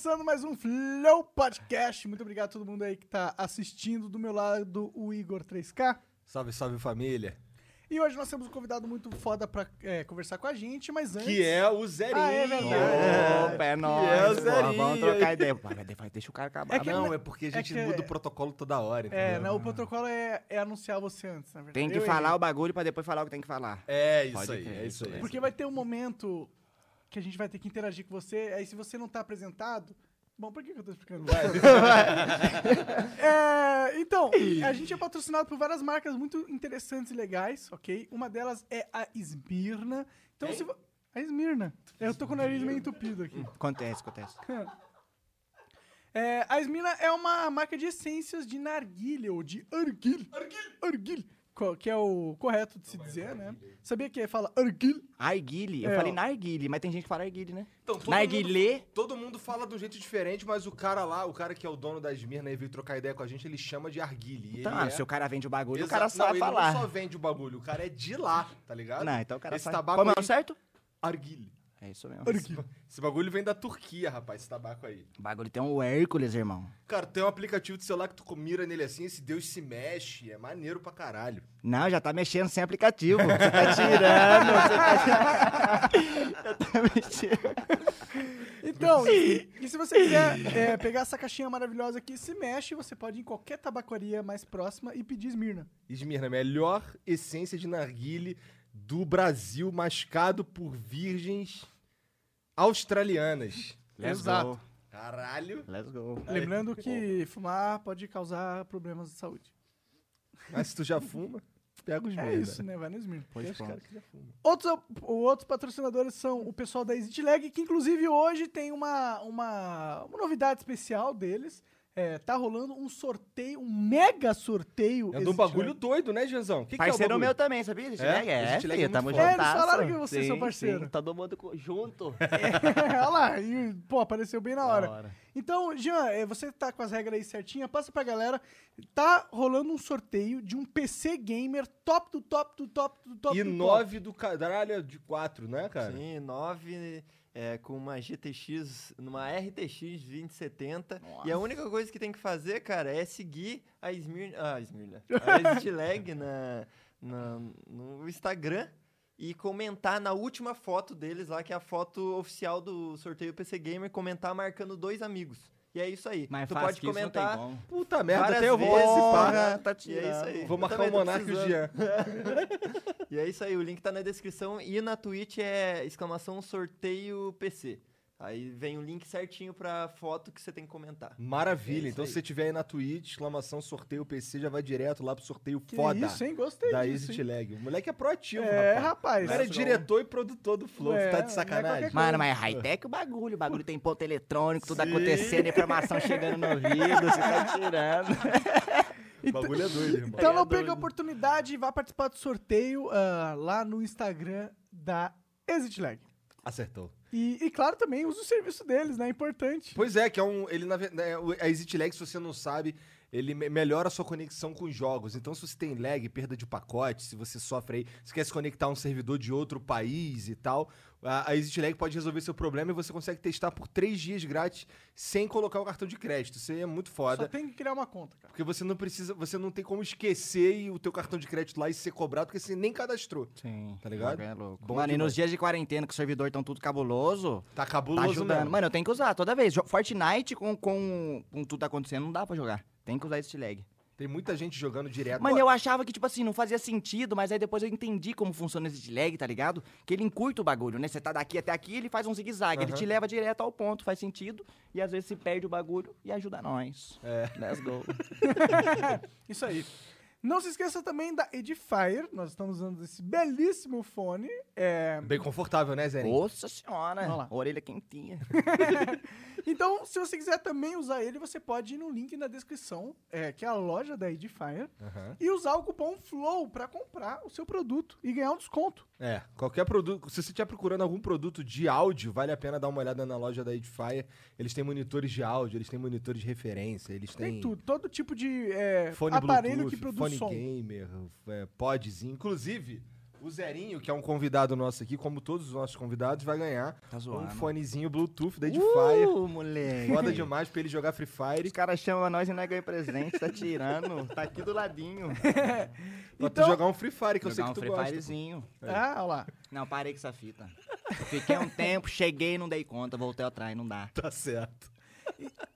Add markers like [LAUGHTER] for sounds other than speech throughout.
Começando mais um Flow Podcast. Muito obrigado a todo mundo aí que tá assistindo. Do meu lado, o Igor 3K. Salve, salve família. E hoje nós temos um convidado muito foda pra é, conversar com a gente, mas antes. Que é o Zerinho. Ah, é verdade. Opa, é Que nóis. é o pô, Zerinho. Vamos trocar ideia. Vai, deixa o cara acabar. É que- Não, é porque a é gente que- muda o protocolo toda hora, entendeu? É, não, o protocolo é, é anunciar você antes, na verdade. Tem que Eu falar o bagulho pra depois falar o que tem que falar. É isso Pode aí, crer, é isso aí. Porque vai ter um momento que a gente vai ter que interagir com você, aí se você não tá apresentado. Bom, por que, que eu tô explicando? [LAUGHS] É, então, a gente é patrocinado por várias marcas muito interessantes e legais, ok? Uma delas é a Esmirna. Então, se vo- A Esmirna. Eu tô com o nariz meio entupido aqui. Acontece, acontece. [LAUGHS] É, a Esmirna é uma marca de essências de narguilha, ou de arguil. Arguil. Arguil. Que é o correto de se dizer, né? Sabia que fala arguil? Arguile. Eu É, falei ó. narguile, mas tem gente que fala arguile, né? Então, todo Narguilé. Mundo, todo mundo fala de um jeito diferente, mas o cara lá, o cara que é o dono da Esmirna e veio trocar ideia com a gente, ele chama de Arguile. Então, ele ah, é... se o cara vende o bagulho, o Exato. cara não, sabe ele falar. não só vende o bagulho, o cara é de lá, tá ligado? Não, então o cara Esse sabe. tabaco Como é o aí- certo? Arguile. É isso mesmo. Arguil. Esse bagulho vem da Turquia, rapaz, esse tabaco aí. O bagulho tem um Hércules, irmão. Cara, tem um aplicativo de celular que tu mira nele assim, esse Deus se mexe, é maneiro pra caralho. Não, já tá mexendo sem aplicativo. Você tá tirando, você tá... [LAUGHS] já tá mexendo. Então, e, e se você quiser é, pegar essa caixinha maravilhosa aqui, se mexe, você pode ir em qualquer tabacaria mais próxima e pedir Esmirna. Esmirna, melhor essência de narguile do Brasil, mascado por virgens australianas. Let's Exato. go. Caralho. Let's go. Lembrando que fumar pode causar problemas de saúde. Mas se tu já fuma, pega os É merda. isso, né? Vai no Esmirna. Pois Tem os pronto. caras que já fumam. Outros, outros patrocinadores são o pessoal da Exit Lag, que inclusive hoje tem uma, uma, uma novidade especial deles. É, tá rolando um sorteio, um mega sorteio. É um bagulho Lag. doido, né, Janzão? Que que Parceiro é o bagulho? meu também, sabia? Esse É? é, é filho, muito tamo foda. É, eles falaram que você é seu parceiro. sim, todo mundo junto. [LAUGHS] Olha lá, e, pô, apareceu bem na hora. Hora. Então, Jean, é, você tá com as regras aí certinha, passa pra galera. Tá rolando um sorteio de um PC gamer top do top do top do top E do top. 9 do caralho de 4, né, cara? Sim, 9 é, com uma GTX, numa RTX 2070. E a única coisa que tem que fazer, cara, é seguir a Esmirna, ah, Esmirna, a Exit Lag [LAUGHS] na, na- no Instagram e comentar na última foto deles lá, que é a foto oficial do sorteio PC Gamer, comentar marcando dois amigos. E é isso aí. Mas tu pode comentar. Puta merda, Várias até eu vou participar. porra. tá E é isso aí. Vou Eu marcar o Monarca e o. Jean. [LAUGHS] E é isso aí, o link tá na descrição e na Twitch é exclamação sorteio PC. Aí vem o link certinho pra foto que você tem que comentar. Maravilha. É então, aí. se você tiver aí na Twitch, exclamação sorteio PC, já vai direto lá pro sorteio Que foda isso, hein? Gostei da disso, Exit hein? Lag. O moleque é proativo, É, rapaz. rapaz. O cara é Não. diretor e produtor do Flow. É, tá não é de sacanagem? qualquer Mano, mas é high-tech o bagulho. O bagulho tem ponto eletrônico, tudo Sim. acontecendo, informação chegando no ouvido, você tá tirando. [LAUGHS] O bagulho é doido, irmão. Então não É perca a oportunidade e vá participar do sorteio ah, lá no Instagram da Exit Lag. Acertou. E, e, claro, também usa o serviço deles, né? É importante. Pois é, que é um. Ele, na verdade, a Exit Lag, se você não sabe, ele me- melhora a sua conexão com os jogos. Então, se você tem lag, perda de pacote, se você sofre aí, se quer se conectar a um servidor de outro país e tal, a, a Exit Lag pode resolver seu problema e você consegue testar por três dias grátis sem colocar o cartão de crédito. Isso aí é muito Só foda. tem que criar uma conta, cara. Porque você não precisa, você não tem como esquecer e o teu cartão de crédito lá e ser cobrado, porque você nem cadastrou. Sim, Tá ligado? É louco. Bom Mano, e nos dias de quarentena que o servidor tão tudo cabuloso, Tá tá cabuloso ajudando. mesmo. Mano, eu tenho que usar toda vez. Fortnite com, com, com tudo acontecendo não dá pra jogar. Tem que usar esse lag. Tem muita gente jogando direto. Mano, eu achava que, tipo assim, não fazia sentido, mas aí depois eu entendi como funciona esse lag, tá ligado? Que ele encurta o bagulho, né? Você tá daqui até aqui, ele faz um zigue-zague. Ele Aham. te leva direto ao ponto, faz sentido. E às vezes se perde o bagulho e ajuda nós. É. Let's go. [LAUGHS] Isso aí. Não se esqueça também da Edifier. Nós estamos usando esse belíssimo fone. É, Bem confortável, né, Zé? Nossa senhora. Olha lá. Orelha quentinha. [LAUGHS] Então, se você quiser também usar ele, você pode ir no link na descrição, é, que é a loja da Edifier, Aham. e usar o cupom FLOW pra comprar o seu produto e ganhar um desconto. É, qualquer produto. Se você estiver procurando algum produto de áudio, vale a pena dar uma olhada na loja da Edifier. Eles têm monitores de áudio, eles têm monitores de referência, eles têm. Tem tudo, todo tipo de é, Fone aparelho Bluetooth, que produz fone som. gamer, é, pods. Inclusive, O Zerinho, que é um convidado nosso aqui, como todos os nossos convidados, vai ganhar Tá um fonezinho Bluetooth da Edifier. Uh, moleque. Foda demais pra ele jogar Free Fire. Os caras chamam nós e nós ganhamos presente, tá tirando. Tá aqui do ladinho. [LAUGHS] Pra Então- tu jogar um Free Fire, que eu sei Jogar que um tu Free gosta. Firezinho. Ah, olha lá. Não, parei com essa fita. Fiquei um tempo, cheguei, não dei conta, voltei atrás, não dá. Tá certo.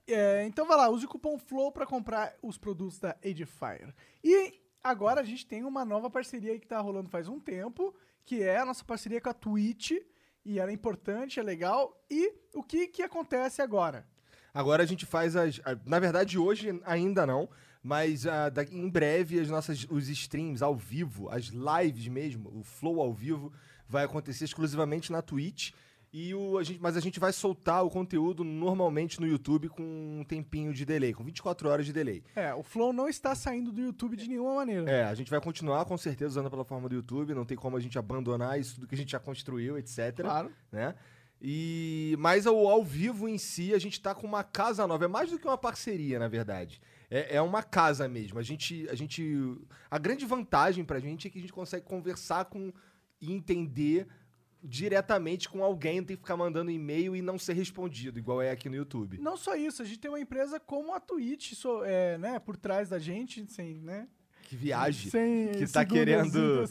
É, então vai lá, use o cupom FLOW pra comprar os produtos da Edifier. E agora a gente tem uma nova parceria que tá rolando faz um tempo, que é a nossa parceria com a Twitch. E ela é importante, é legal. E o que que acontece agora? Agora a gente faz as. Na verdade, hoje ainda não. Mas ah, da- em breve as nossas, os streams ao vivo, as lives mesmo, o flow ao vivo, vai acontecer exclusivamente na Twitch. E o, a gente, mas a gente vai soltar o conteúdo normalmente no YouTube com um tempinho de delay, com 24 horas de delay. É, o Flow não está saindo do YouTube de nenhuma maneira. É, a gente vai continuar com certeza usando a plataforma do YouTube, não tem como a gente abandonar isso tudo que a gente já construiu, etc. Claro. né? E mas ao, ao vivo em si a gente tá com uma casa nova, é mais do que uma parceria, na verdade. É, é uma casa mesmo. A gente, a gente, a grande vantagem pra gente é que a gente consegue conversar com e entender diretamente com alguém, não tem que ficar mandando e-mail e não ser respondido, igual é aqui no YouTube. Não só isso, a gente tem uma empresa como a Twitch, so- é, né, por trás da gente, sem, né? Que viagem. Sem que tá querendo-.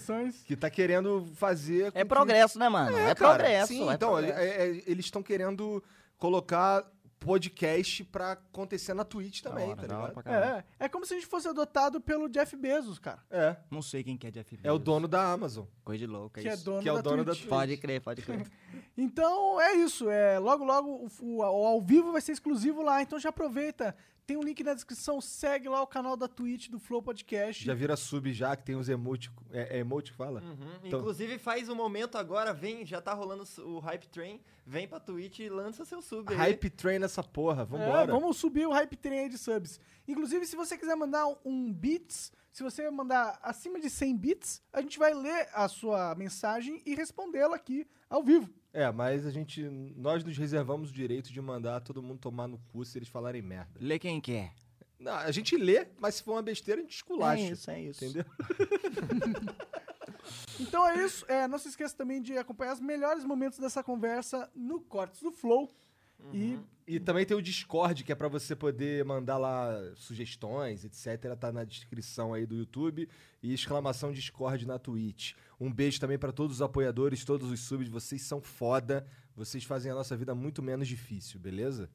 Que tá querendo fazer. É que- progresso, né, mano? É, cara, progresso. Sim, é então, progresso. é- é- eles estão querendo colocar podcast pra acontecer na Twitch também, Da hora, tá da ligado? É, é como se a gente fosse adotado pelo Jeff Bezos, cara. É. Não sei quem que é Jeff Bezos. É o dono da Amazon. Coisa de louco, é Que é isso. dono Que é o da dono da Twitch. Pode crer, pode crer. [LAUGHS] Então é isso. É, logo, logo o, o- o ao vivo vai ser exclusivo lá. Então já aproveita. Tem um link na descrição. Segue lá o canal da Twitch do Flow Podcast. Já vira sub já, que tem os emote. É, é emote que fala? Uhum. Então- Inclusive faz um momento agora, vem, já tá rolando o Hype Train, vem pra Twitch e lança seu sub aí. Hype train nessa porra, É, vambora. vamos subir o hype train aí de subs. Inclusive, se você quiser mandar um bits, se você mandar acima de 100 bits, a gente vai ler a sua mensagem e respondê-la aqui ao vivo. É, mas a gente. Nós nos reservamos o direito de mandar todo mundo tomar no cu se eles falarem merda. Lê quem quer. Não, a gente lê, mas se for uma besteira, a gente esculacha. É isso, é isso. Entendeu? [LAUGHS] Então é isso. É, não se esqueça também de acompanhar os melhores momentos dessa conversa no Cortes do Flow. E E também tem o Discord, que é pra você poder mandar lá sugestões, etc. Tá na descrição aí do YouTube. E exclamação Discord na Twitch. Um beijo também pra todos os apoiadores, todos os subs. Vocês são foda. Vocês fazem a nossa vida muito menos difícil, beleza?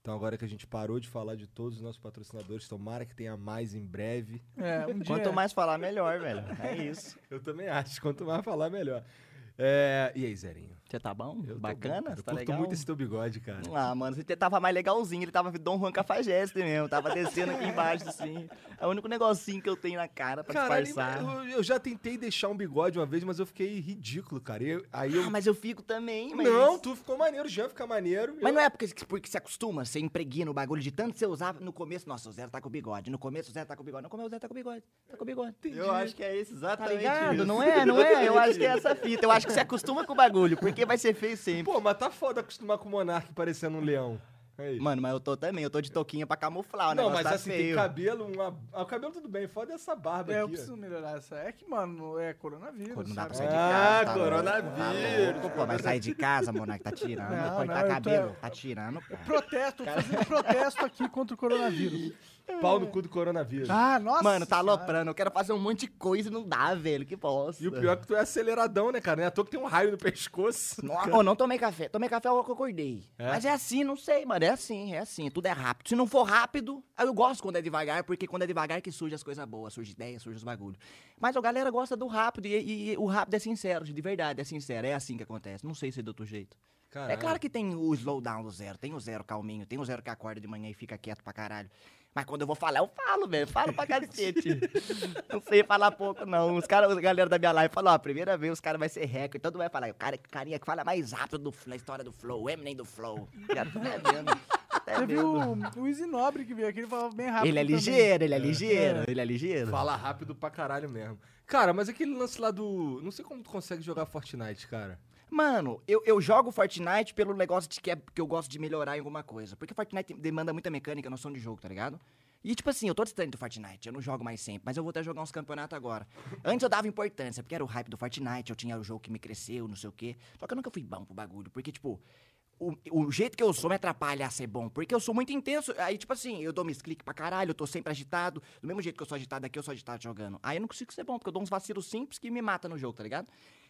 Então agora que a gente parou de falar de todos os nossos patrocinadores, tomara que tenha mais em breve. é, um dia... Quanto mais falar, melhor, velho. É isso. [LAUGHS] Eu também acho. Quanto mais falar, melhor. É, E aí, Zerinho? Você tá bom? Eu Bacana? bom, cara. Eu tá curto legal? muito esse teu bigode, cara. Ah, mano, você tava mais legalzinho, ele tava Dom Juan Cafajeste mesmo, tava descendo aqui embaixo, assim. É o único negocinho que eu tenho na cara pra Caralho, disfarçar. eu, eu já tentei deixar um bigode uma vez, mas eu fiquei ridículo, cara. Eu- aí eu. Ah, mas eu fico também, mas... Não, tu ficou maneiro, Jean fica maneiro. Mas eu- não é porque, porque você acostuma, você impregna o bagulho de tanto você usar no começo. Nossa, o Zero tá com bigode. No começo o Zero tá com bigode. No começo o Zero tá com bigode. Tá com bigode. Eu acho que é esse Tá exatamente ligado? isso. Não é, não é? Eu acho que é essa fita. Eu acho que você acostuma com o bagulho, porque vai ser feio sempre. Pô, mas tá foda acostumar com o Monark parecendo um leão. Aí. Mano, mas eu tô também, eu tô de touquinha pra camuflar, o não, mas tá assim, tem feio. cabelo, uma... ah, o cabelo tudo bem, foda essa barba É, eu aqui. ó. preciso melhorar essa. É que, mano, é coronavírus. Não dá pra sabe? sair de Ah, casa. tá coronavírus. Tá louco, pô, vai sair de casa, Monark, tá tirando. Não, cortar não, eu tô- cabelo, tá tirando, pô. Protesto, fazendo protesto aqui contra o coronavírus. Pau no cu do coronavírus. Ah, nossa. Mano, tá aloprando, eu quero fazer um monte de coisa e não dá, velho, que bosta. E o pior é que tu é aceleradão, né, cara? Não é à toa que tem um raio no pescoço. Não, ô, não tomei café. Tomei café logo que eu acordei. É? Mas é assim, não sei, mano. É assim, é assim. Tudo é rápido. Se não for rápido, eu gosto quando é devagar, porque quando é devagar que surge as coisas boas, surge ideias, surge os bagulhos. Mas a galera gosta do rápido e, e o rápido é sincero, de verdade, é sincero. É assim que acontece. Não sei se é de outro jeito. É claro que tem o slowdown do zero, tem o zero calminho, tem o zero que acorda de manhã e fica quieto pra caralho. Mas quando eu vou falar, eu falo, velho. Falo pra cacete. [LAUGHS] não sei falar pouco, não. Os caras, a galera da minha live falou, ó, a primeira vez os caras vai ser recorde. Todo mundo vai falar, o cara, carinha que fala mais rápido do, na história do Flow, o Eminem do Flow. Já tô até vendo. Até Teve vendo. o, o Easy Nobre que veio aqui, ele falava bem rápido. Ele é também. ligeiro, ele é ligeiro, ele é ligeiro. Fala rápido pra caralho mesmo. Cara, mas aquele lance lá do. Não sei como tu consegue jogar Fortnite, cara. Mano, eu, eu jogo Fortnite pelo negócio de que, é, que eu gosto de melhorar em alguma coisa. Porque Fortnite demanda muita mecânica, noção de jogo, tá ligado? E, tipo assim, eu tô distante do Fortnite, eu não jogo mais sempre, mas eu vou até jogar uns campeonatos agora. Antes eu dava importância, porque era o hype do Fortnite, eu tinha o jogo que me cresceu, não sei o quê. Só que eu nunca fui bom pro bagulho, porque, tipo, o, o jeito que eu sou me atrapalha a ser bom, porque eu sou muito intenso. Aí, tipo assim, eu dou misclick pra caralho, eu tô sempre agitado. Do mesmo jeito que eu sou agitado aqui, eu sou agitado jogando. Aí eu não consigo ser bom, porque eu dou uns vacilos simples que me matam no jogo, tá ligado?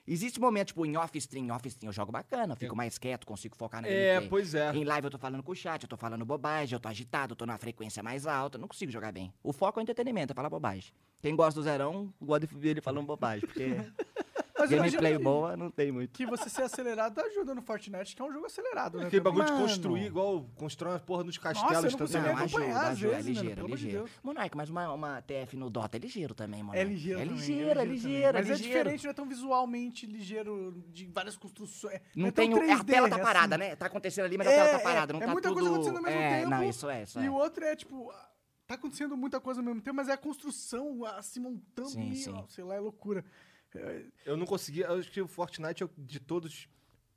Existe momento, tipo, em off-stream, off-stream eu jogo bacana, eu fico mais quieto, consigo focar na É, gameplay. pois é. Em live eu tô falando com o chat, eu tô falando bobagem, eu tô agitado, eu tô numa frequência mais alta, não consigo jogar bem. O foco é o entretenimento, é falar bobagem. Quem gosta do Zerão, gosta de ver ele falando bobagem, porque [LAUGHS] Mas gameplay boa não tem muito. Que você ser acelerado ajuda no Fortnite, que é um jogo acelerado, né? Aquele também. bagulho de Mano. construir igual constrói uma porra nos Nossa, castelos não também. Não, ajuda, às ajuda, é vezes, mano, ligeiro, de ligeiro. Monark, mas uma, uma TF no Dota é ligeiro também, Monark. É ligeiro É também, ligeiro, é também. ligeiro, Mas é ligeiro. diferente, não é tão visualmente ligeiro de várias construções. Não é tão tem o- é a 3D, tela tá assim. parada, né? Tá acontecendo ali, mas a tela É, tá parada, é, não é tá muita tudo... coisa acontecendo ao mesmo é, tempo. Não, isso é, isso E é. o outro é, tipo, tá acontecendo muita coisa ao mesmo tempo, mas é a construção ah, se montando Sim, ali, sim. ó, sei lá, é loucura. Eu não consegui. Eu acho que o Fortnite é o de todos.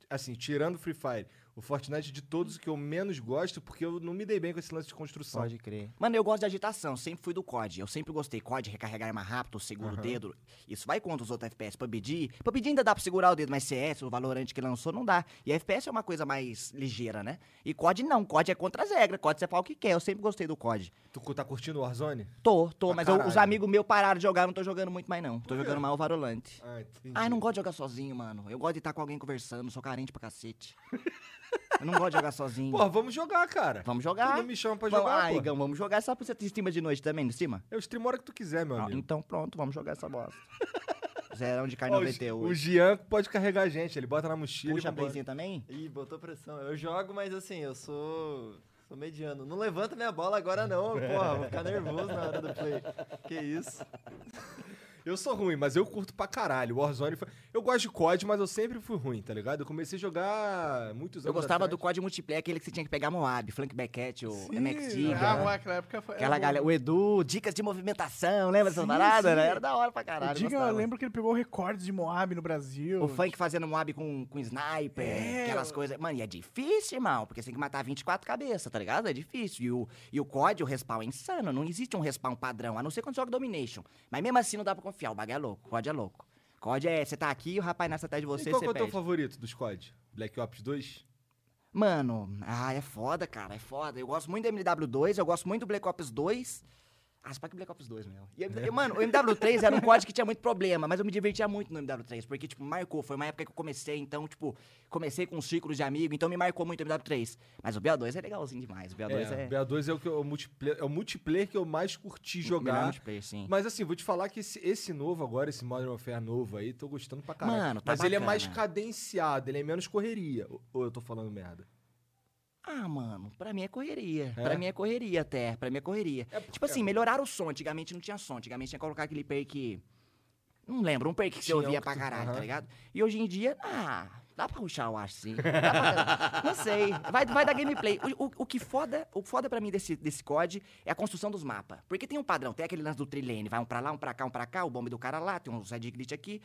Assim, tirando o Free Fire, o Fortnite é de todos que eu menos gosto, porque eu não me dei bem com esse lance de construção. Pode crer. Mano, eu gosto de agitação, sempre fui do COD. Eu sempre gostei. COD, recarregar arma rápido, segura o dedo. Isso vai contra os outros FPS. PUBG, PUBG ainda dá pra segurar o dedo, mas CS, o Valorant que lançou, não dá. E FPS é uma coisa mais ligeira, né? E COD não, COD é contra as regras. COD você fala o que quer, eu sempre gostei do COD. Tu tá curtindo o Warzone? Tô, tô, Pra mas eu- os amigos meus pararam de jogar, não tô jogando muito mais não. Tô jogando mais o Valorant. Ah, entendi. Ah, eu não gosto de jogar sozinho, mano. Eu gosto de estar com alguém conversando, sou carente pra cacete. [LAUGHS] eu não gosto de jogar sozinho. Porra, vamos jogar, cara. Vamos Tu jogar. não me chama pra Vamos- jogar, ah, pô. Igão, vamos jogar. Sabe você streama de noite também, no cima? Eu streamo a hora que tu quiser, meu Ah, amigo. então pronto, vamos jogar essa bosta. [LAUGHS] Zerão de carne Ó, o, 98. o Jean pode carregar a gente, ele bota na mochila Puxa e a vambora. playzinha também? Ih, botou pressão. Eu jogo, mas assim, eu sou. Sou mediano. Não levanta minha bola agora não, porra. Vou ficar nervoso na hora do play. Que isso? Eu sou ruim, mas eu curto pra caralho. O Warzone foi... Eu gosto de COD, mas eu sempre fui ruim, tá ligado? Eu comecei a jogar muitos anos Eu gostava do atrás. COD multiplayer, aquele que você tinha que pegar Moab, Flank Beckett, o sim, MX Ah, Giga. mas aquela época foi. Aquela bom. galera, o Edu, dicas de movimentação, lembra Sim, paradas? sim. né? Era da hora pra caralho. Diga, eu lembro que ele pegou recordes de Moab no Brasil. O funk fazendo moab com, com sniper, É, aquelas eu- coisas. Mano, e é difícil, irmão, porque você tem que matar 24 cabeças, tá ligado? É difícil. E o, e o COD, o respawn é insano. Não existe um respawn padrão, a não ser quando você joga Domination. Mas mesmo assim não dá pra confiar. O bagulho é louco. COD é louco. COD é. Você tá aqui, o rapaz nasce atrás de E você, qual você é o teu favorito dos COD? Black Ops 2? Mano, ah, é foda, cara, é foda. Eu gosto muito do MW2, eu gosto muito do Black Ops 2. Ah, só que Black Ops 2, meu. E, e, mano, o MW3 era um código que tinha muito problema, mas eu me divertia muito no MW3, porque, tipo, marcou. Foi uma época que eu comecei, então, tipo, comecei com um círculo de amigos, então me marcou muito o MW3. Mas o BO2 é legalzinho demais. O BO2 é. É, BA2 é o, que eu- o multiplayer, é o multiplayer que eu mais curti jogar. multiplayer, sim. Mas assim, vou te falar que esse, esse novo agora, esse Modern Warfare novo aí, tô gostando pra caralho. Mano, tá Mas ele é bacana. mais cadenciado, ele é menos correria. Ou eu tô falando merda? Ah, mano, pra mim é correria. É? Pra mim é correria até. Pra mim é correria. tipo assim, melhoraram o som. Antigamente não tinha som. Antigamente tinha que colocar aquele perk. Não lembro, um perk que você um ouvia pra caralho, tá aham. ligado? E hoje em dia, ah, dá pra ruxar, eu acho, sim. Pra- não sei. Vai, vai dar gameplay. O, o, o que foda, o foda pra mim desse, desse COD é a construção dos mapas. Porque tem um padrão, tem aquele lance do trilane, vai um pra lá, um pra cá, um pra cá, o bombe do cara lá, tem uns red glitch aqui.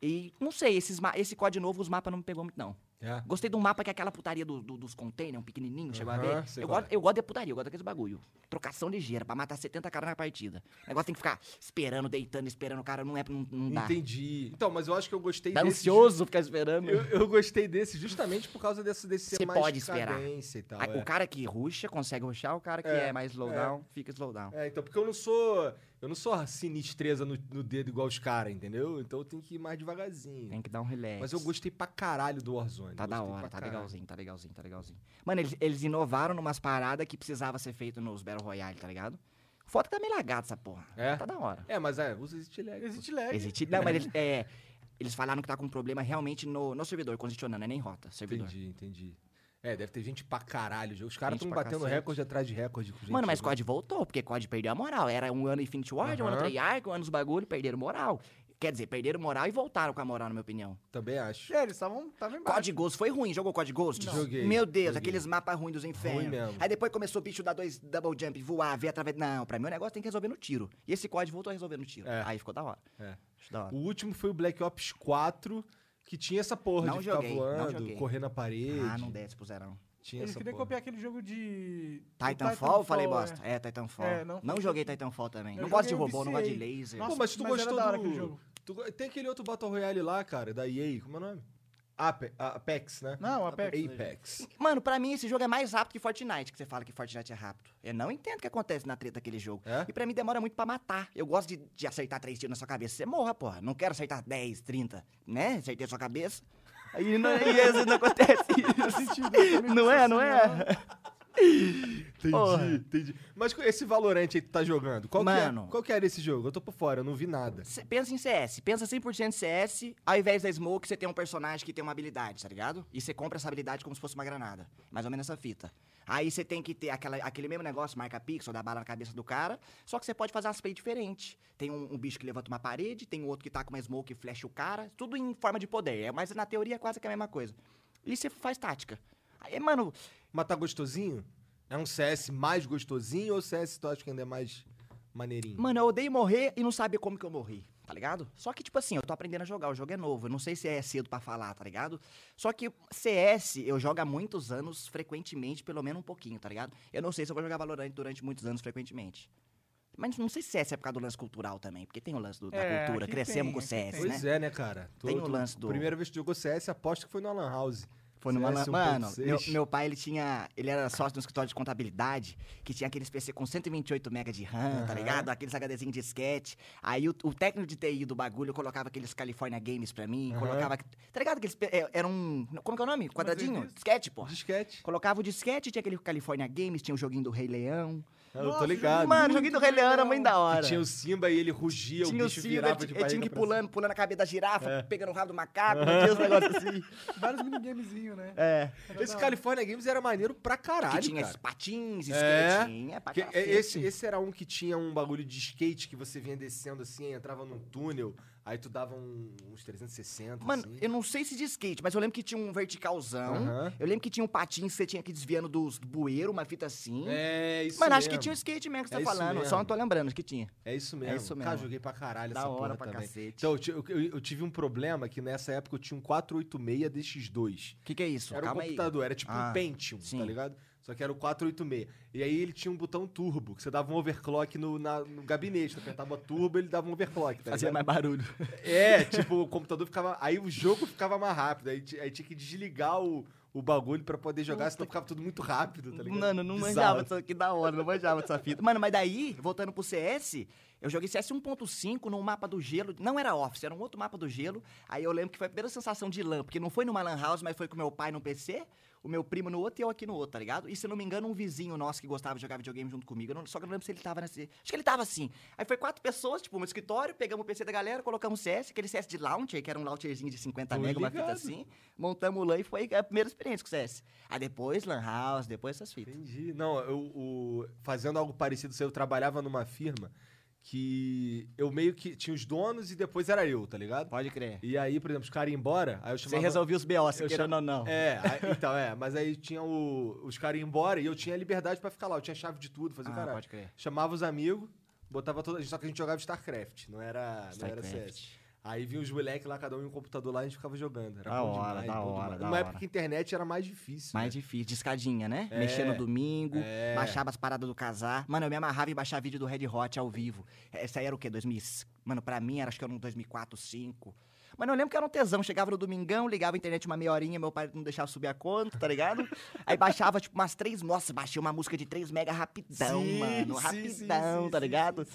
E não sei, esses, esse COD novo, os mapas não me pegou muito, não. É. Gostei do mapa que é aquela putaria do- do- dos containers, um pequenininho, chegou a Aham, ver? Eu gosto, é. eu gosto de putaria, eu gosto daqueles bagulho. Trocação ligeira, pra matar 70 caras na partida. O negócio tem que ficar esperando, deitando, esperando o cara, não é, não, não dá. Entendi. Então, mas eu acho que eu gostei Dá desse. ansioso ficar esperando. Eu, eu gostei desse justamente por causa desse, desse ser Você mais pode esperar. e tal. Ah, é. O cara que rusha consegue rushar, o cara que É, é, mais slowdown fica slowdown. É, então, porque eu não sou. Eu não sou sinistreza no, no dedo igual os caras, entendeu? Então eu tenho que ir mais devagarzinho. Tem que dar um relax. Mas eu gostei pra caralho do Warzone. Tá da hora, tá caralho. legalzinho, tá legalzinho, tá legalzinho. Mano, eles, eles inovaram numas paradas que precisava ser feito nos Battle Royale, tá ligado? O foto tá meio lagado essa porra. É? Tá da hora. É, mas é, usa exit lag. pô. Existe lag. Existe. Não, mas eles, é, eles falaram que tá com um problema realmente no, no servidor, condicionando, não é nem rota, servidor. Entendi, entendi. É, deve ter gente pra caralho. Os caras Gente estão pra batendo cacete. recorde atrás de recorde. com gente Mano, mas jogando. COD voltou, porque COD perdeu a moral. Era um ano Infinity Ward, um ano Aham. Treyarch, um ano os bagulho, perderam moral. Quer dizer, perderam moral e voltaram com a moral, na minha opinião. Também acho. É, eles estavam estavam embaixo. COD Ghost foi ruim, jogou COD Ghost? Não. Joguei, Meu Deus, joguei. aqueles mapas ruins dos infernos. mesmo. Aí depois começou o bicho dar dois double jump, voar, ver através. Não, pra mim o negócio tem que resolver no tiro. E esse COD voltou a resolver no tiro. É. Aí ficou da hora. É. Acho da hora. O último foi o Black Ops 4, que tinha essa porra Não de ficar joguei, não voando, correr na parede. Ah, não desce pro zerão. Tinha Eles essa queriam copiar aquele jogo de. Titanfall, eu falei é. bosta. É, Titanfall. É, não não joguei Titanfall também. Eu não gosto de robô, não gosto de laser. Nossa, Pô, mas tu mas era gostou da hora do... aquele jogo. tu Tem aquele outro Battle Royale lá, cara, da EA, como é o nome? Ape- Apex, né? Não, Apex. Apex. Mano, pra mim esse jogo é mais rápido que Fortnite, que você fala que Fortnite é rápido. Eu não entendo o que acontece na treta daquele jogo. É? E pra mim demora muito pra matar. Eu gosto de, de acertar três tiros na sua cabeça. Você morra, porra. Não quero acertar 10, 30, né? Acertei a sua cabeça. Aí não, e não acontece isso. [LAUGHS] Não é, não é? Entendi, Porra. entendi. Mas com esse Valorant aí que tu tá jogando, qual, Mano. que é, qual que era esse jogo? Eu tô por fora, eu não vi nada. Pensa em CS, pensa 100% em CS, ao invés da Smoke, você tem um personagem que tem uma habilidade, tá ligado? E você compra essa habilidade como se fosse uma granada. Mais ou menos essa fita. Aí você tem que ter aquela, aquele mesmo negócio, marca pixel, dá bala na cabeça do cara, só que você pode fazer umas play diferentes. Tem um, um bicho que levanta uma parede, tem um outro que tá com uma smoke e flecha o cara, tudo em forma de poder. É, mas na teoria é quase que a mesma coisa. E você faz tática. Aí, mano, Mas tá gostosinho? É um CS mais gostosinho ou CS tu acha que ainda é mais maneirinho? Mano, eu odeio morrer e não saber como que eu morri, tá ligado? Só que, tipo assim, eu tô aprendendo a jogar, o jogo é novo, eu não sei se é cedo pra falar, tá ligado? Só que CS eu jogo há muitos anos, frequentemente, pelo menos um pouquinho, tá ligado? Eu não sei se eu vou jogar Valorant durante muitos anos, frequentemente. Mas não sei se CS é por causa do lance cultural também, porque tem o lance do- da É, cultura, crescemos tem, com o CS, né? Pois é, né, cara? Tu- Tem o lance do- Primeira vez que tu jogou CS, aposto que foi no Alan House. Foi numa. CS Mano, 1.6. meu, meu pai, ele tinha. Ele era sócio de um escritório de contabilidade que tinha aqueles PC com 128 MB de RAM, tá Aham. ligado? Aqueles HDzinhos de disquete. Aí o, o técnico de TI do bagulho colocava aqueles California Games pra mim, Aham. colocava. Tá ligado? Aqueles. é, Era um. Como que é o nome? Quadradinho? Disquete, pô. Disquete. Colocava o disquete, tinha aquele California Games, tinha o joguinho do Rei Leão. Eu tô ligado. Mano, o joguinho do Rei Leão era muito da hora. Que tinha o Simba e ele rugia, Tinha o o bicho Silver, virava ele de tinha que ir pulando, pulando a cabeça da girafa, É. pegando o rabo do macaco, [LAUGHS] tinha uns negócios assim. Vários minigamezinhos, né? É. Era Esse. California Games era maneiro pra caralho, que tinha cara. patins, É. skatinha, pra Que- cacete. esse, esse era um que tinha um bagulho de skate que você vinha descendo assim, entrava num túnel, aí tu dava um- uns 360, Mano, assim. eu não sei se de skate, mas eu lembro que tinha um verticalzão. Aham. Eu lembro que tinha um patins que você tinha que desviando dos do bueiro, uma fita assim. É, isso Mano, mesmo. acho que tinha o skate mesmo que você É tá isso falando. mesmo. Só não tô lembrando que tinha. É isso mesmo. isso Cara, mesmo. joguei pra caralho Da essa hora porra pra também. cacete. Então, eu, eu- eu- tive um problema que nessa época eu tinha um 486 DX2. O que, que é isso? Era um Calma aí. computador, era tipo Ah, um Pentium, sim. tá ligado? Só que era o 486. E aí ele tinha um botão turbo, que você dava um overclock no, na- no gabinete. Tu apertava turbo, ele dava um overclock, tá Fazia mais barulho. É, [LAUGHS] tipo, o computador ficava. Aí o jogo ficava mais rápido. Aí, aí tinha que desligar o, o bagulho pra poder jogar, senão ficava tudo muito rápido, tá ligado? Mano, não Bizarro. manjava que da hora, não manjava dessa fita. Mano, mas daí, voltando pro CS, eu joguei CS 1.5 no mapa do gelo. Não era Office, era um outro mapa do gelo. Aí eu lembro que foi a primeira sensação de LAN, porque não foi numa LAN house, mas foi com meu pai no PC, o meu primo no outro e eu aqui no outro, tá ligado? E se não me engano, um vizinho nosso que gostava de jogar videogame junto comigo. Eu não- só que eu não lembro se ele tava nesse. Acho que ele tava assim. Aí foi quatro pessoas, tipo, no escritório, pegamos o PC da galera, colocamos CS, aquele CS de launcher, que era um launcherzinho de 50 Tô mega, uma fita assim. Montamos o LAN e foi a primeira experiência com CS. Aí depois LAN house, depois essas fitas. Entendi. Não, eu, o- fazendo algo parecido, eu trabalhava numa firma que eu meio que tinha os donos e depois era eu, tá ligado? Pode crer. E aí, por exemplo, os caras iam embora, aí eu Você chamava... resolvia os BO, você eu querendo ou não. É, aí- então, é, mas aí tinha o- os caras iam embora e eu tinha liberdade pra ficar lá, eu tinha chave de tudo, fazia o Ah, caralho. pode crer. Chamava os amigos, botava toda. Só que a gente jogava StarCraft, não era, não era StarCraft. CS. Aí vinha os moleques lá, cada um em um computador lá, e a gente ficava jogando. Era Da bom hora, demais, da bom hora, demais. da Numa época hora. que a internet era mais difícil. Mais né? difícil, de escadinha, né? É, Mexer no domingo, é. baixava as paradas do casar. Mano, eu me amarrava em baixar vídeo do Red Hot ao vivo. Essa aí era o quê? 2000... Mano, pra mim era acho que era um 2004, 2005. Mano, eu lembro que era um tesão. Chegava no domingão, ligava a internet uma meia horinha, meu pai não deixava subir a conta, tá ligado? [LAUGHS] Aí baixava, tipo, umas três... Nossa, baixei uma música de 3 mega rapidão, Sim, mano. sim, Rapidão, sim, tá ligado?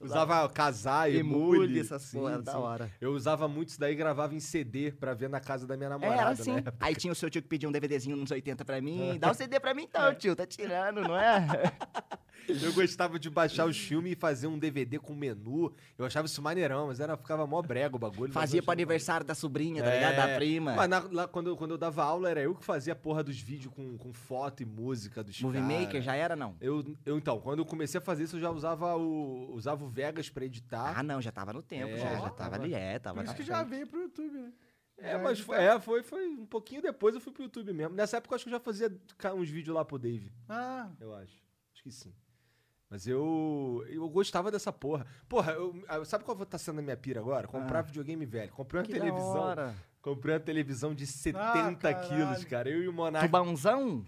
Usava casar, Emule, essas da hora. Eu usava muito isso daí e gravava em CD pra ver na casa da minha namorada, Era assim. né? Aí tinha o seu tio que pedia um DVDzinho nos 80 pra mim. [LAUGHS] Dá um CD pra mim então, tio. Tá tirando, não é? [LAUGHS] Eu gostava de baixar os filmes e fazer um DVD com menu. Eu achava isso maneirão, mas era, ficava mó brega o bagulho. Fazia pro aniversário da sobrinha, tá É, ligado? Da prima. Mas na- lá, quando, eu- quando eu dava aula, era eu que fazia a porra dos vídeos com, com foto e música dos Movie cara. Maker já era, não? Eu, eu, então, quando eu comecei a fazer isso, eu já usava o, usava o Vegas pra editar. Ah, não, já tava no tempo, É, já, já tava ali, é, tava Por isso que já veio pro YouTube, né? é, Já mas editar. foi, é, foi, foi um pouquinho depois eu fui pro YouTube mesmo. Nessa época eu acho que eu já fazia uns vídeos lá pro Dave, Ah, eu acho. Acho que sim. Mas eu, eu gostava dessa porra. Porra, eu, ah, sabe qual tá sendo a minha pira agora? Comprar Ah. videogame velho. Comprei uma Que da televisão. hora. Comprei uma televisão de 70 caralho. quilos, cara. Eu e o Monark Tubãozão?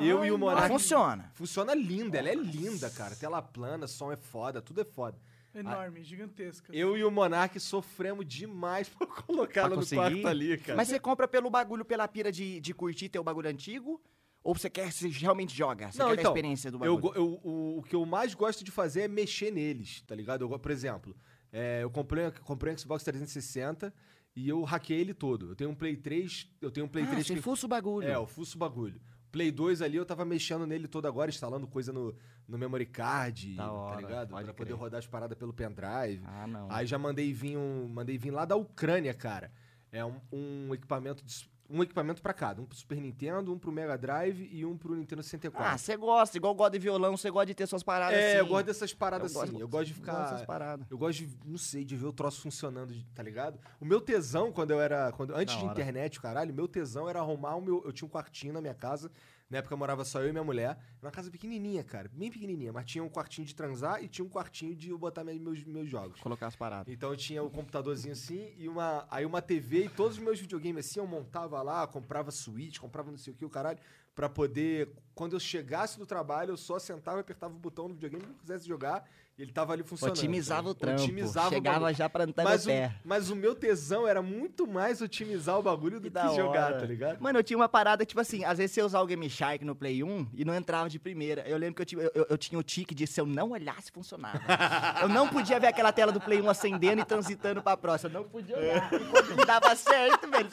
Eu e o. Monark- funciona. Funciona linda, ela é linda, cara. Tela plana, som é foda, tudo é foda. Enorme, gigantesca. Eu e o Monark sofremos demais [LAUGHS] pra colocar ela no conseguir. quarto ali, cara. Mas você compra pelo bagulho, pela pira de, de curtir teu bagulho antigo? Ou você quer, você realmente joga? Você Não, quer então, a experiência do eu, bagulho? go- eu- o, o que eu mais gosto de fazer é mexer neles, tá ligado? Eu por exemplo, é, eu comprei, comprei um Xbox 360 e eu hackei ele todo. Eu tenho um Play 3, eu tenho um Play ah, 3 você que- fuça o bagulho. É, eu fuço o bagulho. Play 2 ali, eu tava mexendo nele todo agora, instalando coisa no, no memory card, Da tá hora, ligado? Pra poder crer. rodar as paradas pelo pendrive. Ah, não. Aí já mandei vir um, mandei vir lá da Ucrânia, cara. É um, um equipamento de um equipamento pra cada, um pro Super Nintendo, um pro Mega Drive e um pro Nintendo 64. Ah, você gosta, igual gosta de violão, você gosta de ter suas paradas é, assim. eu gosto dessas paradas Eu assim. gosto- eu gosto de gosto ficar paradas. eu gosto de, não sei, de ver o troço funcionando, tá ligado? O meu tesão quando eu era, quando antes Da de hora. internet, caralho, meu tesão era arrumar o meu, eu tinha um quartinho na minha casa. Na época morava só eu e minha mulher. Uma casa pequenininha, cara, bem pequenininha, mas tinha um quartinho de transar e tinha um quartinho de eu botar me- meus, meus jogos. Colocar as paradas. Então eu tinha o computadorzinho assim e uma, aí uma TV e todos os meus videogames assim, eu montava lá, comprava Switch, comprava não sei o que, o caralho, pra poder, quando eu chegasse do trabalho, eu só sentava e apertava o botão no videogame que eu quisesse jogar ele tava ali funcionando. Otimizava o trampo. Otimizava Chegava já plantando mas o o, mas o meu tesão era muito mais otimizar o bagulho do Que que, jogar, hora. tá ligado? Mano, eu tinha uma parada, tipo assim, às vezes você usar o Game Shark no Play 1 e não entrava de primeira. Eu lembro que eu, tinha- eu, eu- eu tinha o tique de se eu não olhasse, funcionava. [LAUGHS] eu não podia ver aquela tela do Play 1 acendendo e transitando pra próxima. Eu não podia olhar. E quando dava certo, velho.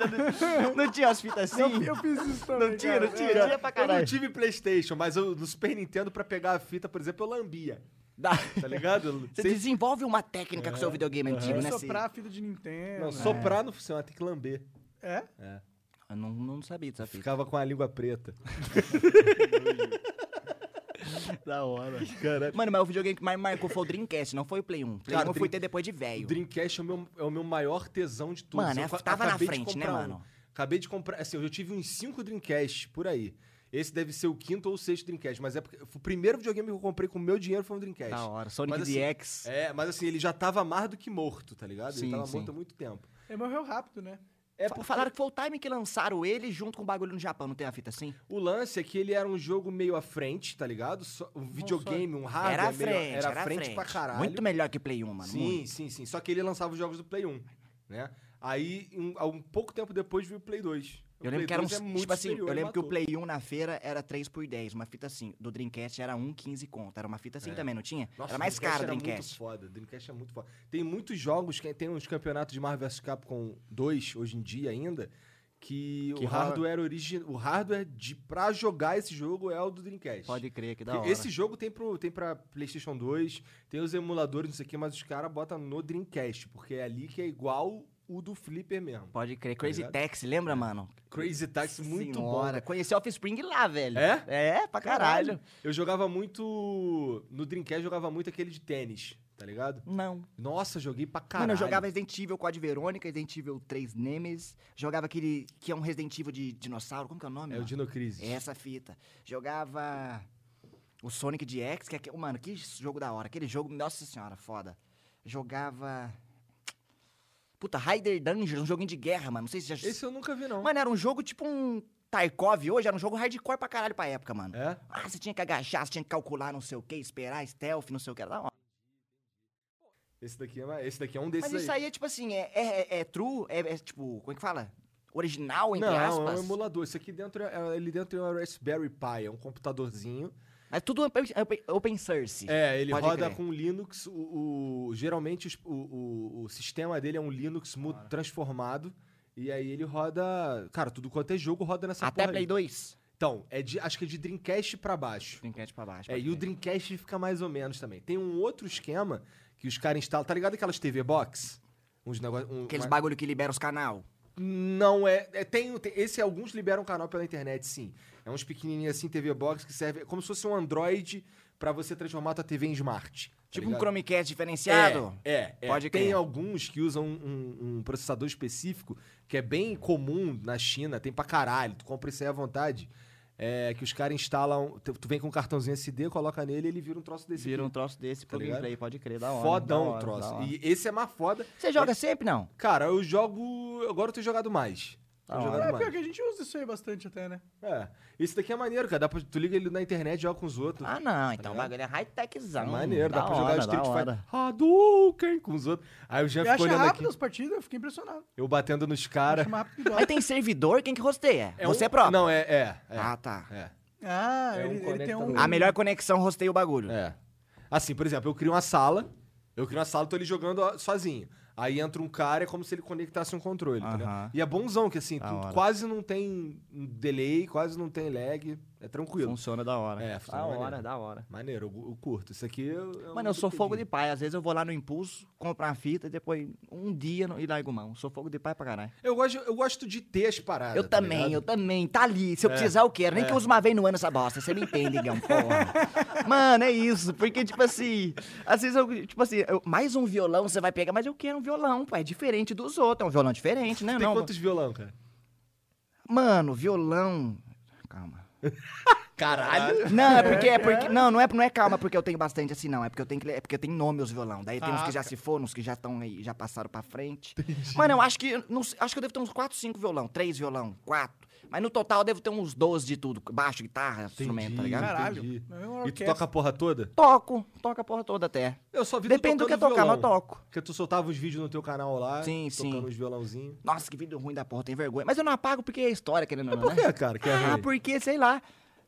Não, não tinha as fitas assim? Eu, eu fiz isso também. Não tinha, cara. não tinha, É. tinha pra Eu caralho. não tive Playstation, mas eu, no Super Nintendo, pra pegar a fita, por exemplo, eu lambia, Dá- tá ligado? [LAUGHS] Você desenvolve uma técnica com o seu videogame antigo, né? soprar a fita de Nintendo. Não, né? soprar não funciona, tem que lamber. É? Eu não, não sabia dessa fita. Ficava com a língua preta. [LAUGHS] Da hora. Caralho. Mano, mas o videogame que mais marcou foi o Dreamcast, não foi o Play 1. Play Cara, 1 eu fui ter depois de velho. Dreamcast é o, meu, é o meu maior tesão de todos. Mano, Eu é- tava na frente, né, comprar um. mano? Acabei de comprar. Assim, eu tive uns 5 Dreamcast por aí. Esse deve ser o quinto ou o sexto Dreamcast. Mas é porque o primeiro videogame que eu comprei com o meu dinheiro foi um Dreamcast. Da hora. Sonic Mas, assim, DX. É, mas assim, ele já tava mais do que morto, tá ligado? Sim, ele tava sim. morto há muito tempo. Ele morreu rápido, né? É porque Falaram que foi o time que lançaram ele junto com o bagulho no Japão, não tem a fita assim? o lance é que ele era um jogo meio à frente, tá ligado? Só- um videogame, um hardware era à meio- frente, era à era à frente, pra caralho. Muito melhor que Play 1, mano. Sim, muito. sim, sim. Só que ele lançava os jogos do Play 1, né? Aí, um, um pouco tempo depois, veio o Play 2. Eu lembro Play que era um, 2 é tipo assim, eu lembro que o. Play 1 na feira era 3 por 10, uma fita assim. Do Dreamcast era 1,15 conto. Era uma fita assim É. também, não tinha? Nossa, era mais caro o era muito Dreamcast. foda. Dreamcast é muito foda. Tem muitos jogos, que tem uns campeonatos de Marvel vs Capcom 2, hoje em dia ainda, que, Que o rola- hardware original, o hardware de pra jogar esse jogo é o do Dreamcast. Pode crer, que Porque hora. Esse jogo tem, pro, tem pra PlayStation 2, tem os emuladores, não sei o que, mas os caras botam no Dreamcast, porque é ali que é igual o do Flipper mesmo. Pode crer. Crazy ligado? Taxi, lembra, mano? Crazy Taxi, muito Senhora, bom. Conheci Offspring lá, velho. É? É, pra caralho. Eu jogava muito. No Dreamcast, jogava muito aquele de tênis, tá ligado? Não. Nossa, joguei pra caralho. Mano, eu jogava Resident Evil Code Verônica, Resident Evil 3 Nemesis. Jogava aquele que é um Resident Evil de dinossauro. Como que é o nome? É o mano? Dino Crisis. Essa fita. Jogava o Sonic DX, que é. Mano, que jogo da hora. Aquele jogo, nossa senhora, foda. Jogava. Puta, Raider Dungeon, um joguinho de guerra, mano. Não sei se já. Esse eu nunca vi, não. Mano, era um jogo tipo um Tarkov hoje, era um jogo hardcore pra caralho pra época, mano. É? Ah, você tinha que agachar, você tinha que calcular não sei o que, esperar, stealth, não sei o que. Era da hora. Esse daqui é, esse daqui é um desses Mas isso aí é tipo assim, é, é, é- é true, é, é tipo, como é que fala? Original, entre Não, é aspas. um emulador. Isso aqui dentro é, é- ele dentro é um Raspberry Pi, é um computadorzinho. É tudo open, open, source. É, ele Pode roda crer. com Linux. O, o- geralmente o, o, o sistema dele é um Linux mu- transformado. E aí ele roda. Cara, tudo quanto é jogo roda nessa Até porra Play aí. 2. Então, é de, acho que é de Dreamcast pra baixo. Dreamcast pra baixo. É, e o. Dreamcast fica mais ou menos também. Tem um outro esquema que os caras instalam. Tá ligado aquelas TV Box? Uns negócios. Um, Aqueles uma- bagulho que libera os canal. Não é. é tem, tem- esse alguns liberam canal pela internet, sim. É uns pequenininhos assim, TV Box, que serve como se fosse um Android pra você transformar a tua TV em Smart. tá Tipo um? Chromecast diferenciado. É, é, é. Pode Tem crer. alguns que usam um, um processador específico que é bem comum na China, tem pra caralho, tu compra isso aí à vontade. É, que os caras instalam. Tu, tu vem com um cartãozinho SD, coloca nele e ele vira um troço desse. Vira um aqui. troço desse pro Tá gameplay, pode crer, da hora. Fodão da o hora, troço. hora. E esse é mais foda. Você joga sempre, não? Cara, eu jogo. Agora eu tenho jogado mais. Hora. É, pior que a gente usa isso aí bastante até, né? É. Esse daqui é maneiro, cara. Dá pra, tu liga ele na internet e joga com os outros. Ah, não, então o ligado? bagulho é high-techzão. É maneiro, dá Da pra jogar hora, Street da Fighter. Hadouken com os outros. Aí o Jean Eu ficou olhando rápido aqui, as partidas, eu fiquei impressionado. eu batendo nos caras. Mas tem servidor, quem que rosteia? É Você um- próprio? Não, é, é. é, Ah, tá. é. Ah, É um ele, ele conecta tem um... A melhor conexão rosteia o bagulho. É. Assim, por exemplo, eu crio uma sala, eu crio uma sala, tô ali jogando sozinho. Aí entra um cara, é como se ele conectasse um controle, entendeu? Aham. E é bonzão, que assim, tu quase não tem delay, quase não tem lag, é tranquilo. Funciona da hora. É, Da funciona hora, maneiro. da hora. Maneiro, eu, eu curto. Isso aqui eu... Mano, eu sou fogo de pai. Às vezes eu vou lá no impulso, compro uma fita e depois um dia no- e largo mão. Sou fogo de pai pra caralho. Eu gosto, eu gosto de ter as paradas. Eu tá também, ligado? eu também. Tá ali. Se eu É, precisar, eu quero. Nem é. que eu use uma vez no ano essa bosta. Você me entende, Gão, porra. [LAUGHS] Mano, é isso. Porque, tipo assim, às vezes eu, tipo assim, eu- mais um violão você vai pegar, mas eu quero um violão, pô. É diferente dos outros. É um violão diferente, né? Tem Não, quantos violão, cara? Mano, violão. [LAUGHS] Caralho! Não, é porque, é porque. Não, não é, não é calma porque eu tenho bastante assim, não. É porque eu tenho que, é porque tem nome os violão. Daí tem uns que já se foram, uns que já estão aí, já passaram pra frente. Mano, eu acho que. Não, acho que eu devo ter uns 4, 5 violão, 3 violão, 4. Mas no total eu devo ter uns 12 de tudo. Baixo, guitarra, instrumento, tá ligado? Caralho. entendi. É E tu toca a porra toda? Toco, toco a porra toda até. Eu só vi Depende do que eu tocar, mas toco. Porque tu soltava os vídeos no teu canal lá, Sim, tocando sim. uns violãozinhos. Nossa, que vídeo ruim da porra, tem vergonha. Mas eu não apago porque é história, querendo ou não, Por né? que, cara? Que é Ah, ruim? porque, sei lá.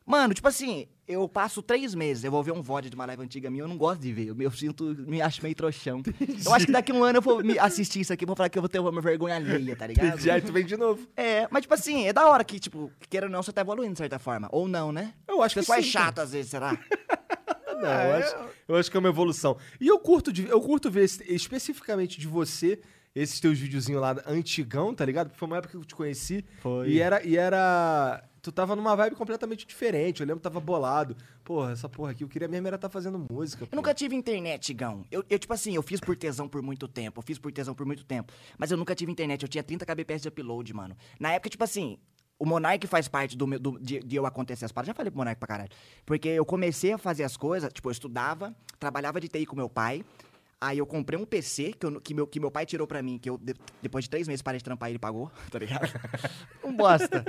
Mano, tipo assim, eu passo três meses, eu vou ver um VOD de uma live antiga minha, eu não gosto de ver. Eu, eu sinto, me acho meio trouxão. Eu acho que daqui a um ano eu vou me assistir isso aqui, vou falar que eu vou ter uma vergonha alheia, tá ligado? Entendi, aí tu vem de novo. É, mas tipo assim, é da hora que, tipo, queira ou não, você tá evoluindo de certa forma. Ou não, né? Eu acho Você que é sim, chato às vezes, será? [LAUGHS] Não, eu, acho, eu acho que é uma evolução. E eu curto, de- eu curto ver esse- especificamente de você esses teus videozinhos lá antigão, tá ligado? Porque foi uma época que eu te conheci. Foi. E era. E era tu tava numa vibe completamente diferente. Eu lembro que tava bolado. Porra, essa porra aqui, eu queria mesmo era estar fazendo música. Eu nunca tive internet, Gão. Eu, eu, tipo assim, eu fiz por tesão por muito tempo. Eu fiz por tesão por muito tempo. Mas eu nunca tive internet. Eu tinha 30 kbps de upload, mano. Na época, tipo assim, o Monark faz parte do meu, do- de, de eu acontecer as paradas. Já falei pro Monark pra caralho. Porque eu comecei a fazer as coisas, tipo, eu estudava, trabalhava de TI com meu pai. Aí eu comprei um PC que, eu- que meu, que meu pai tirou pra mim, que eu, de- depois de três meses parei de trampar, ele pagou, [LAUGHS] tá ligado? um bosta.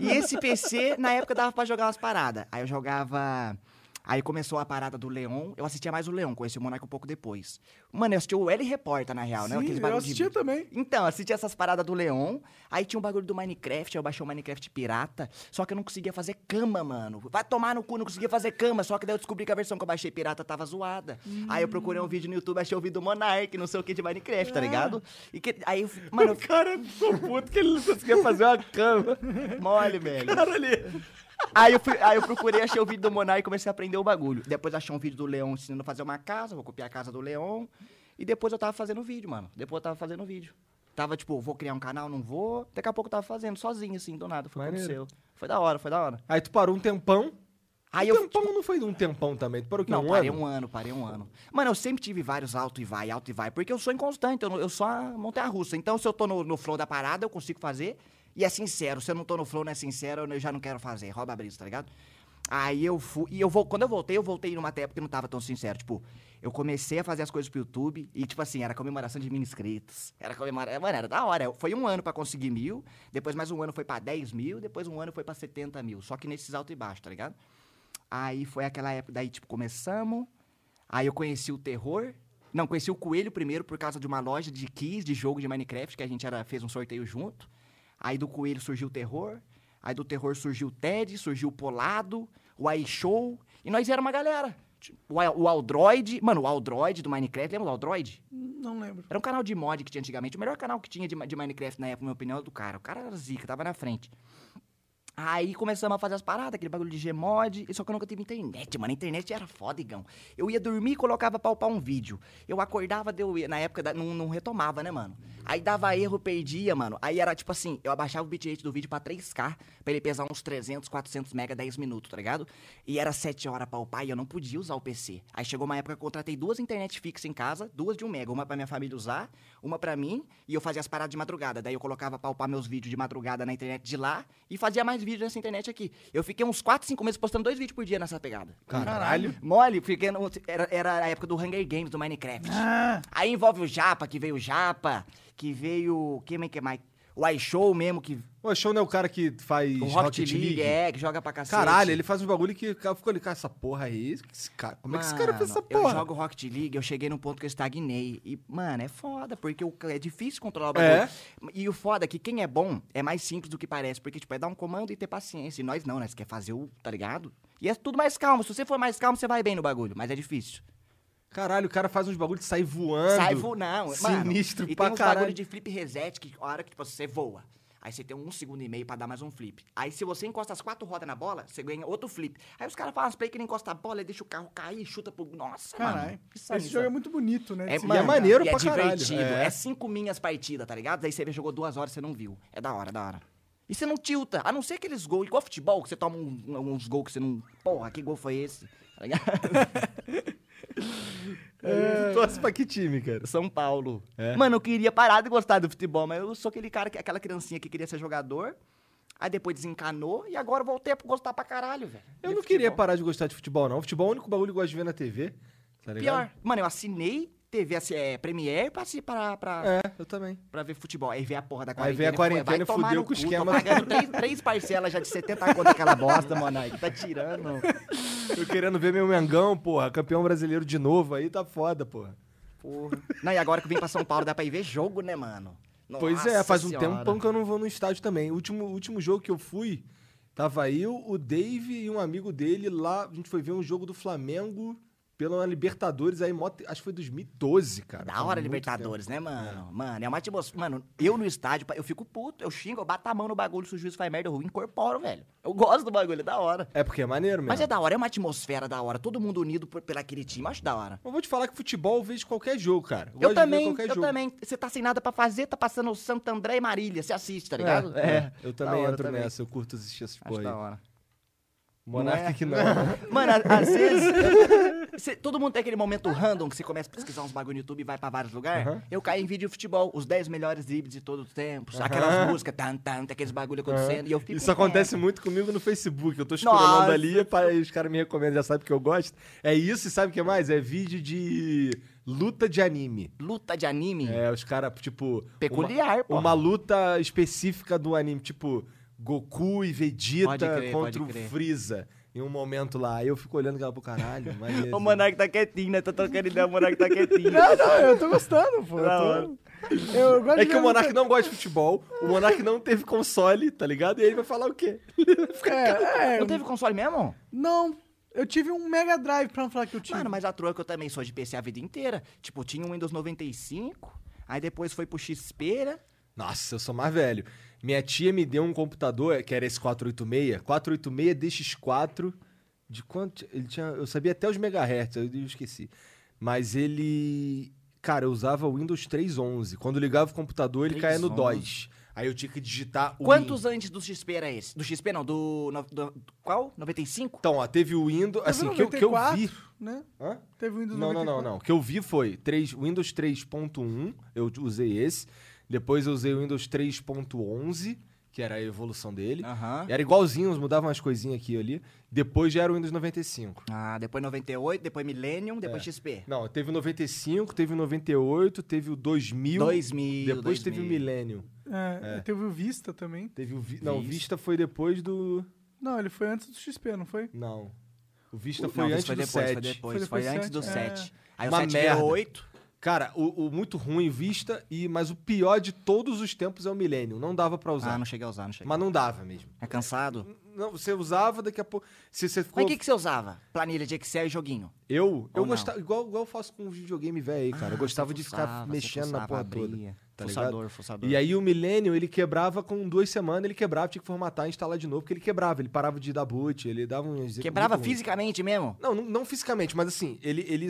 E esse PC, na época, dava pra jogar umas paradas. Aí eu jogava. Aí começou a parada do Leon. Eu assistia mais o Leon, conheci o Monarca um pouco depois. Mano, eu assisti o L Reporta, na real, né? Sim, Aqueles eu de assistia vídeo. também. Então, eu assistia essas paradas do Leon. Aí tinha um bagulho do Minecraft, aí eu baixei o Minecraft pirata. Só que eu não conseguia fazer cama, mano. Vai tomar no cu, não conseguia fazer cama. Só que daí eu descobri que a versão que eu baixei pirata tava zoada. Aí eu procurei um vídeo no YouTube, achei o vídeo do Monark, não sei o que, de Minecraft, tá ligado? E que, aí, eu, mano, eu [LAUGHS] Cara, ficou puto que ele não conseguia fazer uma cama. mole, velho. Cara ali. Aí eu, fui, aí eu procurei, achei o vídeo do Monark e comecei a aprender o bagulho. Depois achei um vídeo do Leão ensinando a fazer uma casa, vou copiar a casa do Leão. E depois eu tava fazendo vídeo, mano. Depois eu tava fazendo vídeo. Tava tipo, vou criar um canal, não vou. Daqui a pouco eu tava fazendo sozinho, assim, do nada. Foi o que aconteceu. Foi da hora, foi da hora. Aí tu parou um tempão. Aí um eu. tempão não foi um tempão também. Tu parou o quê? Não, um parei ano? um ano, parei um ano. Mano, eu sempre tive vários alto e vai, alto e vai, porque eu sou inconstante, eu, eu sou a montanha russa. Então, se eu tô no, no flow da parada, eu consigo fazer. E é sincero, se eu não tô no flow, não é sincero, eu já não quero fazer. Rouba a brisa, tá ligado? Aí eu fui. E eu vou, quando eu voltei, eu voltei numa época que não tava tão sincero. Tipo, eu comecei a fazer as coisas pro YouTube e, tipo assim, era comemoração de mil inscritos. Era comemoração. Mano, era da hora. Foi um ano pra conseguir mil, depois mais um ano foi pra 10 mil, depois um ano foi pra 70 mil. Só que nesses alto e baixo, tá ligado? Aí foi aquela época, daí, tipo, começamos. Aí eu conheci o terror. Não, conheci o Coelho primeiro por causa de uma loja de keys de jogo de Minecraft, que a gente era, fez um sorteio junto. Aí do Coelho surgiu o terror. Aí do terror surgiu o Ted, surgiu o Polado, o iShow. E nós era uma galera. Tipo, O, o Aldroid. Mano, o Aldroid do Minecraft. Lembra do Aldroid? Não lembro. Era um canal de mod que tinha antigamente. O melhor canal que tinha de, de Minecraft na época, na minha opinião, é do cara. O cara era zica, tava na frente. Aí começamos a fazer as paradas, aquele bagulho de Gmod, só que eu nunca tive internet, mano. A internet era foda, igão. Eu ia dormir e colocava pra upar um vídeo. Eu acordava, deu, na época não, não retomava, né, mano? Aí dava erro, perdia, mano. Aí era tipo assim, eu abaixava o bitrate do vídeo pra 3K, pra ele pesar uns 300, 400 mega 10 minutos, tá ligado? E era 7 horas pra upar e eu não podia usar o PC. Aí chegou uma época que eu contratei duas internet fixas em casa, duas de 1 mega, uma pra minha família usar, uma pra mim, e eu fazia as paradas de madrugada. Daí eu colocava pra upar meus vídeos de madrugada na internet de lá e fazia mais vídeos nessa internet aqui. Eu fiquei uns 4, 5 meses postando dois vídeos por dia nessa pegada. Caralho. Mole, fiquei no- era, era a época do Hunger Games do Minecraft. Ah, Aí envolve o Japa, que veio o Japa, que veio. Quem é que é mais? O iShow mesmo, que O show não é o cara que faz o Rocket, Rocket League, é, que joga pra cacete. Caralho, ele faz um bagulho que o cara ficou ali, cara, essa porra aí, esse cara, como é que esse cara fez essa Mano, Eu porra? jogo Rocket League, eu cheguei num ponto que eu estagnei. E, mano, é foda, porque o- é difícil controlar o É. bagulho. E o foda é que quem é bom é mais simples do que parece. Porque, tipo, é dar um comando e ter paciência. E nós não, nós quer fazer o, tá ligado? E é tudo mais calmo. Se você for mais calmo, você vai bem no bagulho. Mas é difícil. Caralho, o cara faz uns bagulho de sair voando. Sai vo... Não, mano. Sinistro E pra tem uns caralho. bagulho de flip reset que a hora que tipo, você voa. Aí você tem um segundo e meio pra dar mais um flip. Aí se você encosta as quatro rodas na bola, você ganha outro flip. Aí os caras fazem as play que ele encosta a bola, e deixa o carro cair, chuta pro... Nossa, Caralho. mano. Esse sangue, jogo é muito bonito, né? É, mano, jogar. maneiro e pra é caralho. divertido. É. É. cinco minhas partidas, tá ligado? Aí você jogou duas horas e você não viu. É da hora, da hora. E você não tilta. A não ser aqueles gols, igual futebol, que você toma um- uns gols que você não. Porra, que gol foi esse? Tá ligado? [LAUGHS] É. Torce pra que time, cara? São Paulo. É? Mano, eu queria parar de gostar do futebol, mas eu sou aquele cara, que- aquela criancinha que queria ser jogador. Aí depois desencanou e agora eu voltei a gostar pra caralho, velho. Eu não queria parar de gostar de futebol, não. Futebol é o único bagulho que eu gosto de ver na TV. Tá ligado? Pior. Mano, eu assinei TV assim, é, Premiere pra, se- pra, pra, É, eu também. pra ver futebol. Aí vem a porra da Aí quarentena. vem a quarentena vai e tomar fudeu no com o cu, esquema. Tô pagando três, três parcelas já de 70 conto daquela bosta. Aí tá tirando. [LAUGHS] Eu querendo ver meu Mengão, porra, campeão brasileiro de novo, aí tá foda, porra. Porra. Não, e agora que eu vim pra São Paulo, dá pra ir ver jogo, né, mano? pois é, Nossa faz um Senhora. tempão que eu não vou no estádio também. O último, último jogo que eu fui, tava eu, o Dave e um amigo dele lá. A gente foi ver um jogo do Flamengo pela Libertadores, aí, acho que foi 2012, cara. Da hora Libertadores, né, mano? Mano, é uma atmosfera. Mano, eu no estádio, eu fico puto, eu xingo, eu bato a mão no bagulho, se o juiz faz merda, eu incorporo, velho. Eu gosto do bagulho, é da hora. tempo. É porque é maneiro mesmo. Mas é da hora, é uma atmosfera da hora, todo mundo unido por, pelo aquele time, eu acho da hora. Eu vou te falar que futebol eu vejo qualquer jogo, cara. Eu ver também, eu jogo. também. Você tá sem nada pra fazer, tá passando o Santo André e Marília, você assiste, tá ligado? É, é. eu Da também hora entro também. nessa, eu curto assistir essas porra da hora. Monarca Não é? que não. [LAUGHS] Mano, a- às vezes. [LAUGHS] cê- todo mundo tem aquele momento random que você começa a pesquisar uns bagulho no YouTube e vai pra vários lugares. Eu caí em vídeo de futebol, os 10 melhores dribles de todos os tempos. Aquelas músicas, tan, tan, tem aqueles bagulho acontecendo. E eu fico. Isso acontece muito comigo no Facebook. Eu tô scrollando Nossa. ali pá, e os caras me recomendam, já sabem que eu gosto. É isso e sabe o que mais? É vídeo de luta de anime. Luta de anime. É, os caras, tipo. Peculiar, uma, pô. uma luta específica do anime, tipo, Goku e Vegeta crer, contra o. Freeza. Em um momento lá. Aí eu fico olhando aquela pro caralho. O Monark tá quietinho, né? Tô trocando ideia, o Monark tá quietinho. Não, não, eu tô gostando, pô. Da Eu, tô... eu gosto É de que o Monark não gosta de futebol, o Monark não teve console, tá ligado? E ele vai falar o quê? [LAUGHS] É, é, Não teve console mesmo? não, eu tive um Mega Drive pra não falar que eu tive. Mano, mas a troca eu também sou de PC a vida inteira. Tipo, tinha um Windows 95, aí depois foi pro XP, né? Nossa, eu sou mais velho. Minha tia me deu um computador, que era esse 486, 486 DX4, de quanto? Ele tinha, eu sabia até os megahertz, eu esqueci. Mas ele, cara, eu usava o Windows 3.11. Quando ligava o computador, ele caía no 3.11. DOS. Aí eu tinha que digitar o Quantos antes do XP era esse? Do XP não, do. no- do- qual? 95? Então, ó, teve o Windows, Teve assim, que eu, que eu 94, vi. Né? Hã? Teve o Windows Não, não, 94. não, não. O que eu vi foi 3, Windows 3.1, eu usei esse. Depois eu usei o Windows 3.11, que era a evolução dele. Aham. Era igualzinho, mudavam umas coisinhas aqui e ali. Depois já era o Windows 95. Ah, depois 98, depois Millennium, depois É. XP. Não, teve o 95, teve o 98, teve o 2000. 2000. Depois teve o 2000. Millennium. É, Teve o Vista também. Teve o Vi... Não, o Vista. Foi depois do. Não, ele foi antes do XP, não foi? Não. O Vista Não, foi isso antes foi do depois, 7. foi depois, Foi foi, depois antes do sete, é. 7. Aí Uma o 7 merda. virou 8. Cara, o, o muito ruim Vista, e mas o pior de todos os tempos é o Millennium. Não dava pra usar. Ah, não cheguei a usar, não cheguei. Mas não dava mesmo. É cansado? Não, você usava, daqui a pouco. Se você ficou. Mas o que, que você usava? Planilha de Excel e joguinho. Eu, eu Ou gostava. Igual, igual eu faço com os videogame velho aí, cara. eu Ah, gostava de ficar fuçava, você mexendo na fuçava, porra abria. toda. Tá ligado? fuçador. E aí o Millennium, ele quebrava com duas semanas, ele quebrava, tinha que formatar e instalar de novo, porque ele quebrava, ele parava de dar boot, ele dava um. Quebrava fisicamente mesmo? Não, não, não fisicamente, mas assim, ele, ele.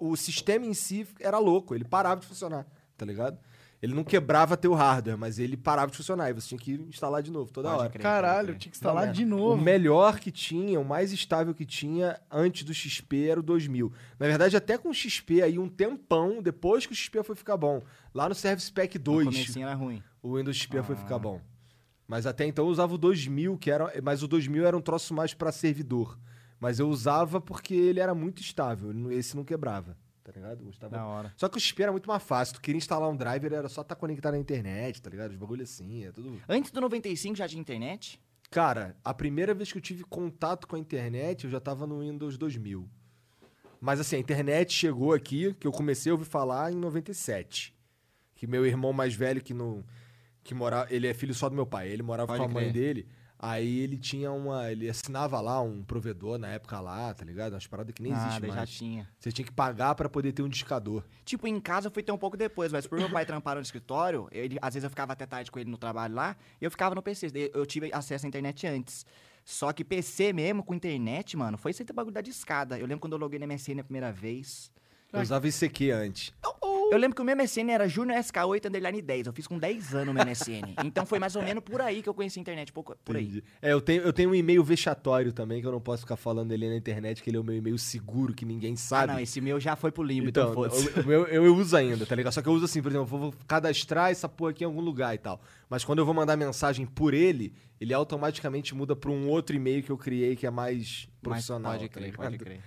O sistema em si era louco, ele parava de funcionar, tá ligado? Ele não quebrava teu hardware, mas ele parava de funcionar e você tinha que instalar de novo toda Pode hora. crer. Caralho, tinha que instalar Não, de O novo. melhor que tinha, o mais estável que tinha antes do XP era o 2000. Na verdade, até com o XP aí, um tempão, depois que o XP foi ficar bom. Lá no Service Pack No 2, comecinho era ruim. o Windows XP foi Ah. ficar bom. Mas até então eu usava o 2000, que era, mas o 2000 era um troço mais pra servidor. Mas eu usava porque ele era muito estável, esse não quebrava, tá tá ligado? Gostava. Da hora. Só que o XP era muito mais fácil. Tu queria instalar um driver, era só estar conectado na internet, tá ligado? Os bagulho assim, é tudo. Antes do 95 já tinha internet? Cara, a primeira vez que eu tive contato com a internet, eu já tava no Windows 2000. Mas assim, a internet chegou aqui, que eu comecei a ouvir falar em 97. Que meu irmão mais velho, que não. Que morava. Ele é filho só do meu pai. Ele morava Pode com a mãe crer. dele. Aí ele tinha uma. Ele assinava lá um provedor na época lá, tá ligado? Umas paradas que nem ah, existe daí já mais. tinha. Você tinha que pagar pra poder ter um discador. Tipo, em casa eu fui ter um pouco depois, mas por meu pai trampar no escritório, ele, às vezes eu ficava até tarde com ele no trabalho lá, e eu ficava no PC. Eu tive acesso à internet antes. Só que PC mesmo, com internet, mano, foi esse bagulho da discada. Eu lembro quando eu loguei no MSN a primeira vez. Eu usava ICQ antes. Eu lembro que o meu MSN era Júnior SK8 Underline 10. Eu fiz com 10 anos o meu MSN. [LAUGHS] então foi mais ou menos por aí que eu conheci a internet, pouco, por aí. Entendi. É, eu tenho, eu tenho um e-mail vexatório também, que eu não posso ficar falando ele na internet, que ele é o meu e-mail seguro, que ninguém Ah, sabe. não, esse meu já foi pro limbo, então, Então, foda-se. meu- eu, eu uso ainda, tá ligado? Só que eu uso assim, por exemplo, eu vou cadastrar essa porra aqui em algum lugar e tal. Mas quando eu vou mandar mensagem por ele, ele automaticamente muda pra um outro e-mail que eu criei que é mais Mas profissional. pode tá crer, ligado? pode crer.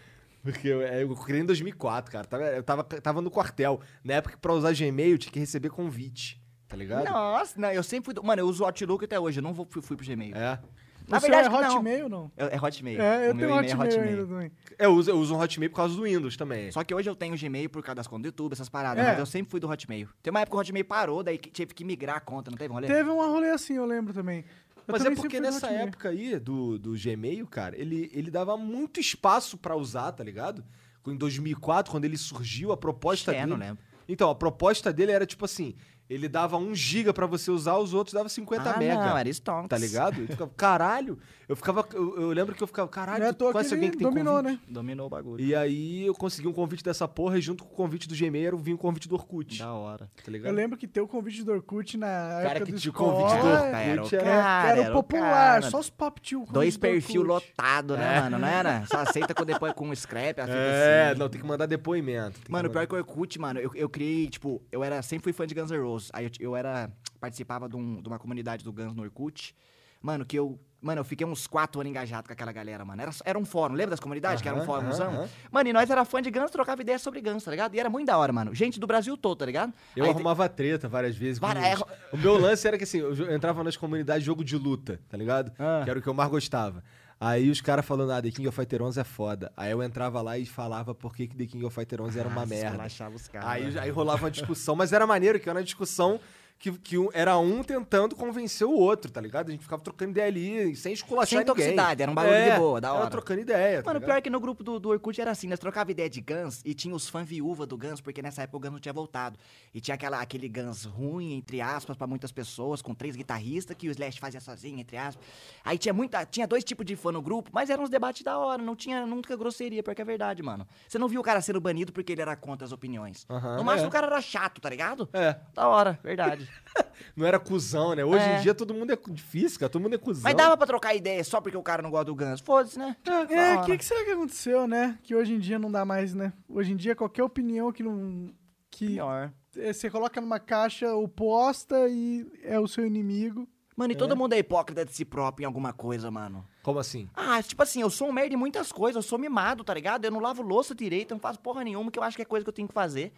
Porque eu, é, eu criei em 2004, cara. Tava- Eu tava, tava no quartel. Na época que pra usar Gmail tinha que receber convite, tá ligado? Nossa, não, eu sempre fui. Do... Mano, eu uso o Outlook até hoje, eu não vou, fui, fui pro Gmail. É. Na seu verdade, é não. Hotmail não? É, é Hotmail. É, eu o tenho meu e-mail Hotmail, é ainda também. Eu uso, eu uso um Hotmail por causa do Windows também. Só que hoje eu tenho Gmail por causa das contas do YouTube, essas paradas, É. mas eu sempre fui do Hotmail. Tem uma época que o Hotmail parou, daí que tive que migrar a conta, não teve um rolê? Teve um rolê assim, eu lembro também. Mas é porque nessa época aí do, do Gmail, cara, ele, ele dava muito espaço pra usar, tá ligado? Em 2004, quando ele surgiu, a proposta É, dele... não lembro. Então, a proposta dele era tipo assim, ele dava 1 giga pra você usar, os outros dava 50 ah, mega. não, era Stonks. Tá ligado? Ficava, caralho, eu ficava, eu, eu lembro que eu ficava, caralho, é conhece alguém que tem dominou, convite? né? Dominou o bagulho. E aí eu consegui um convite dessa porra e junto com o convite do Gmail vinha o convite do Orkut, Da hora. tá ligado? Eu lembro que ter o convite do Orkut na Cara, época que do tinha convite do é, Orkut, era cara, era, era popular, cara. só os pop tinha o convite Dois do perfil Orkut. lotado, né, mano? Não era? Só aceita com depois com um scrap, a fita É, assim. não, tem que mandar depoimento. tem que Mano, mandar- pior que o Orkut, mano, eu, eu criei, tipo, eu era, sempre fui fã de Guns N' Roses. Aí eu, eu era, participava de, um- de uma comunidade do Guns no Orkut. Mano, que eu, mano, eu fiquei uns quatro anos engajado com aquela galera, mano. Era, era um fórum, lembra das comunidades? que era um fórumzão? aham. Mano, e nós era fã de Guns, trocava ideias sobre Guns, tá ligado? E era muito da hora, mano. Gente do Brasil todo, tá ligado? Eu Aí arrumava treta várias vezes. Várias- os- O meu lance era que assim, eu entrava nas comunidades de jogo de luta, tá ligado? Ah. Que era o que eu mais gostava. Aí os caras falando, ah, The King of Fighter 11 é foda. Aí eu entrava lá e falava por que The King of Fighter 11 era uma Ah, merda. os caras, Aí, né? aí rolava uma discussão, mas era maneiro, que era uma discussão que, que um- era um tentando convencer o outro, tá ligado? A gente ficava trocando ideia ali, sem esculachar Sem ninguém. toxicidade, era um bagulho de boa, da Era hora. trocando ideia, tá Mano, ligado? pior que no grupo do, do Orkut era assim, nós trocava ideia de Guns e tinha os fãs viúva do Guns, porque nessa época o Guns não tinha voltado. E tinha aquela, aquele Guns ruim, entre aspas, pra muitas pessoas, com três guitarristas, que o Slash fazia sozinho, entre aspas. Aí tinha muita, tinha dois tipos de fã no grupo, mas eram uns debates da hora, não tinha nunca grosseria, porque é verdade, mano. Você não viu o cara sendo banido porque ele era contra as opiniões. Aham, no máximo é. o cara era chato, tá ligado? É, Da hora, verdade. [LAUGHS] não era cuzão, né? Hoje É. em dia todo mundo é difícil, cara. Todo mundo é cuzão. mas dava pra trocar ideia só porque o cara não gosta do Guns. Foda-se, né? É, o que, hora. que será que aconteceu, né? Que hoje em dia não dá mais, né? Hoje em dia qualquer opinião que não... Que Pior. eh, você coloca numa caixa oposta e é o seu inimigo. Mano, e todo mundo é hipócrita de si próprio em alguma coisa, mano. Como assim? Ah, tipo assim, eu sou um merda em muitas coisas, eu sou mimado, tá ligado? Eu não lavo louça direito, eu não faço porra nenhuma, que eu acho que é coisa que eu tenho que fazer,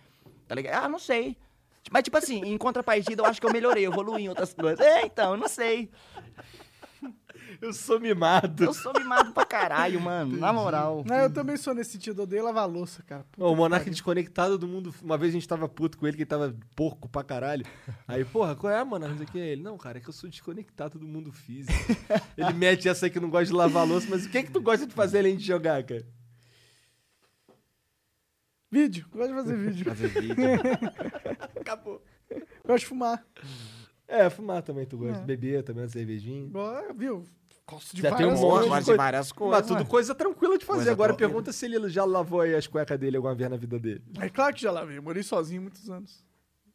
tá ligado? Ah, não sei. Mas, tipo assim, em contrapartida, eu acho que eu melhorei, eu evoluí em outras coisas. É, então, eu não sei. Eu sou mimado. Eu sou mimado pra caralho, mano, na moral. Não, eu também sou nesse sentido, eu odeio lavar louça, cara. Puta o Monark pariu. desconectado do mundo. Uma vez a gente tava puto com ele, que ele tava porco pra caralho. Aí, porra, qual é, mano? Não sei o que. Ele, não, cara, é que eu sou desconectado do mundo físico. ele mete essa aí que não gosta de lavar louça, mas o que é que tu gosta de fazer além de jogar, cara? Vídeo, gosto de fazer vídeo. Fazer vídeo. [LAUGHS] Acabou. gosto de fumar. É, fumar também tu gosta. É. Beber também, uma cervejinha. Ó, Viu? Gosto de Já tem um várias monte coisas. De várias Mas coisas. tudo mano. coisa tranquila de fazer. Coisa Agora tranquila. pergunta se ele já lavou aí as cuecas dele alguma vez na vida dele. É claro que já lavei, eu morei sozinho muitos anos.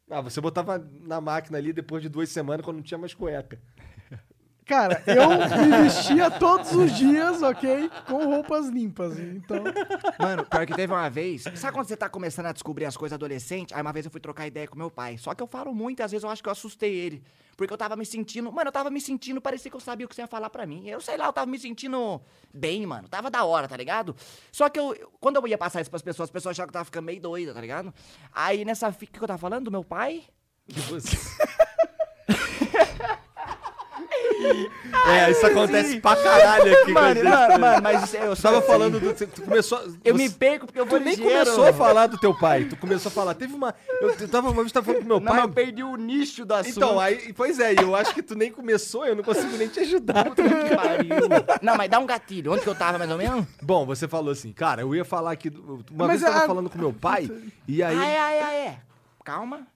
Ah, você botava na máquina ali depois de duas semanas quando não tinha mais cueca. Cara, eu me vestia todos os dias, ok? Com roupas limpas. Então, Mano, pior que teve uma vez. Sabe quando você tá começando a descobrir as coisas adolescente? Aí uma vez eu fui trocar ideia com meu pai. Só que eu falo muito, e às vezes eu acho que eu assustei ele. Porque eu tava me sentindo. Mano, eu tava me sentindo, parecia que eu sabia o que você ia falar pra mim. Eu sei lá, eu tava me sentindo bem, mano. Tava da hora, tá ligado? Só que eu. Quando eu ia passar isso pras pessoas, as pessoas achavam que eu tava ficando meio doida, tá ligado? Aí nessa. O que que eu tava falando? Do meu pai? Que [LAUGHS] você- é, isso acontece pra caralho aqui. Mano, gente. mano, mas isso- eu Tu tava sou falando assim. do. Tu começou. Eu você- me perco porque eu Tu vou nem ligeiro. começou a falar do teu pai. Tu começou a falar. Teve uma. Eu, eu tava uma vez tava falando com meu Não, pai. mas eu perdi o nicho do assunto. Então, aí. Pois é, e eu acho que tu nem começou, eu não consigo nem te ajudar. Que pariu. Não, mas dá um gatilho. Onde que eu tava, mais ou menos? Bom, você falou assim, cara, eu ia falar aqui. Uma Mas vez eu tava a- falando com meu pai, e aí. Ah, é, é, é. Calma.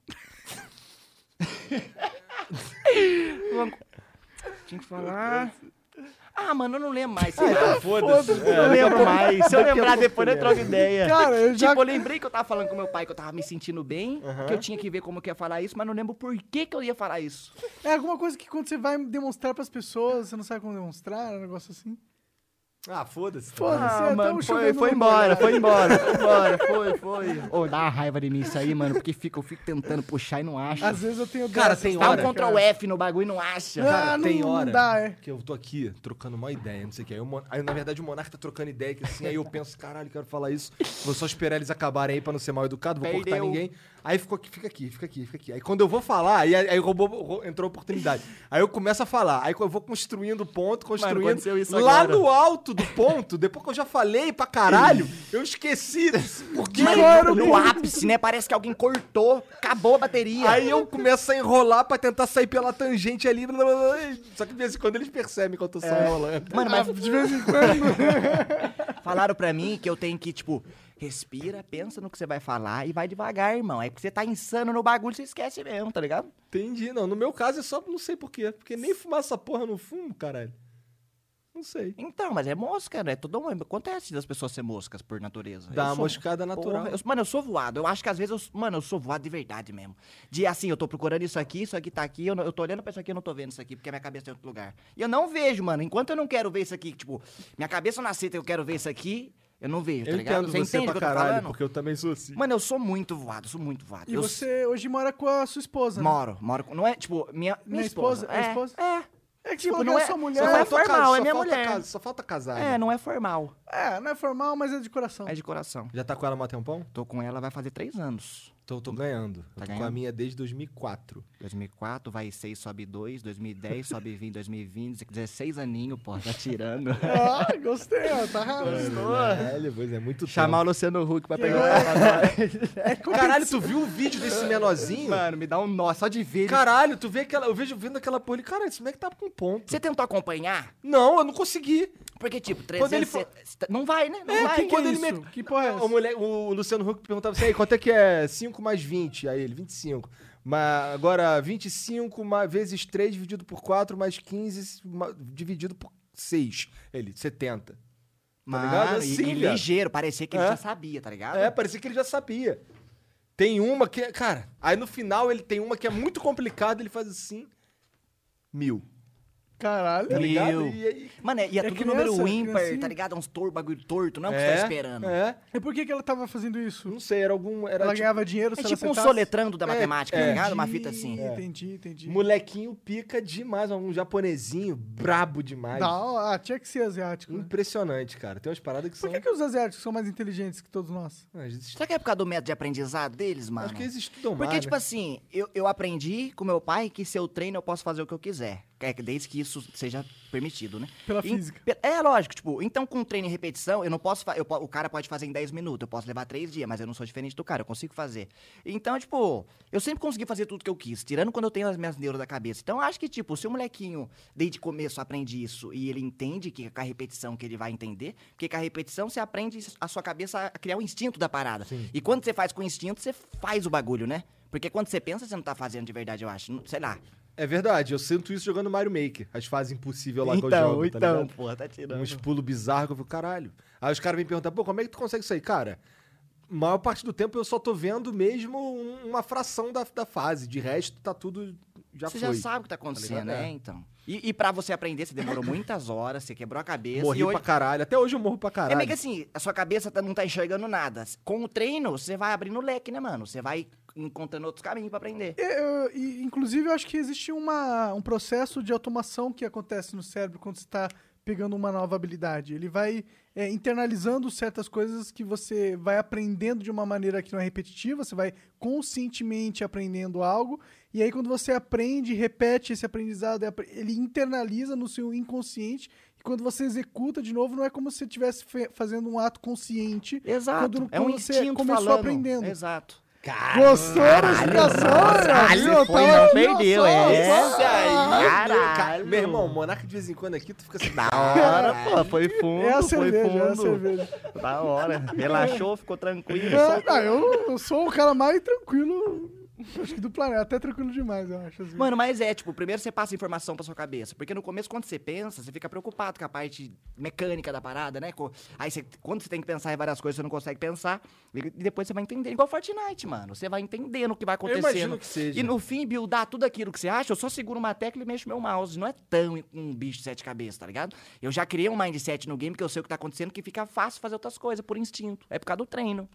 [LAUGHS] Tinha que falar. Ah, mano, eu não lembro mais. sei [LAUGHS] lá. Foda-se. Eu não lembro mais. Se eu lembrar depois, eu troco ideia. cara, eu já. Tipo, eu lembrei que eu tava falando com meu pai que eu tava me sentindo bem, que eu tinha que ver como que eu ia falar isso, mas não lembro por que que eu ia falar isso. É alguma coisa que quando você vai demonstrar pras pessoas, você não sabe como demonstrar, um negócio assim. Ah, foda-se. Foda-se, Ah, é mano, foi, foi embora, foi embora, foi [LAUGHS] embora, foi, foi. Ô, dá uma raiva de mim isso aí, mano, porque fica, eu fico tentando puxar e não acho. Às vezes eu tenho Cara, dessas, tem Dá um hora, Ctrl F no bagulho e não acha. Ah, Cara, não- tem não hora dá, é. que eu tô aqui trocando uma ideia, não sei o que. Aí, Mon- aí, na verdade, o Monarca tá trocando ideia, que assim, aí eu penso, caralho, quero falar isso. Vou só esperar eles acabarem aí pra não ser mal educado, vou cortar Perdeu. ninguém. Aí ficou aqui, fica aqui, fica aqui, fica aqui. Aí quando eu vou falar, aí, aí roubou, rou- entrou a oportunidade. Aí eu começo a falar, aí eu vou construindo o ponto, construindo. aconteceu isso lá agora. no alto do ponto, depois que eu já falei pra caralho, eu esqueci. [LAUGHS] Porque Mas Agora no, ápice, né? Parece que alguém cortou, acabou a bateria. Aí eu começo a enrolar pra tentar sair pela tangente ali. blá, blá, blá, só que de vez em quando eles percebem que eu tô só enrolando. Mano, mas [LAUGHS] De vez em quando. [LAUGHS] falaram pra mim que eu tenho que, tipo, respira, pensa no que você vai falar e vai devagar, irmão. É porque você tá insano no bagulho, você esquece mesmo, tá ligado? Entendi. Não, no meu caso é só não sei porquê. Porque nem fumar essa porra no fumo, caralho. Não sei. Então, mas é mosca, né? Todo mundo. Acontece das pessoas ser moscas por natureza. Dá Eu uma sou- moscada natural. Porra, eu- mano, eu sou voado. Eu acho que às vezes eu. Mano, eu sou voado de verdade mesmo. De assim, eu tô procurando isso aqui, isso aqui tá aqui, eu, não- eu tô olhando pra isso aqui, eu não tô vendo isso aqui, porque a minha cabeça tá em outro lugar. E eu não vejo, mano. Enquanto eu não quero ver isso aqui, tipo, minha cabeça não aceita, eu quero ver isso aqui, eu não vejo, tá eu ligado? entendo você, entende o pra que eu tô caralho, porque eu também sou assim. Mano, eu sou muito voado, sou muito voado. E eu você hoje mora com a sua esposa, né? moro, moro. com- Não é, tipo, minha, minha Minha esposa? É, É esposa? é. É que Tipo, não é é- sua só mulher. não é falta formal, casa, é só minha falta mulher. casa, só falta casar. É, não é formal. É, não é formal, mas é de coração. É de coração. Já tá com ela há um tempão? Tô com ela vai fazer três anos. Tô, tô ganhando. Tá eu tô com a ganhando? minha desde 2004. 2004, vai 6, sobe 2, 2010, [LAUGHS] sobe 20, 2020, 16 aninho, pô, tá tirando. [LAUGHS] Ah, gostei, ó. Tá raro. Velho, pois é muito Chamar o Luciano Huck pra pegar o tempo. [LAUGHS] Caralho, tu viu o vídeo desse menorzinho? Mano, me dá um nó só de ver. Caralho, tu vê aquela. Eu vejo vendo aquela porra ali. Cara, esse moleque tá com ponto. Você tentou acompanhar? Não, eu não consegui. Porque, tipo, Quando ele 300... Não vai, né? Não É, vai. que quando que ele met- Que porra é essa? O, moleque, o Luciano Huck perguntava assim, aí, quanto é que é 5 mais 20? Aí ele, 25. Mas agora, 25 mais, vezes 3 dividido por 4 mais 15 ma- dividido por 6. Ele, 70. Tá ligado? e- Assim, e, cara. ligeiro, parecia que ele É. já sabia, tá ligado? É, parecia que ele já sabia. Tem uma que, é- cara, aí no final ele tem uma que é muito complicada, ele faz assim, mil. Caralho. Tá ligado? E aí... Mano, é- e é, É tudo criança, número ímpar, criancinha. tá ligado? É uns tor bagulho torto, não é o que você tá esperando. É, E por que, que ela tava fazendo isso? não sei, era algum... Era ela tipo, ganhava dinheiro se É ela tipo um soletrando da É, matemática, é. tá ligado? Uma fita assim. Entendi, Entendi, entendi. molequinho pica demais, um japonesinho brabo demais. Não, ah, tinha que ser asiático. né? Impressionante, cara. Tem umas paradas que Por são... que, que os asiáticos são mais inteligentes que todos nós? Ah, eles- Será que é por causa do método de aprendizado deles, mano? Acho que eles estudam Porque, mais, tipo né? assim, eu, eu aprendi com meu pai que se eu treino eu posso fazer o que eu quiser. É, que desde que isso seja permitido, né? Pela E- física. pe- É, lógico, tipo, então com treino e repetição, eu não posso. Eu, o cara pode fazer em 10 minutos, eu posso levar 3 dias, mas eu não sou diferente do cara, eu consigo fazer. Então, tipo, eu sempre consegui fazer tudo que eu quis, tirando quando eu tenho as minhas neuras da cabeça. Então, eu acho que, tipo, se o molequinho, desde o começo, aprende isso e ele entende que com a repetição que ele vai entender, porque com a repetição você aprende a sua cabeça a criar o instinto da parada. E quando você faz com instinto, você faz o bagulho, né? Porque quando você pensa, você não tá fazendo de verdade, eu acho. Não- Sei lá. É verdade, eu sinto isso jogando Mario Maker. As fases impossíveis lá que eu então, jogo, tá então, ligado? porra, tá tirando. Uns pulos bizarros que eu fico, caralho. Aí os caras vêm perguntar, pô, como é que tu consegue isso aí? Cara, maior parte do tempo eu só tô vendo mesmo um- uma fração da, da fase. De resto, tá tudo já você foi. já sabe o que tá acontecendo, ligado? né? É. Então. E, e pra você aprender, você demorou muitas horas, você quebrou a cabeça. Morri hoje... pra caralho. Até hoje eu morro pra caralho. É meio que assim, a sua cabeça tá- não tá enxergando nada. Com o treino, você vai abrindo o leque, né, mano? Você vai encontrando outros caminhos pra aprender. Eu- e, inclusive, eu acho que existe uma, um processo de automação que acontece no cérebro quando você está pegando uma nova habilidade. Ele vai é, internalizando certas coisas que você vai aprendendo de uma maneira que não é repetitiva, você vai conscientemente aprendendo algo, e aí quando você aprende, repete esse aprendizado, é ele internaliza no seu inconsciente, e quando você executa de novo, não é como se você estivesse fazendo um ato consciente. Exato. Quando- é um quando você instinto começou falando. aprendendo. Exato. Gostou da explicação? Caralho, Viu? foi, não perdeu, só- é. só- Isso aí, Caralho. cara. Meu irmão, Monarca de vez em quando aqui, tu fica assim. Da hora, pô. Foi fundo, É a foi cerveja, é a fundo. cerveja. Da hora. Relaxou, ficou tranquilo. É, não, eu, eu sou o cara mais tranquilo, acho que do planeta. Até tranquilo demais, eu acho. assim. Mano, mas é, tipo, primeiro você passa informação pra sua cabeça. Porque no começo, quando você pensa, você fica preocupado com a parte mecânica da parada, né? Aí você, quando você tem que pensar em várias coisas, você não consegue pensar. E depois você vai entender. Igual Fortnite, mano. Você vai entendendo o que vai acontecendo. que seja. E no fim, buildar tudo aquilo que você acha, eu só seguro uma tecla e mexo meu mouse. Não é tão um bicho de sete cabeças, tá ligado? Eu já criei um mindset no game que eu sei o que tá acontecendo, que fica fácil fazer outras coisas por instinto. É por causa do treino.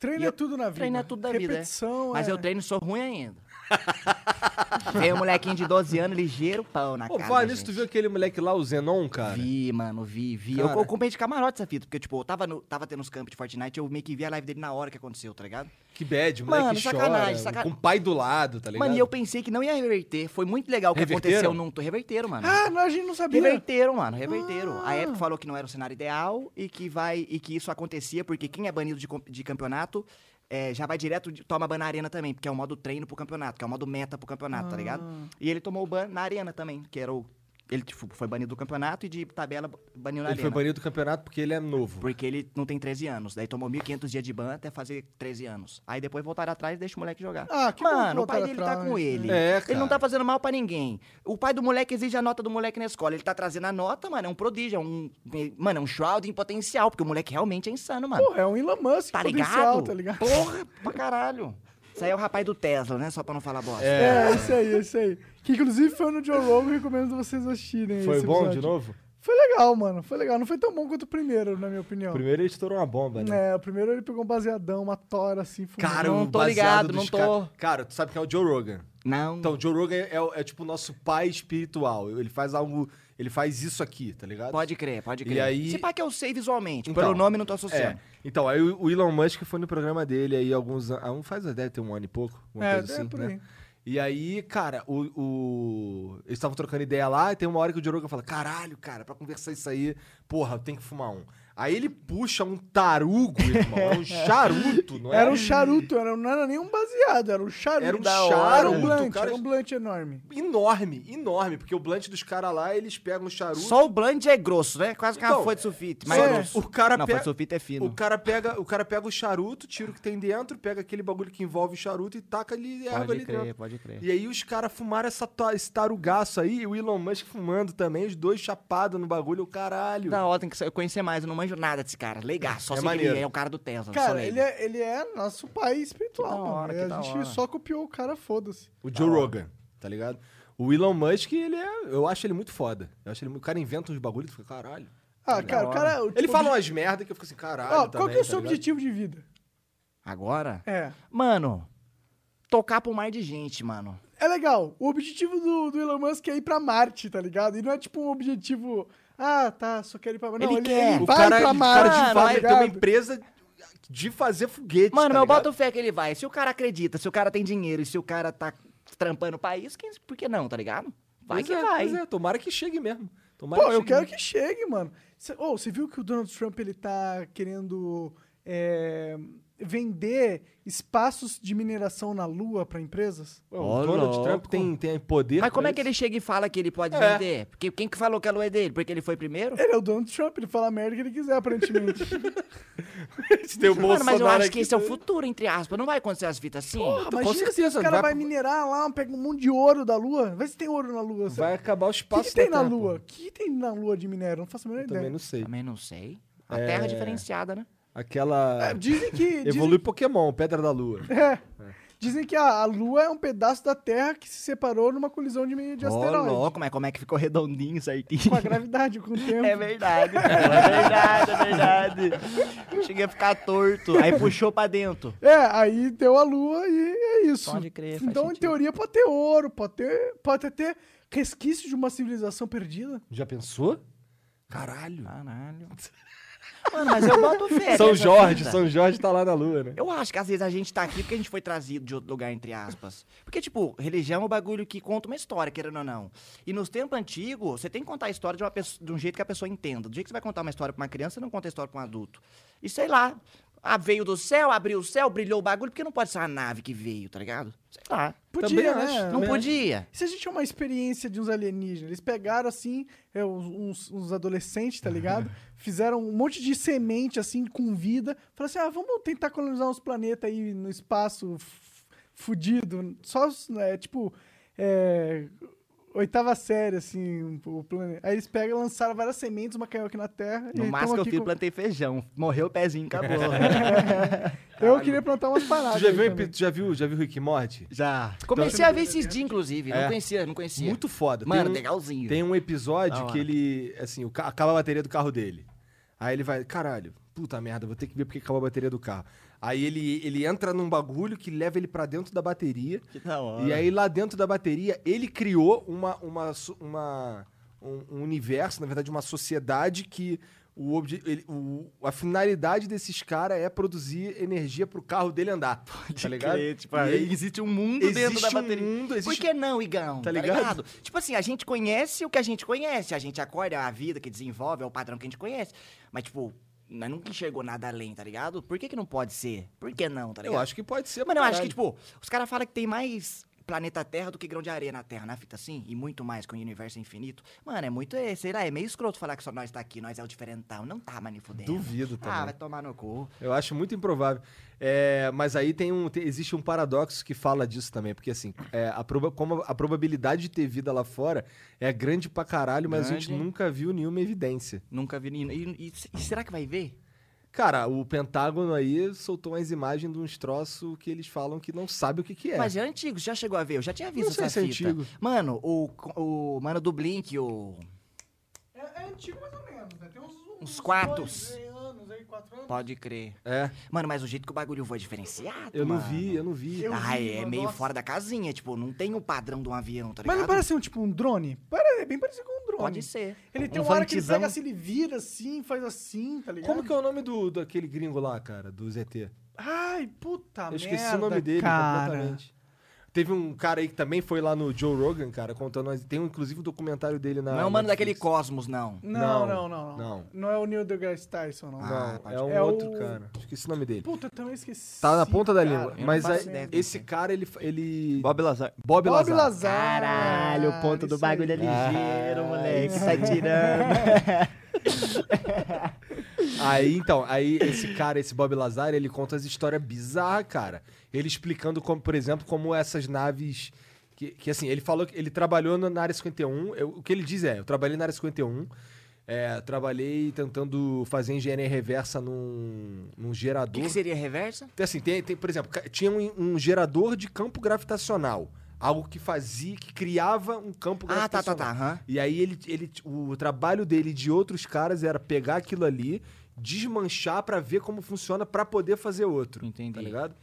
Treino é eu- tudo na vida. Treino é tudo da vida. é. Repetição Mas é... eu treino e sou ruim ainda. [LAUGHS] Veio um molequinho de 12 anos, ligeiro, pão na Pô, cara. fala nisso, tu viu aquele moleque lá, o Zenon, cara? Vi, mano, vi, vi. Cara. Eu, eu comprei de camarote essa fita, porque, tipo, eu tava, no, tava tendo os campos de Fortnite, eu meio que vi a live dele na hora que aconteceu, tá ligado? Que bad, moleque Mano, sacanagem, chora, sacanagem. com o pai do lado, tá ligado? Mano, e eu pensei que não ia reverter. Foi muito legal o que aconteceu num... Reverteram, mano. Ah, não, a gente não sabia. Reverteram, mano, reverteram. Ah. A época falou que não era o cenário ideal e que vai e que isso acontecia porque quem é banido de, de campeonato é, já vai direto, de- toma ban na arena também, porque é o modo treino pro campeonato, que é o modo meta pro campeonato, tá ligado? Ah. E ele tomou o ban na arena também, que era o. Ele tipo, foi banido do campeonato e de tabela baniu na Ele foi banido do campeonato porque ele é novo. Porque ele não tem 13 anos. Daí tomou 1.500 dias de ban até fazer 13 anos. Aí depois voltaram atrás e deixa o moleque jogar. Ah, que Mano, o pai dele tá atrás, com né? ele. É, Ele não tá fazendo mal pra ninguém. O pai do moleque exige a nota do moleque na escola. Ele tá trazendo a nota, mano. É um prodígio. É um. Mano, é um shroud em potencial. Porque o moleque realmente é insano, mano. Porra, é um Elon Musk tá ligado? tá ligado? Porra, pra caralho. Isso aí é o rapaz do Tesla, né? Só pra não falar bosta. É, isso aí, isso aí. Que inclusive foi no Joe Rogan, recomendo vocês assistirem Foi esse bom episódio. de novo? Foi legal, mano. Foi legal. Não foi tão bom quanto o primeiro, na minha opinião. Primeiro ele estourou uma bomba, né? É, o primeiro ele pegou um baseadão, uma tora assim, fumando. Cara, Não o tô baseado ligado, não tô. Cara... cara, tu sabe quem é o Joe Rogan? Não. Então, o Joe Rogan é, o- é tipo o nosso pai espiritual. Ele faz algo. Ele faz isso aqui, tá ligado? Pode crer, pode crer. E aí- Se pá que eu sei visualmente. Então, Pelo nome não tô É. associando. Então, aí o o Elon Musk foi no programa dele aí alguns anos. Ah, faz, deve ter um ano e pouco. Uma É, coisa é assim, por né? aí. E aí, cara, o, o- eles estavam trocando ideia lá, e tem uma hora que o Rogan fala: caralho, cara, pra conversar isso aí, porra, eu tenho que fumar um. Aí ele puxa um tarugo, irmão. É um [LAUGHS] charuto, não é? Era um charuto, era, não era nem um baseado, era um charuto. Era um charuto. Era um blunt, cara. era um blunt enorme. enorme, enorme, porque o blunt dos caras lá, eles pegam o charuto. Só o blunt é grosso, né? Quase que uma Então, folha de sulfite. Mas é, é o cara não, pega- folha de sulfite é fino. O cara, pega, o cara pega o charuto, tira o que tem dentro, pega aquele bagulho que envolve o charuto e taca ali erva Pode ali crer, dentro. pode crer. E aí os caras fumaram essa, esse tarugaço aí, e o Elon Musk fumando também, os dois chapados no bagulho, o caralho. Da hora, tem que conhecer mais, eu não manjo nada desse cara. Legal, só É sei que maneiro. ele é o cara do Tesla. Cara, ele é, ele é nosso pai espiritual, Que da mano. hora, que a gente hora. só copiou o cara, foda-se. O Joe Rogan, tá ligado? O Elon Musk, ele é. Eu acho ele muito foda. Eu acho ele, o cara inventa uns bagulhos e fica, caralho. Ah, cara, o cara... o Ele tipo, fala umas merda que eu fico assim, caralho. Ó, qual que é o tá seu ligado? objetivo de vida? Agora? É. Mano, tocar pro mar de gente, mano. É legal. O objetivo do, do Elon Musk é ir pra Marte, tá ligado? E não é tipo um objetivo. Ah, tá, só quero ir pra Marte. Não, Ele ele, quer. ele O vai cara, pra o Marte, cara de Mano, fato tá ele tem uma empresa de fazer foguete. Mano, tá eu ligado? boto fé que ele vai. Se o cara acredita, se o cara tem dinheiro e se o cara tá trampando o país, quem, por que não, tá ligado? Vai Pois que é, vai. pois é, tomara que chegue mesmo. Tomara Pô, eu chegue quero mesmo. que chegue, mano. Cê, oh, você viu que o Donald Trump ele tá querendo é, vender espaços de mineração na Lua pra empresas? Ó, o Donald louco. Trump tem, tem poder. Mas como é que ele chega e fala que ele pode É. vender? Porque quem que falou que a lua é dele? Porque ele foi primeiro? Ele é o Donald Trump, ele fala a merda que ele quiser, aparentemente. [LAUGHS] tem o Mano, mas eu Bolsonaro acho que esse é o futuro, entre aspas. Não vai acontecer as fitas assim? Porra, com imagina se certeza, os caras vai- vai minerar lá, pega um monte de ouro da Lua. Vê se tem ouro na Lua. Vai acabar o O que, espaço que tem na Lua? O que tem na Lua de minério? Não faço a menor Eu também ideia. não sei. Também não sei. A É. terra diferenciada, né? Aquela. É, dizem que. [LAUGHS] dizem- Evolui Pokémon, Pedra da Lua. É. Dizem que a, a Lua é um pedaço da Terra que se separou numa colisão de, de Ô, asteroide. louco, mas como é que ficou redondinho, certinho? [LAUGHS] Com a gravidade, com o [LAUGHS] tempo. É verdade, pô, é verdade, é verdade. Cheguei a ficar torto, aí puxou pra dentro. É, aí deu a Lua e é isso. Pode crer, Então, em sentido. teoria, pode ter ouro, pode ter, pode ter resquício de uma civilização perdida. Já pensou? Caralho. Caralho. Mano, mas eu boto fé. São nessa Jorge, fita. São Jorge tá lá na lua, né? Eu acho que às vezes a gente tá aqui porque a gente foi trazido de outro lugar, entre aspas. Porque, tipo, religião é um bagulho que conta uma história, querendo ou não. E nos tempos antigos, você tem que contar a história de, uma pessoa, de um jeito que a pessoa entenda. Do jeito que você vai contar uma história pra uma criança, você não conta a história pra um adulto. E sei lá, ah, veio do céu, abriu o céu, brilhou o bagulho, porque não pode ser uma nave que veio, tá ligado? Sei lá. Podia, Também né? Não podia. E se a gente tinha uma experiência de uns alienígenas? Eles pegaram, assim, é, uns, uns adolescentes, tá ligado? [LAUGHS] Fizeram um monte de semente, assim, com vida. Falaram assim, ah, vamos tentar colonizar uns planetas aí no espaço fudido. Só, é, tipo, é, oitava série, assim, o planeta. Aí eles pegam, lançaram várias sementes, uma caiu aqui na Terra. No e máximo que eu fiz, com- plantei feijão. Morreu o pezinho, acabou. [LAUGHS] [LAUGHS] Eu queria plantar umas paradas. Tu já viu, tu já viu, já viu Rick e Morty? Já. Comecei a ver esses dias, inclusive. É. Não conhecia, não conhecia. Muito foda. Mano, tem um, legalzinho. Tem um episódio que ele, assim, o ca- acaba a bateria do carro dele. Aí ele vai, caralho, puta merda, vou ter que ver porque acabou a bateria do carro. Aí ele, ele entra num bagulho que leva ele pra dentro da bateria. Que da hora. E aí lá dentro da bateria, ele criou uma, uma, uma, um, um universo, na verdade uma sociedade que o, ele- o- a finalidade desses caras é produzir energia pro carro dele andar. tá ligado? crer, tipo, E aí existe um mundo existe dentro da um bateria. mundo, Por existe- que não, Igão? Tá Tá ligado? ligado? Tipo assim, a gente conhece o que a gente conhece. A gente acorda, é a vida que desenvolve, é o padrão que a gente conhece. Mas, tipo, nós nunca enxergou nada além, tá ligado? Por que que não pode ser? Por que não, tá ligado? Eu acho que pode ser. Mano, eu acho que, tipo, os caras falam que tem mais planeta Terra do que grão de areia na Terra, na fita assim, e muito mais com o universo infinito. Mano, é muito, é, sei lá, é meio escroto falar que só nós tá aqui, nós é o diferentão. Não tá, fudendo. Duvido também. Ah, vai tomar no cu. Eu acho muito improvável. É, mas aí tem um, tem- existe um paradoxo que fala disso também, porque assim, é, a, proba- como a probabilidade de ter vida lá fora é grande pra caralho, mas a gente Grande. nunca viu nenhuma evidência. Nunca vi. E, e- e será que vai ver? Cara, o Pentágono aí soltou umas imagens de uns troços que eles falam que não sabe o que, que é. Mas é antigo, já chegou a ver, eu já tinha visto Não sei essa se é fita. antigo. Mano, o, o mano do Blink, o. É, é antigo mais ou menos, né? Tem uns, Uns quatro. dois anos aí, quatro anos. Pode crer. É, Mano, mas o jeito que o bagulho foi é diferenciado. eu não mano. vi, eu não vi. Eu Ah, vi, é mano, meio nossa. fora da casinha, tipo, não tem o padrão de um avião, tá Mas ligado? não parece um, tipo um drone? É bem parecido com um drone. Pode ser. Ele tem Um uma hora que ele pega assim, ele vira assim, faz assim, tá ligado? Como que é o nome do, daquele gringo lá, cara, do ZT? Ai, puta Eu merda, esqueci o nome dele cara. completamente. Teve um cara aí que também foi lá no Joe Rogan, cara, contando. Tem um, inclusive um documentário dele na. Não é o mano daquele. Cosmos, não. Não, Não, não, não, não. não. é o Neil deGrasse Tyson, não. Não, Ah, pode é um. É outro o- cara. Esqueci o nome dele. Puta, eu também esqueci. Tá na ponta da cara. língua. eu Mas não aí, ideia, esse não cara, ele. ele... Bob Lazar. Bob, Bob Lazar. Lazar. Caralho, o ponto do isso aí. bagulho é ligeiro, Ah, moleque. Tá tirando. [LAUGHS] Aí, então, aí esse cara, esse Bob Lazar, ele conta as histórias bizarras, cara. Ele explicando, como, por exemplo, como essas naves. Que, que assim, ele falou que ele trabalhou na área 51. eu- o que ele diz é: eu trabalhei na área 51. É, trabalhei tentando fazer engenharia reversa num, num O gerador. que, que seria reversa? Então, assim, tem, tem, por exemplo, tinha um, um gerador de campo gravitacional. Algo que fazia, que criava um campo Ah, tá, tá, gravitacional. tá. aham. E aí ele, ele, o trabalho dele e de outros caras era pegar aquilo ali, desmanchar pra ver como funciona pra poder fazer outro. Entendi. Tá ligado?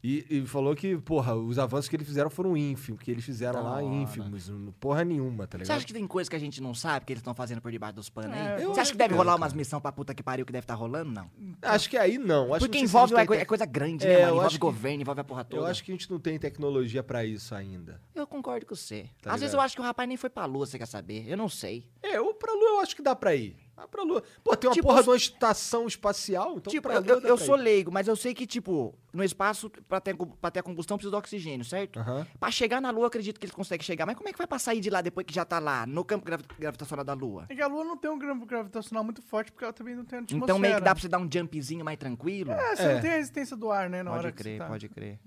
E, e falou que, porra, os avanços que eles fizeram foram ínfimos, que eles fizeram Da lá ínfimos, não- porra nenhuma, tá Você ligado? acha que tem coisa que a gente não sabe que eles estão fazendo por debaixo dos panos É, aí? eu Você acha que deve que rolar é, umas missões pra puta que pariu que deve estar rolando? Não. Acho que aí não. Acho Porque envolve é tem é coisa grande, É, né, eu mano? Envolve acho que- governo, envolve a porra toda. Eu acho que a gente não tem tecnologia pra isso ainda. Eu concordo com você. Tá Às vezes ligado? eu acho que o rapaz nem foi pra lua, você quer saber? Eu não sei. É, ou pra Lua eu acho que dá pra ir. Dá pra Lua. Pô, tem uma Tipo, porra de uma estação espacial, então tipo, pra eu, Lua eu, eu sou ir. leigo, mas eu sei que, tipo, no espaço, pra ter, pra ter a combustão, precisa do oxigênio, certo? Aham. Pra chegar na Lua, eu acredito que eles conseguem chegar. Mas como é que vai pra sair de lá depois que já tá lá, no campo gravi- gravitacional da Lua? É que a Lua não tem um campo gravitacional muito forte, porque ela também não tem atmosfera. Então meio que dá pra você dar um jumpzinho mais tranquilo? É, você É. não tem a resistência do ar, né, na hora pode que crer, você tá. pode crer.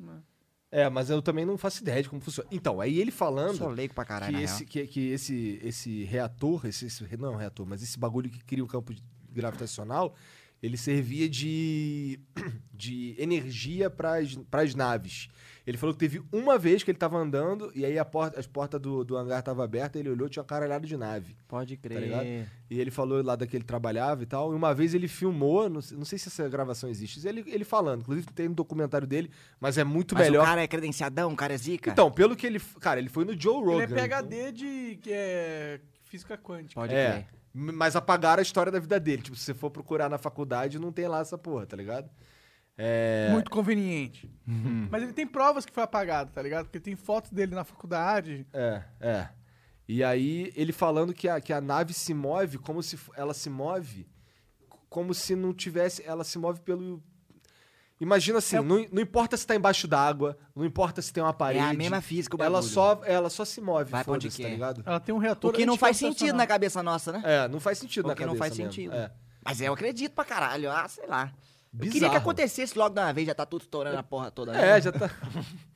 É, mas eu também não faço ideia de como funciona. Então, aí ele falando sou leigo pra caralho, que, esse, que, que esse, esse reator, esse, esse- não é um reator, mas esse bagulho que cria o campo gravitacional, ele servia de, [CLEARS THROAT] de energia para as naves. Ele falou que teve uma vez que ele tava andando e aí a porta, as portas do, do hangar estavam abertas, ele olhou tinha uma caralhada de nave. Pode Tá crer. E ele falou lá da que ele trabalhava e tal. E uma vez ele filmou, não sei, não sei se essa gravação existe, ele, ele falando. Inclusive tem um documentário dele, mas é muito Mas melhor. o cara é credenciadão, o cara é zica? Então, pelo que ele. Cara, ele foi no Joe Rogan. Ele é PHD de que é física quântica. Pode É. crer. Mas apagaram a história da vida dele. Tipo, se você for procurar na faculdade, não tem lá essa porra, tá ligado? É. Muito conveniente. Mas ele tem provas que foi apagado, tá ligado? Porque tem fotos dele na faculdade. É, é. E aí, ele falando que a, que a nave se move como se ela se move como se não tivesse. Ela se move pelo. Imagina assim, É- não, não importa se tá embaixo d'água, não importa se tem uma parede. É a mesma física, o ela bagulho. só, ela só se move, Vai foda-se, tá ligado? Ela tem um reator O que não faz sentido na cabeça nossa, né? É, não faz sentido O na que não cabeça faz mesmo. sentido. É. Mas eu acredito pra caralho. Ah, sei lá. Eu queria que Bizarro. acontecesse logo de uma vez, já tá tudo estourando a porra toda. É, né? já tá. [LAUGHS]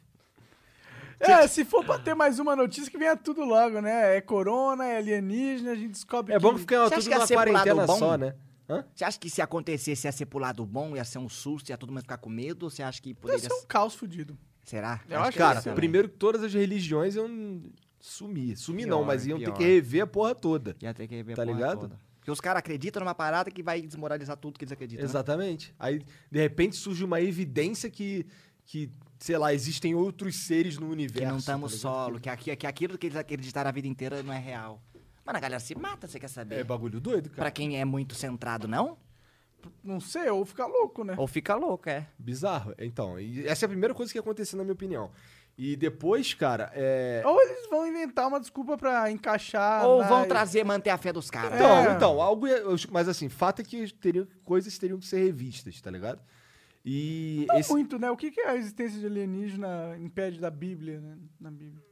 É, se for pra ter mais uma notícia, que venha tudo logo, né? É corona, é alienígena, a gente descobre É que... bom que fica tudo lado quarentena só, né? Hã? Você acha que se acontecesse ia ser pro lado bom, ia ser um susto, ia todo mundo ficar com medo? Ou você acha que poderia ser um caos fudido. Será? Eu acho que Cara, sim. primeiro que todas as religiões iam sumir. Sumir não, mas iam ter pior. que rever a porra toda. Ia ter que ver a Tá porra ligado? toda. Porque os caras acreditam numa parada que vai desmoralizar tudo que eles acreditam. né? Exatamente. Aí, de repente, surge uma evidência que, que sei lá, existem outros seres no universo. Que não estamos tá ligado? solo, que, aqui, que aquilo que eles acreditaram a vida inteira não é real. Mano, a galera se mata, você quer saber? É bagulho doido, cara. Pra quem é muito centrado, não? Não sei, ou ficar louco, né? Ou fica louco, é. Bizarro. Então, e essa é a primeira coisa que aconteceu, na minha opinião. E depois, cara, é. Ou eles vão inventar uma desculpa pra encaixar... Ou na- vão trazer, manter a fé dos caras. Então, É. então, algo. Mas assim, fato é que teriam, coisas teriam que ser revistas, tá ligado? E Não esse. muito, né? O que, que a existência de alienígena impede da Bíblia, né? Na Bíblia.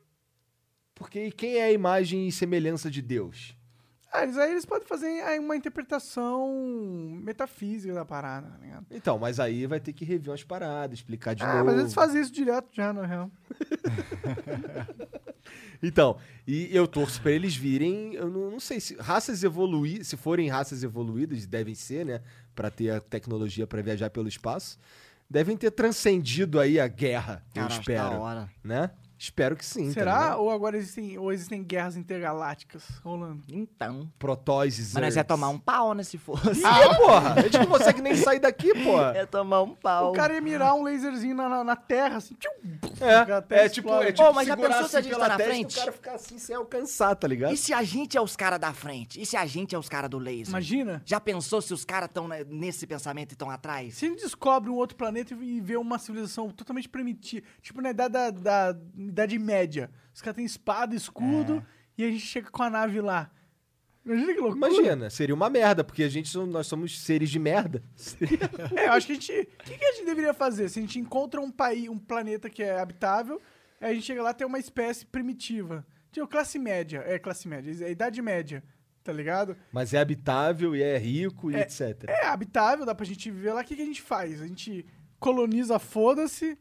Porque quem é a imagem e semelhança de Deus? Ah, eles, aí eles podem fazer aí uma interpretação metafísica da parada, tá ligado? Então, mas aí vai ter que rever umas paradas, explicar de ah, novo. mas eles fazem isso direto já, na real. [LAUGHS] Então, e eu torço pra eles virem, eu não, não sei se raças evoluídas, se forem raças evoluídas, devem ser, né, Pra ter a tecnologia pra viajar pelo espaço, devem ter transcendido aí a guerra, eu Cara, espero, da hora. né? Espero que sim. tá Será? ligado? ou agora existem, ou existem guerras intergalácticas rolando? Então. Protóises. Mas nós ia tomar um pau, né, se fosse. Ah, [LAUGHS] porra! A gente não consegue nem sair daqui, porra. [LAUGHS] Ia tomar um pau. O cara ia mirar um laserzinho na, na, na terra, assim. tchum, É, até é tipo, é tipo Ô, mas já pensou se a assim gente tá na testa frente? o cara ficar assim sem alcançar, tá ligado? E se a gente é os caras da frente? E se a gente é os caras do laser? Imagina. Já pensou se os caras estão nesse pensamento e estão atrás? Se a gente descobre um outro planeta e vê uma civilização totalmente primitiva, tipo na idade da, da Idade Média, os caras têm espada, escudo, É. e a gente chega com a nave lá. Imagina que loucura. Imagina, seria uma merda, porque a gente nós somos seres de merda. [LAUGHS] É, eu acho que a gente. O que, que a gente deveria fazer? Se a gente encontra um país, um planeta que é habitável, aí a gente chega lá e tem uma espécie primitiva. Tipo, classe média. É, classe média. É idade média. Tá ligado? Mas é habitável e é rico e É, etc. É habitável, dá pra gente viver lá. O que, que a gente faz? A gente coloniza, foda-se.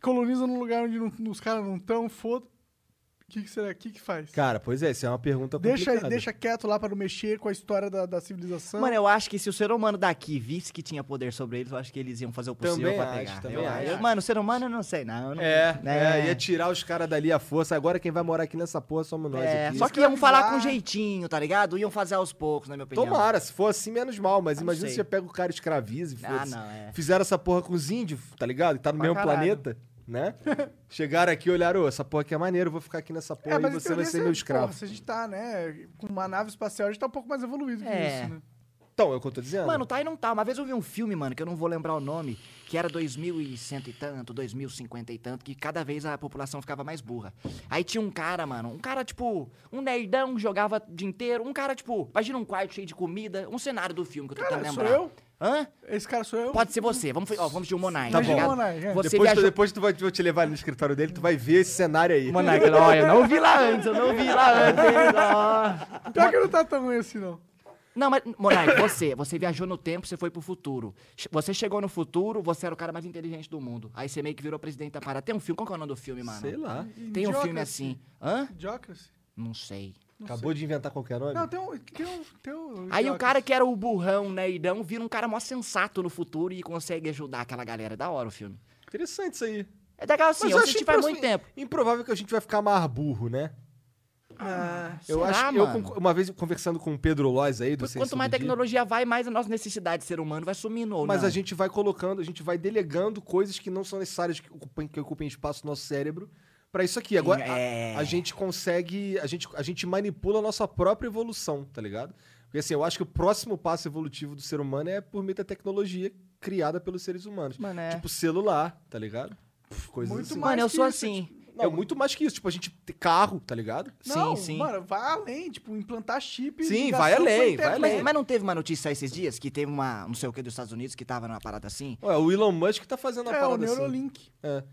Coloniza num lugar onde não- os caras não estão, foda O que, que será? O que, que faz? Cara, pois é, isso é uma pergunta Deixa, complicada. deixa quieto lá para não mexer com a história da, da civilização. Mano, eu acho que se o ser humano daqui visse que tinha poder sobre eles, eu acho que eles iam fazer o possível Também pra acho, pegar. também Eu- acho. mano, o ser humano eu não sei, não. não- É, né? é, ia tirar os caras dali à força. Agora quem vai morar aqui nessa porra somos nós É, aqui. só que iam falar com jeitinho, tá ligado? Iam fazer aos poucos, na minha opinião. Tomara, se for assim, menos mal. Mas Não imagina sei. se você pega o cara e escraviza e Ah, não, é. Fizeram essa porra com os índios, tá ligado? Que tá no Pra mesmo caralho. planeta, né? [LAUGHS] Chegaram aqui e olharam, essa porra aqui é maneiro, vou ficar aqui nessa porra É, e você vai ser se- meu escravo. porra, se a gente tá, né, com uma nave espacial, a gente tá um pouco mais evoluído que É. isso, né? Então, é o que eu tô dizendo. Mano, tá e não tá. Uma vez eu vi um filme, mano, que eu não vou lembrar o nome, que era 2100 e tanto, 2050 e tanto, que cada vez a população ficava mais burra. Aí tinha um cara, mano, um cara, tipo, um nerdão que jogava o dia inteiro, um cara, tipo, imagina um quarto cheio de comida, um cenário do filme que eu tô Cara, tentando sou lembrar. eu? Hã? Esse cara sou eu? Pode ser você. Vamos, ó, vamos de um Monark, Tá tá bom. é. Você depois, tu, viajou... depois tu vai, vou te levar no escritório dele, tu vai ver esse cenário aí. Monark, olha, eu não vi lá antes, eu não vi lá antes. ó. [LAUGHS] Pior que não tá tão ruim assim, não. Não, mas, Monark, você, você viajou no tempo, você foi pro futuro. Você chegou no futuro, você era o cara mais inteligente do mundo. Aí você meio que virou presidente da parada. Tem um filme, qual que é o nome do filme, mano? Sei lá. Tem um filme assim. Hã? Idiocracy. Não sei. Acabou de inventar qualquer nome? Não, tem um. Tem um, tem um Aí o cara que era o burrão, nerdão, vira um cara mó sensato no futuro e consegue ajudar aquela galera. É Da hora o filme. Interessante isso aí. É legal assim, Mas eu eu assisti acho faz muito tempo. Improvável que a gente vai ficar mais burro, né? Ah, Eu será, acho que eu, mano? con- uma vez conversando com o Pedro Loz aí do Porque Ciência Quanto mais tecnologia vai, mais a nossa necessidade de ser humano vai sumindo. ou Mas não. a gente vai colocando, a gente vai delegando coisas que não são necessárias que ocupem, que ocupem espaço no nosso cérebro pra isso aqui. Agora, a- é. a, gente consegue, a gente, a gente manipula a nossa própria evolução, tá ligado? Porque assim, eu acho que o próximo passo evolutivo do ser humano é por meio da tecnologia criada pelos seres humanos. Mano, é. Tipo celular, tá ligado? Coisas Muito assim. mais Mano, eu sou isso, assim. Não, muito mais que isso. Tipo, a gente ter carro, tá ligado? Não, sim, sim. mano, vai além, tipo, implantar chip. Sim, vai a além, vai internet. Mas, além. mas não teve uma notícia esses dias que teve uma, não sei o que, dos Estados Unidos que tava numa parada assim? Ué, o Elon Musk tá fazendo uma É, o parada assim. Neurolink. É. O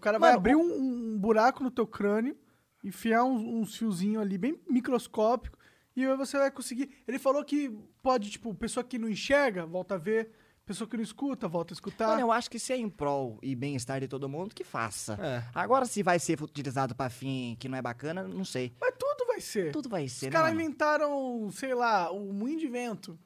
cara vai Mano, abrir um, um buraco no teu crânio, enfiar uns, uns fiozinhos ali bem microscópico e aí você vai conseguir. Ele falou que pode, tipo, pessoa que não enxerga, volta a ver, pessoa que não escuta, volta a escutar. Mano, eu acho que se é em prol e bem-estar de todo mundo, que faça. É. Agora, se vai ser utilizado pra fim que não é bacana, não sei. Mas tudo vai ser. Tudo vai ser, Os né, caras inventaram, sei lá, o moinho de vento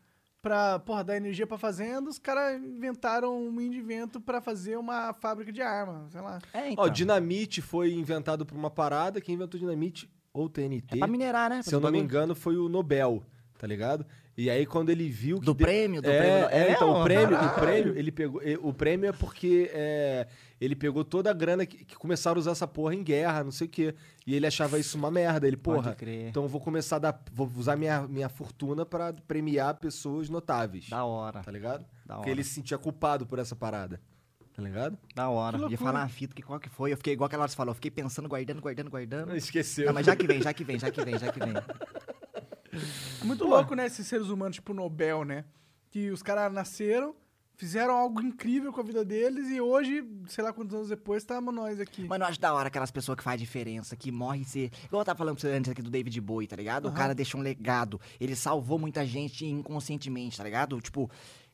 pra, porra, dar energia pra fazenda. Os caras inventaram um moinho de vento pra fazer uma fábrica de arma, sei lá. É, então. Ó, dinamite foi inventado por uma parada. Quem inventou dinamite ou TNT, É pra minerar, né? se eu não me engano, foi o Nobel, tá ligado? E aí quando ele viu que Do prêmio, do é, prêmio. É, então, o prêmio, o [LAUGHS] prêmio, ele pegou, o prêmio é porque é, ele pegou toda a grana que, que começaram a usar essa porra em guerra, não sei o quê. E ele achava isso uma merda, ele, porra, então eu vou começar a dar, vou usar minha, minha fortuna pra premiar pessoas notáveis, Da hora. tá ligado? Da Porque hora. ele se sentia culpado por essa parada, tá ligado? Da hora. Ia falar uma fita que qual que foi. Eu fiquei igual aquela hora que você falou. Eu fiquei pensando, guardando, guardando, guardando. Esqueceu. Não, mas já que vem, já que vem, já que vem, já que vem. [LAUGHS] É muito louco, né, esses seres humanos, tipo Nobel, né? Que os caras nasceram, fizeram algo incrível com a vida deles e hoje, sei lá quantos anos depois, estamos nós aqui. Mano, eu acho da hora aquelas pessoas que fazem diferença, que morrem ser. Igual eu tava falando pra você antes aqui do David Bowie, tá ligado? O cara deixou um legado. Ele salvou muita gente inconscientemente, tá ligado? Tipo.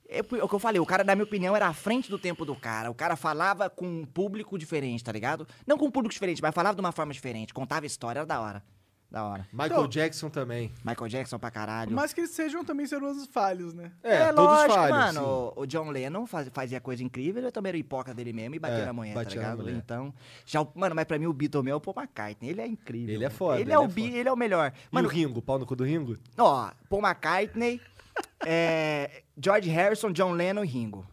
É o que eu falei, o cara, na minha opinião, era à frente do tempo do cara. O cara falava com um público diferente, tá ligado? Não com um público diferente, mas falava de uma forma diferente. Contava história, era da hora. Da hora. Michael Então- Jackson também. Michael Jackson pra caralho. Mas que eles sejam também seres humanos falhos, né? É, todos lógico, falham, mano. sim. O, o John Lennon faz- fazia coisa incrível, ele também era hipócrita dele mesmo e batia É, na mulher, tá ligado? mulher. Então, já, o- mano, mas pra mim o Beatle meu é o Paul McCartney, ele é incrível. Ele é foda, Ele, ele é, o é Bi- foda. ele é o melhor. Mano, Mano, e o Ringo, pau no cu do Ringo? ó, Paul McCartney, [LAUGHS] é, George Harrison, John Lennon e Ringo.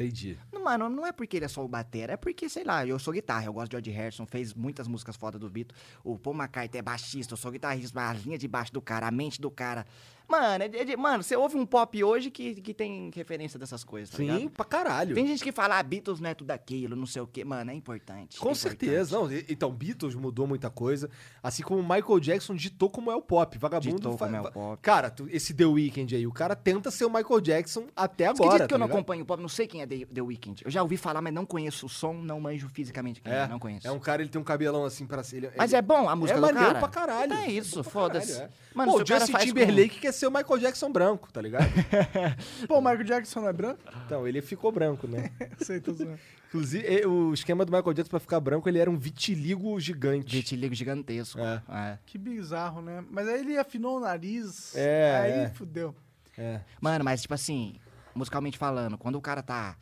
Entendi. Não, Mano, não é porque ele é só o batera, é porque, sei lá, eu sou guitarra, eu gosto de George Harrison, fez muitas músicas foda do Beatles. O Paul McCartney é baixista, eu sou guitarrista, a linha de baixo do cara, a mente do cara. Mano, é é mano, você ouve um pop hoje que, que tem referência dessas coisas, tá Sim, ligado? pra caralho. Tem gente que fala, ah, Beatles não é tudo aquilo, não sei o quê. Mano, é importante. Com é certeza. Não, e- então, Beatles mudou muita coisa. Assim como Michael Jackson ditou como é o pop. Vagabundo Ditou fa- como é o pop. Cara, tu- esse The Weeknd aí, o cara tenta ser o Michael Jackson até agora. acredita que eu tá não ligado? acompanho o pop? Não sei quem é The, The Weeknd. Eu já ouvi falar, mas não conheço o som, não manjo fisicamente quem é, É, não conheço. é um cara, ele tem um cabelão assim pra ele- Mas ele- é bom a música é do maneiro cara? pra caralho. Então é isso, foda-se. é. Mano, Pô, o Justin com- Timberlake quer ser o Michael Jackson branco, tá ligado? [LAUGHS] Pô, o Michael Jackson não é branco? então, ele ficou branco, né? [LAUGHS] Sei, tô zoando. Inclusive, o esquema do Michael Jackson pra ficar branco, ele era um vitiligo gigante. Vitiligo gigantesco. É. É. Que bizarro, né? Mas aí ele afinou o nariz. É, Aí é. fudeu. É. Mano, mas tipo assim, musicalmente falando, quando o cara tá.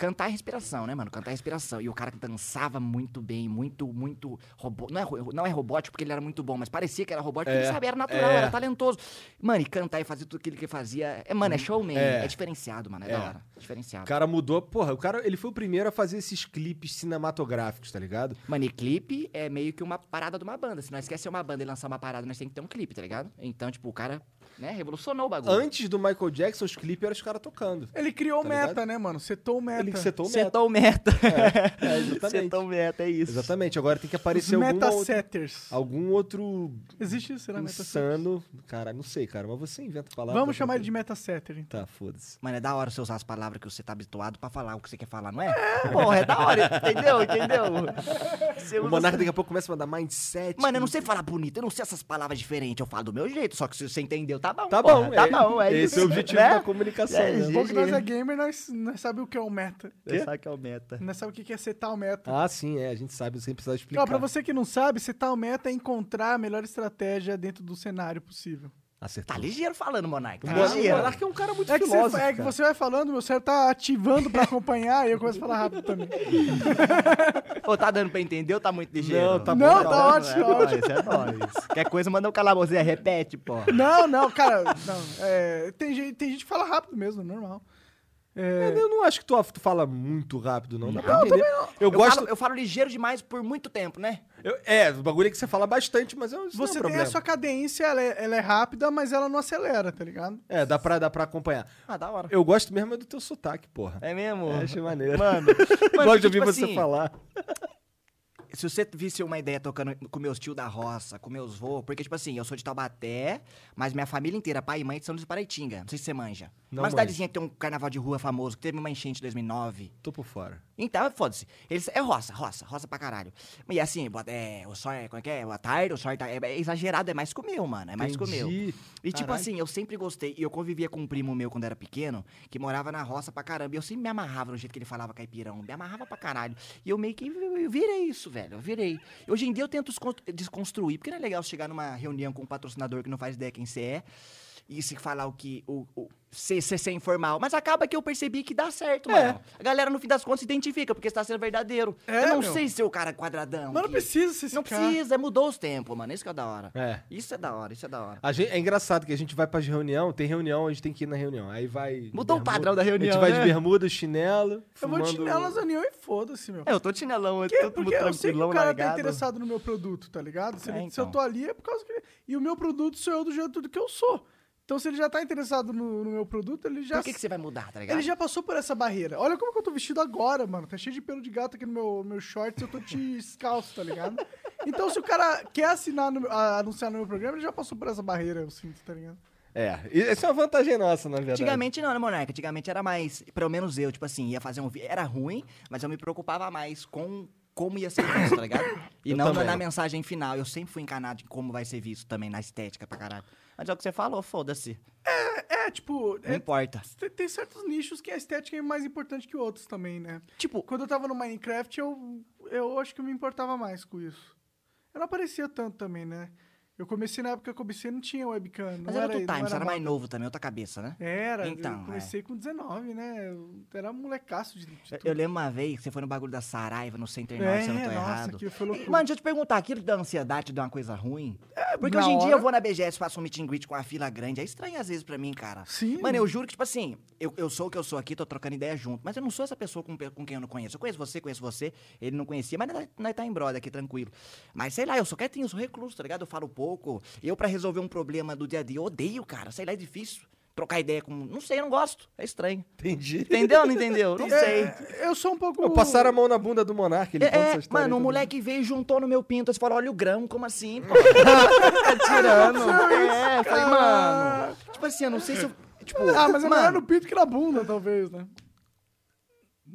Cantar é respiração, né, mano? Cantar é respiração. E o cara dançava muito bem, muito, muito robô. Não é, não é robótico porque ele era muito bom, mas parecia que era robótico, porque É, ele sabia, era natural, é. era talentoso. Mano, e cantar e fazer tudo aquilo que ele fazia. É, mano, é showman. É, É. diferenciado, mano. É, É. da hora. O Diferenciado. cara mudou. Porra, o cara, ele foi o primeiro a fazer esses clipes cinematográficos, tá ligado? Mano, e clipe é meio que uma parada de uma banda. Se nós quer ser uma banda e lançar uma parada, nós tem que ter um clipe, tá ligado? Então, tipo, o cara, né, revolucionou o bagulho. Antes do Michael Jackson, os clipes eram os caras tocando. Ele criou o Tá meta, ligado? né, mano? Setou o meta. Ele setou o meta. Setou o meta. É, [LAUGHS] exatamente. Setou o meta, é isso. Exatamente. Agora tem que Os aparecer algum outro, metasetters. algum outro Existe isso, será metasetters? insano. Cara, não sei, cara, mas você inventa palavras. Vamos chamar ele de metasetter, então. Tá, foda-se. Mano, é da hora você usar as palavras que você tá habituado pra falar o que você quer falar, não é? Porra, é da hora, entendeu? Entendeu? Você O Monarca daqui a pouco começa a mandar mindset. Mano, eu não sei falar bonito, eu não sei essas palavras diferentes, eu falo do meu jeito, só que se você entendeu, tá tá bom. Tá porra, bom, tá é- bom. É esse isso, é o objetivo [LAUGHS] né? da comunicação, É, né? gente. Bom que nós é gamer, nós, nós sabe o que é o meta. Você sabe que é o meta. Nós sabe o que é setar o meta. Ah, sim, é. A gente sabe, sem precisar explicar. Ó, pra você que não sabe, setar o meta é encontrar a melhor estratégia dentro do cenário possível. Acertou. Tá ligeiro falando, Monark. Tá O Mon- o ligeiro. Monark é um cara muito É que, você, filósofo, é que você vai falando, meu cérebro tá ativando pra acompanhar e eu começo a falar rápido também. [LAUGHS] Ô, tá dando pra entender ou tá muito ligeiro? Não, tá Não, bom, tá tá ótimo, é nóis, é nóis. Qualquer coisa, manda um calabouzinho, repete, pô. Não, não, cara, não. É, tem, gente, tem gente que fala rápido mesmo, normal. É, Eu não acho que tu, tu fala muito rápido, não. Dá pra Não, entender. Eu, Eu, gosto. falo, eu falo ligeiro demais por muito tempo, né? eu- é, o bagulho é que você fala bastante, mas eu, não é um você tem a sua cadência, ela é, ela é rápida, mas ela não acelera, tá ligado? É, dá pra, dá pra acompanhar. Ah, da hora. Eu gosto mesmo é do teu sotaque, porra. É mesmo? Eu acho maneiro. Mano, [LAUGHS] Gosto mano, de ouvir tipo você assim, falar. Se você visse uma ideia tocando com meus tios da roça, com meus vô, porque, tipo assim, eu sou de Taubaté, mas minha família inteira, pai e mãe, são de Paraitinga. Não sei se você manja. Não uma manjo. cidadezinha que tem um carnaval de rua famoso, que teve uma enchente em 2009. Tô por fora. Então, foda-se. Eles, é roça, roça, roça pra caralho. E assim, é, o sol é, como é que é? Boa tarde, o tá, é, é exagerado, é mais o meu, mano, é mais o. Entendi. E tipo Caralho. assim, eu sempre gostei, e eu convivia com um primo meu quando era pequeno, que morava na roça pra caramba, e eu sempre me amarrava no jeito que ele falava caipirão, me amarrava pra caralho. E eu meio que virei isso, velho, eu virei. Hoje em dia eu tento descon- desconstruir, porque não é legal chegar numa reunião com um patrocinador que não faz ideia quem você é, e se falar o que. O, o, ser, ser, ser informal. Mas acaba que eu percebi que dá certo, É. mano. A galera, no fim das contas, se identifica, porque está sendo verdadeiro. É, eu não meu. sei ser o cara quadradão. Mas não que- precisa ser esse Não cara. precisa, mudou os tempos, mano. Isso que é da hora. É. Isso é da hora, isso é da hora. A gente- é engraçado que a gente vai pra reunião, tem reunião, a gente tem que ir na reunião. Aí vai. de Mudou o padrão da reunião, A gente vai né? de bermuda, chinelo. Eu vou fumando- chinelo nas reuniões e foda-se, meu. É, eu tô de chinelão, eu tô porque eu sei que o cara largado. tá interessado no meu produto, tá ligado? Se, É, ele- se eu então. tô ali é por causa que. E o meu produto sou eu do jeito que eu sou. Então, se ele já tá interessado no, no meu produto, ele já. Por que, que você vai mudar, tá ligado? Ele já passou por essa barreira. Olha como que eu tô vestido agora, mano. Tá cheio de pelo de gato aqui no meu, meu shorts, eu tô de [LAUGHS] descalço, tá ligado? Então, se o cara quer assinar no, a- anunciar no meu programa, ele já passou por essa barreira, eu sinto, tá ligado? É, essa é uma vantagem nossa, na verdade. Antigamente não, né, Monarca? Antigamente era mais, pelo menos eu, tipo assim, ia fazer um vídeo. Era ruim, mas eu me preocupava mais com como ia ser visto, tá ligado? E Eu não na, também. na mensagem final. Eu sempre fui encanado em como vai ser visto também, na estética pra caralho. Mas é o que você falou, foda-se. É, tipo, Não é- importa. tem, tem certos nichos que a estética é mais importante que outros também, né? Tipo, Quando eu tava no Minecraft, eu, eu acho que eu me importava mais com isso. Eu não aparecia tanto também, né? Eu comecei na época que eu comecei não tinha webcam. Não mas era outro não time, era moda. mais novo também, outra cabeça, né? Era, Então, eu comecei com 19, né? Eu era molecaço de, de Eu, eu lembro uma vez que você foi no bagulho da Saraiva, no Center Norte, se eu não tô É, nossa, errado. foi loucura. Mano, deixa eu te perguntar, aquilo da ansiedade te deu uma coisa ruim? Porque na hoje em dia hora- eu vou na BGS, faço um meet and greet com a fila grande. É estranho às vezes pra mim, cara. Sim. Mano, eu juro que, tipo assim, eu, eu sou o que eu sou aqui, tô trocando ideia junto. Mas eu não sou essa pessoa com, com quem eu não conheço. Eu conheço você, conheço você. Ele não conhecia, mas nós, nós tá em brother aqui, tranquilo. Mas sei lá, eu sou quietinho, eu sou recluso, tá ligado? Eu falo pouco. Eu, pra resolver um problema do dia a dia, eu odeio, cara. Sei lá, é difícil. Trocar ideia com. Não sei, eu não gosto. É estranho. Entendi. Entendeu ou não entendeu? Não [LAUGHS] sei. É, eu sou um pouco. Pô, passaram a mão na bunda do Monark, ele É, conta é, essa história. mano, um moleque veio e juntou no meu pinto. Você falou, olha o grão, como assim? pô? [LAUGHS] tá tirando. É, eu falei, mano. Tipo assim, eu não sei se eu. Tipo, Ah, mas é melhor mano, no pinto que na bunda, talvez, né?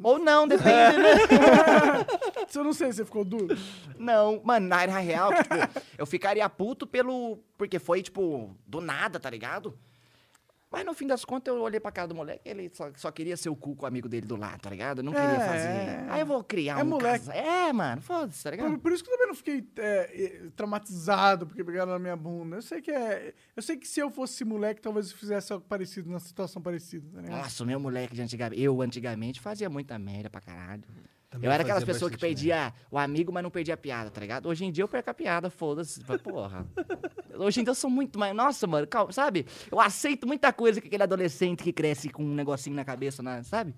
Ou não, depende, né? [LAUGHS] Eu não sei, você ficou duro. Não, mano, na era real, tipo, eu ficaria puto pelo. Porque foi, tipo, do nada, tá ligado? Mas no fim das contas, eu olhei pra cara do moleque, ele só, só queria ser o cu com o amigo dele do lado, tá ligado? Não queria É, fazer. Aí eu vou criar é um. moleque. casa- É, mano, foda-se, tá ligado? Por, por isso que eu também não fiquei é, é, traumatizado porque pegaram na minha bunda. Eu sei que é. Eu sei que se eu fosse moleque, talvez eu fizesse algo parecido, numa situação parecida, tá ligado? Nossa, o meu moleque de antigamente. Eu, antigamente, fazia muita merda pra caralho. Também eu era aquelas pessoas que perdia o amigo, mas não perdia a piada, tá ligado? Hoje em dia eu perco a piada, foda-se. Porra. Hoje em dia eu sou muito mais. Nossa, mano, calma, sabe? Eu aceito muita coisa que aquele adolescente que cresce com um negocinho na cabeça, né, sabe?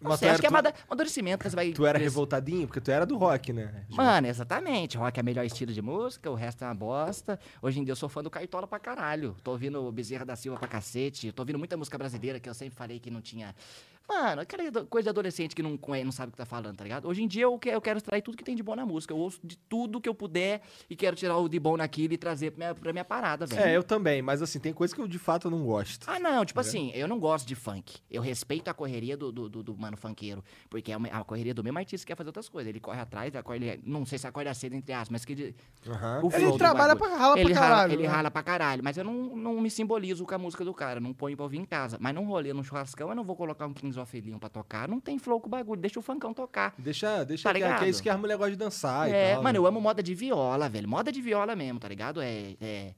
Mas sei, acho que é amadurecimento que você vai. Tu era crescer. revoltadinho? Porque tu era do rock, né? Mano, exatamente. Rock é o melhor estilo de música, o resto é uma bosta. Hoje em dia eu sou fã do Cartola pra caralho. Tô ouvindo Bezerra da Silva pra cacete. Tô ouvindo muita música brasileira que eu sempre falei que não tinha Mano, aquela coisa de adolescente que não, não sabe o que tá falando, tá ligado? Hoje em dia eu, que- eu quero extrair tudo que tem de bom na música. Eu ouço de tudo que eu puder e quero tirar o de bom naquilo e trazer pra minha, pra minha parada, velho. É, eu também, mas assim, tem coisa que eu de fato não gosto. Ah, não, tipo assim, eu não gosto de funk. Eu respeito a correria do, do, do, do mano funkeiro. Porque é uma- a correria do mesmo artista que quer fazer outras coisas. Ele corre atrás, acorda, ele, não sei se acorda cedo, entre aspas, mas que ele, o Ele trabalha pra- rala ele pra rala, caralho, Ele né? rala pra caralho, mas eu não, não me simbolizo com a música do cara. Não ponho pra ouvir em casa. Mas num rolê, num churrascão, eu não vou colocar um Kings of Leon pra tocar. Não tem flow com o bagulho. Deixa o funkão tocar. Deixa, deixa Tá que, que é isso que as mulheres gostam de dançar e é, tal. mano, né? eu amo moda de viola, velho. Moda de viola mesmo, tá ligado? É. é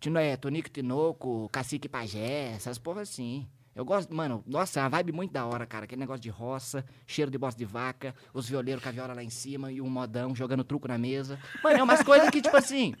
Tino- é Tonico Tinoco, Cacique Pajé, essas porra assim. Eu gosto, mano, nossa, é uma vibe muito da hora, cara. Aquele negócio de roça, cheiro de bosta de vaca, os violeiros com a viola lá em cima e um modão jogando truco na mesa. Mano, é umas coisas que, tipo assim.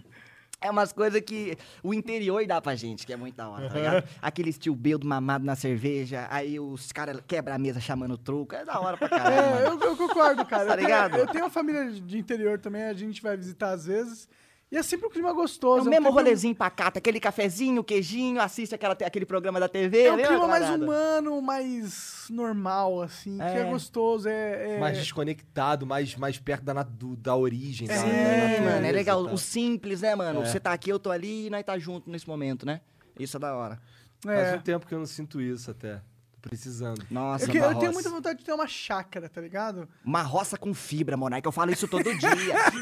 É umas coisas que o interior dá pra gente, que é muito da hora, tá ligado? [LAUGHS] Aquele estilo beldo mamado na cerveja, aí os caras quebram a mesa chamando truco. É da hora pra caralho, É, eu, eu concordo, cara. Tá eu, tenho, ligado? eu tenho uma família de interior também, a gente vai visitar às vezes. E é sempre um clima É gostoso. o mesmo clima- rolezinho pacato, aquele cafezinho, queijinho, assiste aquela, aquele programa da TV. É um clima mais humano, mais normal, assim, que é É. gostoso. É, é- Mais desconectado, mais, mais perto da, do- da origem. da- É, da Sim, natureza mano, é legal. tal. O simples, né, mano? É. Você tá aqui, eu tô ali e nós tá junto nesse momento, né? Isso é da hora. Faz é. um tempo que eu não sinto isso até. Precisando. Nossa, Eu, que- eu tenho muita vontade de ter uma chácara, tá ligado? Uma roça com fibra, Monarca. Eu falo isso todo dia.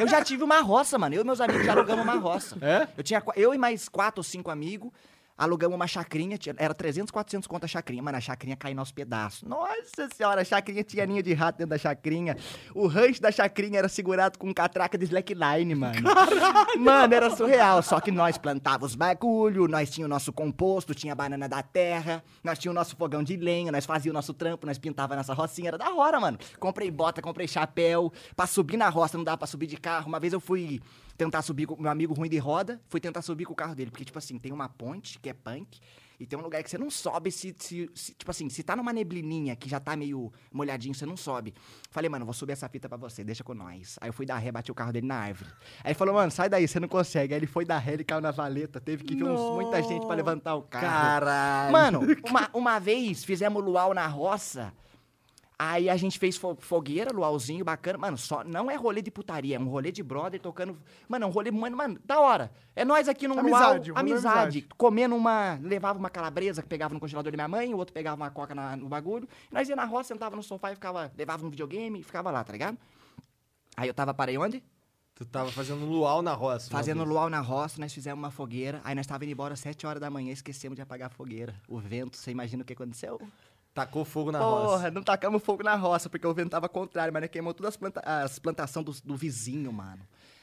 eu já tive uma roça, mano. Eu e meus amigos já alugamos uma roça. É? Eu tinha eu e mais quatro ou cinco amigos alugamos uma chacrinha, era 300, 400 conto a chacrinha, mano, a chacrinha caiu aos pedaços. Nossa senhora, a chacrinha tinha ninho de rato dentro da chacrinha. O rancho da chacrinha era segurado com catraca de slackline, mano. Mano, era surreal. Só que nós plantávamos bagulho, nós tinha o nosso composto, tinha a banana da terra, nós tinha o nosso fogão de lenha, nós fazia o nosso trampo, nós pintava nossa rocinha, era da hora, mano. Comprei bota, comprei chapéu, pra subir na roça não dava pra subir de carro. Uma vez eu fui tentar subir com meu amigo ruim de roda, fui tentar subir com o carro dele, porque tipo assim, tem uma ponte que é punk e tem um lugar que você não sobe se, se- se- tipo assim, se tá numa neblininha que já tá meio molhadinho, você não sobe. Falei, mano, vou subir essa fita pra você, deixa com nós. Aí eu fui dar ré, bati o carro dele na árvore. Aí ele falou, mano, sai daí, você não consegue. Aí ele foi dar ré, ele caiu na valeta, teve que vir uns- muita gente pra levantar o carro. Caralho. Mano, [LAUGHS] uma, uma vez fizemos luau na roça. Aí a gente fez fo- fogueira, luauzinho, bacana. Mano, só não é rolê de putaria, é um rolê de brother tocando. Mano, é um rolê, mano, mano, da hora. É nós aqui num Amizade, luau, amizade, amizade. comendo uma. Levava uma calabresa que pegava no congelador da minha mãe, o outro pegava uma coca na- no bagulho. E nós ia na roça, sentava no sofá e ficava. Levava um videogame e ficava lá, tá ligado? Aí eu tava, parei onde? Tu tava fazendo um luau na roça. Fazendo luau na roça, nós fizemos uma fogueira. Aí nós tava indo embora às 7 horas da manhã, esquecemos de apagar a fogueira. O vento, você imagina o que aconteceu? Tacou fogo na Porra, roça. não tacamos fogo na roça, porque o vento tava contrário, mas nós queimou todas as, planta as plantações do, do vizinho, mano.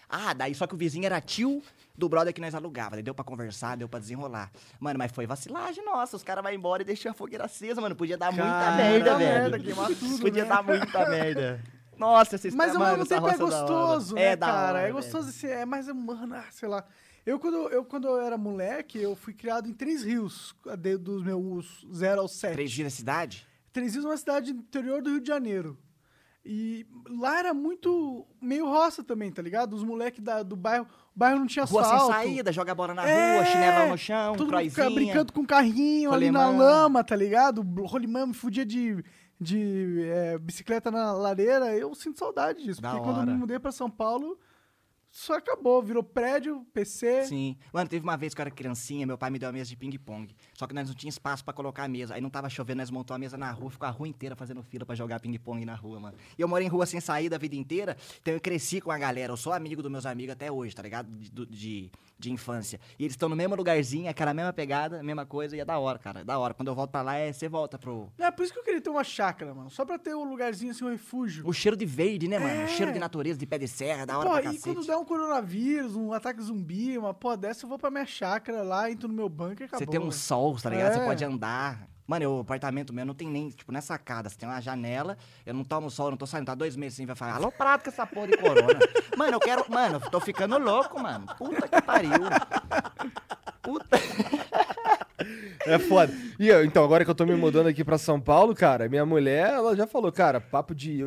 Ah, daí só que o vizinho era tio do brother que nós alugava. Daí deu pra conversar, deu pra desenrolar. Mano, mas foi vacilagem nossa. Os caras vão embora e deixam a fogueira acesa, mano. Podia dar muita Caralho, merda, velho. merda, queimar tudo, [LAUGHS] Podia né? dar muita merda. Nossa, vocês Mas ao mesmo tempo é hora. gostoso, né, É da cara? hora, é gostoso, assim, é mais, mano, ah, sei lá. Eu quando, eu, quando eu era moleque, eu fui criado em Três Rios, de- dos meus 0 aos 7. Três dias na cidade? Três Rios é uma cidade do interior do Rio de Janeiro. E lá era muito meio roça também, tá ligado? Os moleques do bairro, o bairro não tinha Rua asfalto. sem saída, joga bola na É, rua, chinelão no chão, Todo ficava croizinha. brincando com carrinho ali na lama, tá ligado? Rolimã, me fudia de, de é, bicicleta na lareira. Eu sinto saudade disso. Da porque quando eu hora. me mudei pra São Paulo, só acabou. Virou prédio, PC. Sim. Mano, teve uma vez que eu era criancinha, meu pai me deu uma mesa de ping-pong. Só que nós não tinha espaço pra colocar a mesa. Aí não tava chovendo, nós montamos a mesa na rua, ficou a rua inteira fazendo fila pra jogar ping-pong na rua, mano. E eu moro em rua sem saída a vida inteira, então eu cresci com a galera. Eu sou amigo dos meus amigos até hoje, tá ligado? De, de, de infância. E eles estão no mesmo lugarzinho, aquela mesma pegada, mesma coisa, e é da hora, cara. É da hora. Quando eu volto pra lá, é você volta pro. É por isso que eu queria ter uma chácara, mano. Só pra ter um lugarzinho assim, um refúgio. O cheiro de verde, né, mano? É. O cheiro de natureza, de pé de serra, da hora Pô, pra e cacete. quando der um coronavírus, um ataque zumbi, uma porra dessa, eu vou pra minha chácara lá, entro no meu bunker e acabou. Você tem um velho. Sol, tá ligado? Você É. pode andar. Mano, o apartamento meu não tem nem, tipo, na sacada. Você tem uma janela, eu não tomo sol, eu não tô saindo, tá dois meses assim, vai falar, alô, prato com essa porra de corona. [LAUGHS] mano, eu quero. Mano, eu tô ficando louco, mano. Puta que pariu. Puta. É foda. E eu, então, agora que eu tô me mudando aqui pra São Paulo, cara, minha mulher, ela já falou, cara, papo de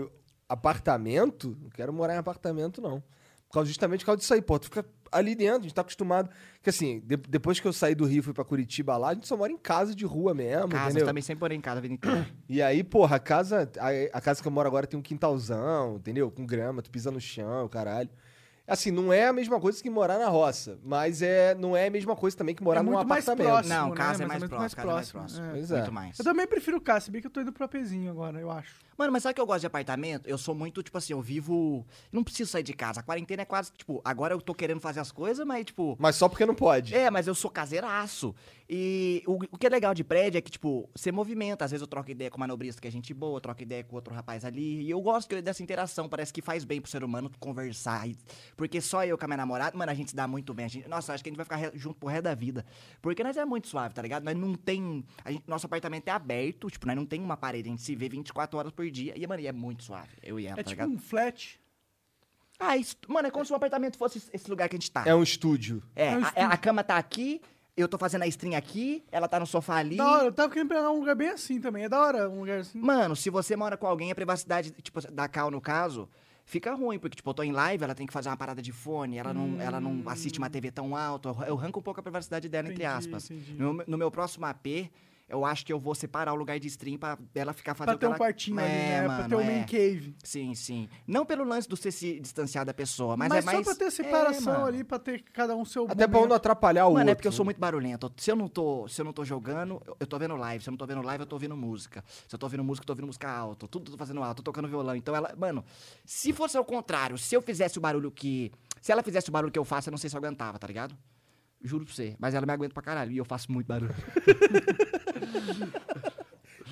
apartamento, não quero morar em apartamento, não. Por causa, justamente por causa disso aí, pô. Tu fica ali dentro, a gente tá acostumado. Que assim, de- depois que eu saí do Rio e fui pra Curitiba lá, a gente só mora em casa de rua mesmo, Casa, eu entendeu? também sempre morei em casa a vida inteira. [COUGHS] E aí, porra, a casa, a, a casa que eu moro agora tem um quintalzão, entendeu? Com grama, tu pisa no chão, caralho. Assim, não é a mesma coisa que morar na roça, mas é, não é a mesma coisa também que morar É num apartamento. próximo. Não, né? casa Mais é mais menos próximo, mais casa é mais próximo, próximo. é. Pois é. Muito mais. Eu também prefiro Cássio, se bem que eu tô indo pro APzinho agora, eu acho. Mano, mas sabe que eu gosto de apartamento? Eu sou muito, tipo assim, eu vivo. Não preciso sair de casa. A quarentena é quase, tipo, agora eu tô querendo fazer as coisas, mas, tipo. Mas só porque não pode. É, mas eu sou caseiraço. E o, o que é legal de prédio é que, tipo, você movimenta. Às vezes eu troco ideia com o manobrista, que é gente boa, eu troco ideia com outro rapaz ali. E eu gosto dessa interação. Parece que faz bem pro ser humano conversar. Porque só eu com a minha namorada, mano, a gente se dá muito bem. A gente- nossa, acho que a gente vai ficar junto pro resto da vida. Porque nós é muito suave, tá ligado? Nós não tem. gente- nosso apartamento é aberto, tipo, nós não tem uma parede, a gente se vê 24 horas por dia. E, mano, e é muito suave. Eu e ela, É tá tipo ligado? um flat. Ah, isso, mano, é como se o apartamento fosse esse lugar que a gente tá. É um estúdio. É, É um a, a cama tá aqui, eu tô fazendo a string aqui, ela tá no sofá ali. Da hora, eu tava querendo pegar um lugar bem assim também. É da hora um lugar assim. Mano, se você mora com alguém, a privacidade, tipo, da Cal, no caso, fica ruim, porque, tipo, eu tô em live, ela tem que fazer uma parada de fone, ela não, ela não assiste uma TV tão alta, eu- arranco um pouco a privacidade dela, entre Entendi, aspas. entendi. No, no meu próximo AP, eu acho que eu vou separar o lugar de stream pra ela ficar fazendo Pra ter um ela- quartinho ali, É, né? pra mano, ter um é. main cave. Sim, sim. Não pelo lance do você se distanciar da pessoa, mas, Mas, é mais... só pra ter É, separação mano. ali, pra ter cada um seu Até pra um momento. não atrapalhar o Mano, outro. é porque eu sou muito barulhento. Se eu não tô, se eu não tô jogando, eu- eu tô vendo live. Se eu não tô vendo live, eu tô ouvindo música. Se eu tô ouvindo música, eu tô ouvindo música alto. Tudo eu tô fazendo alto, tô tocando violão. Então ela, mano, se fosse ao contrário, se eu fizesse o barulho que, se ela fizesse o barulho que eu faço, eu não sei se eu aguentava, tá ligado? Juro pra você. Mas ela me aguenta pra caralho. E eu faço muito barulho. [LAUGHS]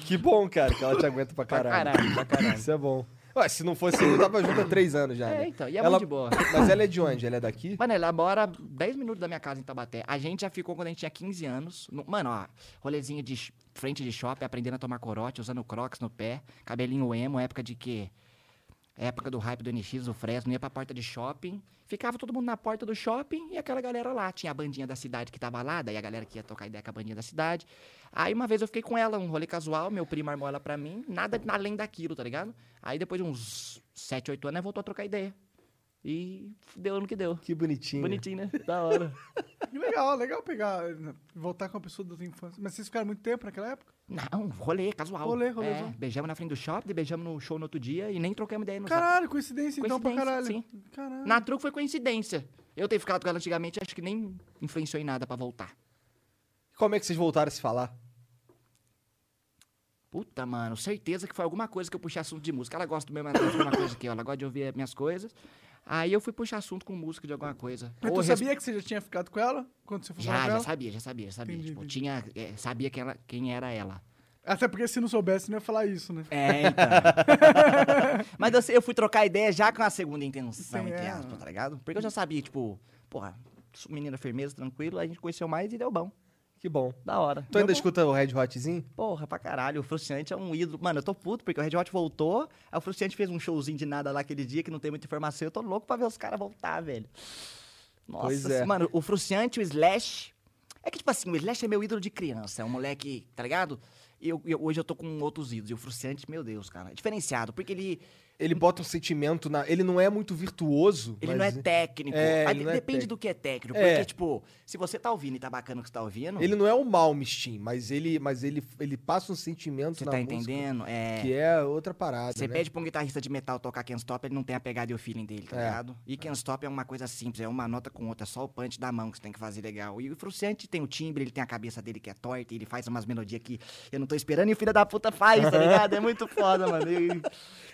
Que bom, cara, que ela te aguenta pra Pra caralho. caralho, pra caralho. Isso é bom. Ué, se não fosse ele, eu tava junto há três anos já, É, né? então. E é Ela- muito de boa. Mas ela é de onde? Ela é daqui? Mano, ela mora 10 minutos da minha casa em Tabaté. A gente já ficou quando a gente tinha 15 anos. No- mano, ó, rolezinho de frente de shopping, aprendendo a tomar corote, usando crocs no pé, cabelinho emo, época de quê? Época do hype do NX, do Fresno, ia pra porta de shopping. Ficava todo mundo na porta do shopping e aquela galera lá. Tinha a bandinha da cidade que tava lá, daí a galera que ia tocar ideia com a bandinha da cidade. Aí uma vez eu fiquei com ela, um rolê casual, meu primo armou ela pra mim, nada além daquilo, tá ligado? Aí depois de uns 7, 8 anos, ela voltou a trocar ideia. E deu no que deu. Que bonitinho. Bonitinho, né? Da hora. Que [LAUGHS] Legal, legal pegar, voltar com a pessoa da tua infância. Mas vocês ficaram muito tempo naquela época? Não, rolê, casual. Rolê, rolê, É, beijamos na frente do shopping, beijamos no show no outro dia e nem trocamos ideia no zap. Caralho, coincidência, então pra caralho. Coincidência, Caralho. Na truco foi coincidência. Eu ter ficado com ela antigamente, acho que nem influenciou em nada pra voltar. Como é que vocês voltaram a se falar? Puta, mano, certeza que foi alguma coisa que eu puxei assunto de música. Ela gosta do mesmo da mesma coisa que eu, ela gosta de ouvir as minhas coisas. Aí eu fui puxar assunto com música de alguma coisa. Mas Ou tu res- sabia que você já tinha ficado com ela? Quando você foi falar Já, já sabia, já sabia, já sabia. Entendi, tipo, entendi. tinha, é, sabia quem, ela, quem era ela. Até porque se não soubesse, não ia falar isso, né? É, então. [LAUGHS] Mas eu, eu fui trocar ideia já com a segunda intenção, Sim, entre é. aspas, tá ligado? Porque eu já sabia, tipo, porra, menina firmeza, tranquilo, a gente conheceu mais e deu bom. Que bom. Da hora. Tu ainda bom. escuta o Red Hotzinho? Porra, pra caralho, o Fruciante é um ídolo. Mano, eu tô puto, porque o Red Hot voltou, aí o Fruciante fez um showzinho de nada lá aquele dia, que não tem muita informação, eu tô louco pra ver os caras voltar, velho. Nossa, Pois é. mano, o Fruciante, o Slash... É que, tipo assim, o Slash é meu ídolo de criança, é um moleque, tá ligado? E eu, eu- hoje eu tô com outros ídolos, e o Fruciante, meu Deus, cara, é diferenciado, porque ele... Ele bota um sentimento na. Ele não é muito virtuoso. Ele mas não é técnico. É, não é depende técnico. do que é técnico. É. Porque, tipo, se você tá ouvindo e tá bacana o que você tá ouvindo, Ele não é o Malmsteen, mas ele, mas ele, ele passa um sentimento você na tá música entendendo? É. que é outra parada, Você né? pede pra um guitarrista de metal tocar Can't Stop, ele não tem a pegada e o feeling dele, tá É. ligado? E Can't Stop é uma coisa simples, é uma nota com outra, é só o punch da mão que você tem que fazer legal. E o Fruciante tem o timbre, ele tem a cabeça dele que é torta, e ele faz umas melodias que eu não tô esperando e o filho da puta faz, tá ligado? É muito foda, mano. E-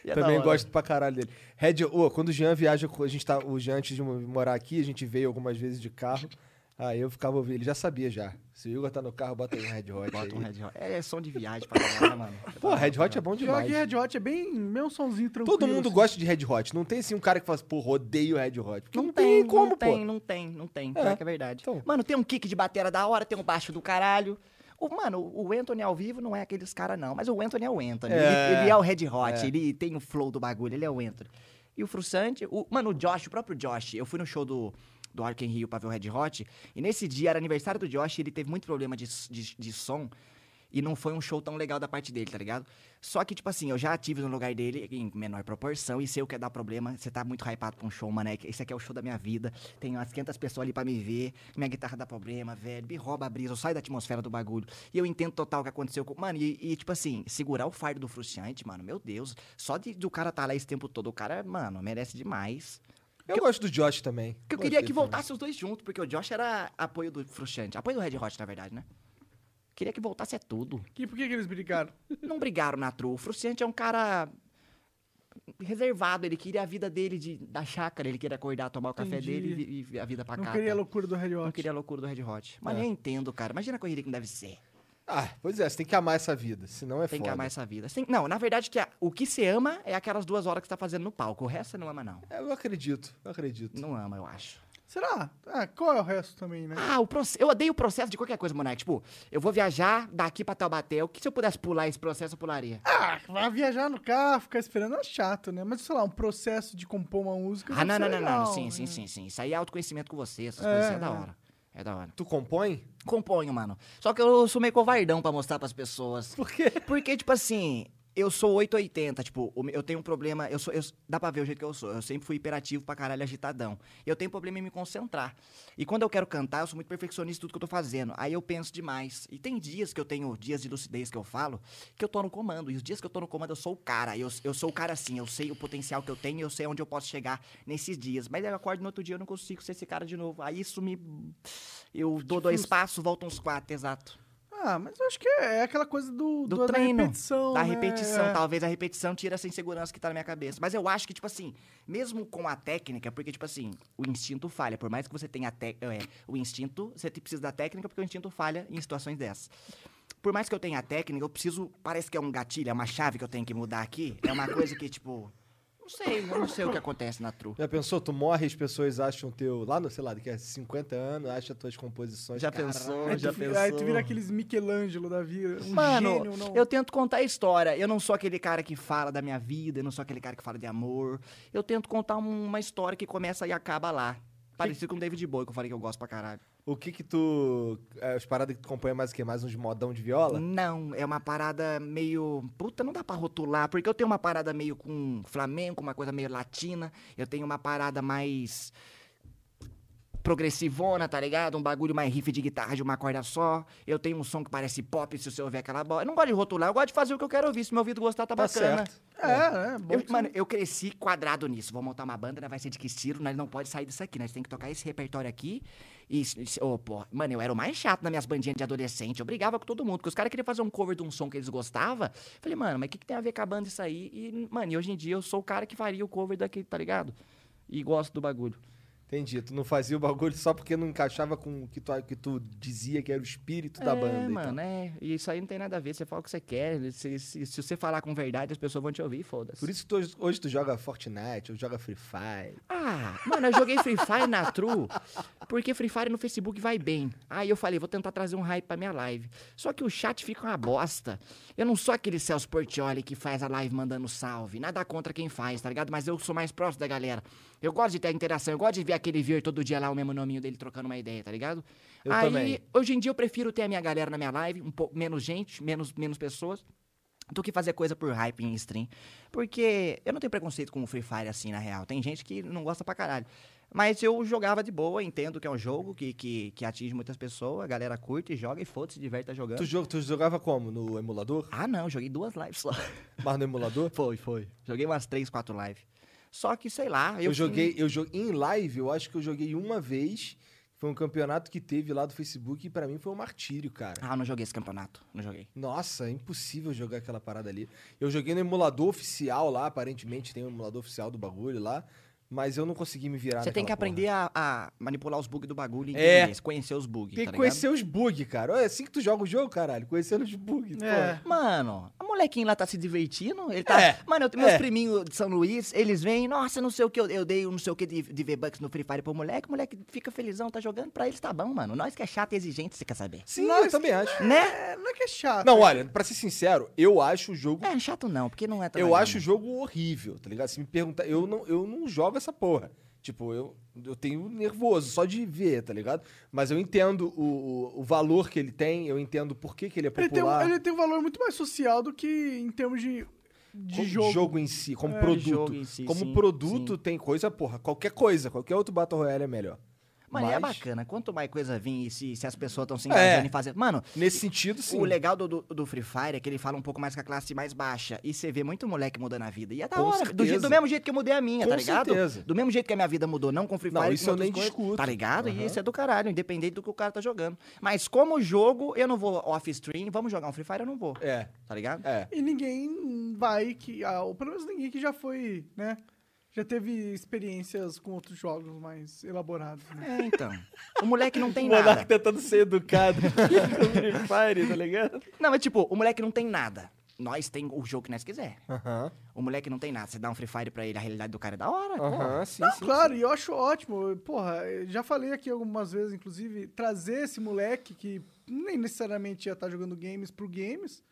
e é [LAUGHS] Também hora. Gosto pra caralho dele. Red, ô, quando o Jean viaja, com- a gente tá, o Jean antes de morar aqui, a gente veio algumas vezes de carro. Aí eu ficava ouvindo, ele já sabia já. Se o Igor tá no carro, bota aí um Red Hot. Bota um aí. Red Hot. É som de viagem pra caralho, mano. Pô, Red Hot é bom Pior demais. que Red Hot é bem meu sonzinho tranquilo. Todo mundo assim. gosta de Red Hot. Não tem assim um cara que fala assim, porra, odeio Red Hot. Porque Não, não, tem, tem, como, não pô. tem, não tem, não tem. Pior que é verdade. Então. Mano, tem um kick de batera da hora, tem um baixo do caralho. O, mano, o Anthony ao vivo não é aqueles caras, não. Mas o Anthony é o Anthony. É. Ele, ele é o Red Hot, É. ele tem o flow do bagulho, ele é o Anthony. E o Frustrante, o, mano, o Josh, o próprio Josh, eu fui no show do, do Ark Rio pra ver o Red Hot, e nesse dia era aniversário do Josh, e ele teve muito problema de, de, de som. E não foi um show tão legal da parte dele, tá ligado? Só que, tipo assim, eu já tive no lugar dele em menor proporção e sei o que é dar problema. Você tá muito hypado pra um show, mano. que Esse aqui é o show da minha vida. Tem umas 500 pessoas ali pra me ver. Minha guitarra dá problema, velho. Me rouba a brisa, eu saio da atmosfera do bagulho. E eu entendo total o que aconteceu com. Mano, e, e, tipo assim, segurar o fardo do frustrante, mano, meu Deus. Só de, do cara tá lá esse tempo todo, o cara, mano, merece demais. Eu gosto do Josh também. Porque eu queria que voltasse os dois juntos, porque o Josh era apoio do Frustrante. Apoio do Red Hot, na verdade, né? Queria que voltasse é tudo. Que, por que, que eles brigaram? [LAUGHS] Não brigaram na true. O Frustrante é um cara reservado. Ele queria a vida dele de, da chácara. Ele queria acordar, tomar o café Entendi. dele e, e ver a vida pra Não cá. queria a loucura do Red Hot. Não queria a loucura do Red Hot. Mas É. eu entendo, cara. Imagina a corrida que não deve ser. Ah, pois é, você tem que amar essa vida, senão é Tem foda. que amar essa vida. Tem- Não, na verdade, que a- o que você ama é aquelas duas horas que você tá fazendo no palco. O resto você não ama, não. É, Eu acredito, eu acredito. Não ama, eu acho. Será? Ah, qual é o resto também, né? Ah, o processo. Eu odeio o processo de qualquer coisa, Monark. Tipo, eu vou viajar daqui pra Taubaté. O que se eu pudesse pular esse processo, eu pularia? Ah, vai viajar no carro, ficar esperando é chato, né? Mas, sei lá, um processo de compor uma música. Ah, não, ser não, não, não. Sim, né? sim, sim, sim. Isso aí é autoconhecimento com você. Essas É, coisas assim é da é. hora. É da hora. Tu compõe? Componho, mano. Só que eu sou meio covardão pra mostrar pras pessoas. Por quê? Porque, tipo assim, eu sou 880, tipo, eu tenho um problema, eu sou, eu- dá pra ver o jeito que eu sou, eu sempre fui hiperativo pra caralho, agitadão. Eu tenho problema em me concentrar. E quando eu quero cantar, eu sou muito perfeccionista em tudo que eu tô fazendo. Aí eu penso demais. E tem dias que eu tenho, dias de lucidez que eu falo, que eu tô no comando. E os dias que eu tô no comando, eu sou o cara. Eu, eu sou o cara assim, eu sei o potencial que eu tenho, eu sei onde eu posso chegar nesses dias. Mas eu acordo no outro dia, eu não consigo ser esse cara de novo. Aí isso me... Eu dou dois passos, volto uns quatro, exato. Ah, mas eu acho que é aquela coisa do, Do do- treino, da repetição. Da né? repetição, É. talvez a repetição tira essa insegurança que tá na minha cabeça. Mas eu acho que, tipo assim, mesmo com a técnica, porque, tipo assim, o instinto falha. Por mais que você tenha te- é, o instinto, você precisa da técnica, porque o instinto falha em situações dessas. Por mais que eu tenha a técnica, eu preciso. Parece que é um gatilho, é uma chave que eu tenho que mudar aqui. É uma coisa que, tipo. Não sei, eu não sei o que acontece na tru. Já pensou? Tu morre, as pessoas acham teu. Lá no, sei lá, daqui a 50 anos, acham tuas composições. Já Caralho. pensou? Já tu, pensou? aí tu vira aqueles Michelangelo da vida. Um Mano, gênio, não. eu tento contar a história. Eu não sou aquele cara que fala da minha vida, eu não sou aquele cara que fala de amor. Eu tento contar um- uma história que começa e acaba lá. Parecido com o David Bowie, que eu falei que eu gosto pra caralho. O que que tu. é, As paradas que tu acompanha mais o quê? Mais uns modão de viola? Não, é uma parada meio. Puta, não dá pra rotular, porque eu tenho uma parada meio com flamenco, uma coisa meio latina. Eu tenho uma parada mais. progressivona, tá ligado? Um bagulho mais riff de guitarra de uma corda só. Eu tenho um som que parece pop, se você ouvir aquela bola. Eu não gosto de rotular, eu gosto de fazer o que eu quero ouvir. Se meu ouvido gostar, tá, Tá bacana. certo. É, é, bom. Eu- que mano, eu cresci quadrado nisso. Vou montar uma banda, né? vai ser de que estilo? Nós não pode sair disso aqui. Nós tem que tocar esse repertório aqui. E, ô, pô, mano, eu era o mais chato nas minhas bandinhas de adolescente. Eu brigava com todo mundo. Porque os caras queriam fazer um cover de um som que eles gostavam. Falei, mano, mas o que, que tem a ver com a banda isso aí? E, mano, e hoje em dia eu sou o cara que faria o cover daquele, tá ligado? E gosto do bagulho. Entendi. Tu não fazia o bagulho só porque não encaixava com o que tu, que tu dizia que era o espírito da é, banda. então. e mano, é. E isso aí não tem nada a ver. Você fala o que você quer. Se, se, se você falar com verdade, as pessoas vão te ouvir, foda-se. Por isso que tu, hoje- hoje tu joga Fortnite, ou joga Free Fire. Ah, mano, eu joguei Free Fire na True, porque Free Fire no Facebook vai bem. Aí eu falei, vou tentar trazer um hype pra minha live. Só que o chat fica uma bosta. Eu não sou aquele Celso Portioli que faz a live mandando salve. Nada contra quem faz, tá ligado? Mas eu sou mais próximo da galera. Eu gosto de ter a interação, eu gosto de ver aquele vir todo dia lá, o mesmo nominho dele trocando uma ideia, tá ligado? Eu Aí, também. hoje em dia eu prefiro ter a minha galera na minha live, um pouco menos gente, menos, menos pessoas do que fazer coisa por hype em stream. Porque eu não tenho preconceito com o Free Fire assim, na real. Tem gente que não gosta pra caralho. Mas eu jogava de boa, entendo que é um jogo que, que, que atinge muitas pessoas, a galera curte, joga e foda-se, diverte, tá jogando. Tu, jo- tu jogava como? No emulador? Ah, não, joguei duas lives só. Mas no emulador? [LAUGHS] Foi, foi. Joguei umas três, quatro lives. Só que, sei lá, eu, Eu, joguei, eu joguei em live, eu acho que eu joguei uma vez. Foi um campeonato que teve lá do Facebook e pra mim foi um martírio, cara. Ah, não joguei esse campeonato. Não joguei. Nossa, é impossível jogar aquela parada ali. Eu joguei no emulador oficial lá, aparentemente tem um emulador oficial do bagulho lá, mas eu não consegui me virar Você tem que aprender a, a manipular os bugs do bagulho e É. conhecer os bugs, Tem tá que ligado? conhecer os bugs, cara. É assim que tu joga o jogo, caralho. Conhecendo os bugs. É. pô. Mano, a molequinho lá tá se divertindo. Ele tá. É, Mano, eu tenho meus é. priminhos de São Luís, eles vêm, nossa, não sei o que, eu, eu dei um não sei o que de, de V-Bucks no Free Fire pro moleque, o moleque fica felizão, tá jogando, pra eles tá bom, mano. Nós que é chato e exigente, você quer saber. Sim, Nós eu também acho. Né? É, não é que é chato. Não, olha, pra ser sincero, eu acho o jogo. É, chato não, porque não é tão eu legal, acho o né? jogo horrível, tá ligado? Se me perguntar, eu não, eu não jogo essa porra. Tipo, eu, eu tenho nervoso só de ver, tá ligado? Mas eu entendo o, o, o valor que ele tem, eu entendo por que, que ele é Ele tem, um, popular. ele tem um valor muito mais social do que em termos de, de como jogo. em si, como É, produto. jogo em si, como sim, produto sim. tem coisa, porra, qualquer coisa, qualquer outro Battle Royale é melhor. Mano, e é Mas, bacana. Quanto mais coisa vir e se, se as pessoas estão se É. engajando em fazer. Mano, Nesse sentido, sim. o legal do, do, do Free Fire é que ele fala um pouco mais com a classe mais baixa. E você vê muito moleque mudando a vida. E é da Com hora. Do, jeito- do mesmo jeito que eu mudei a minha, Com tá ligado? certeza. Do mesmo jeito que a minha vida mudou, não com Free Não, Fire, isso com eu nem coisas, discuto. Tá ligado? Aham. E isso é do caralho, independente do que o cara tá jogando. Mas como jogo, eu não vou off-stream, vamos jogar um Free Fire, eu não vou. É, Tá ligado? é. E ninguém vai que. Ah, ou pelo menos ninguém que já foi, né? Já teve experiências com outros jogos mais elaborados, né? É, então. O moleque não [LAUGHS] tem O nada. tentando ser educado com Free Fire, tá ligado? Não, mas tipo, o moleque não tem nada. Nós tem o jogo que nós quiser. Aham, O moleque não tem nada. Você dá um Free Fire pra ele, a realidade do cara é da hora. aham, sim, Não, sim. claro, e eu acho ótimo. Porra, já falei aqui algumas vezes, inclusive, trazer esse moleque que nem necessariamente ia estar jogando games pro games.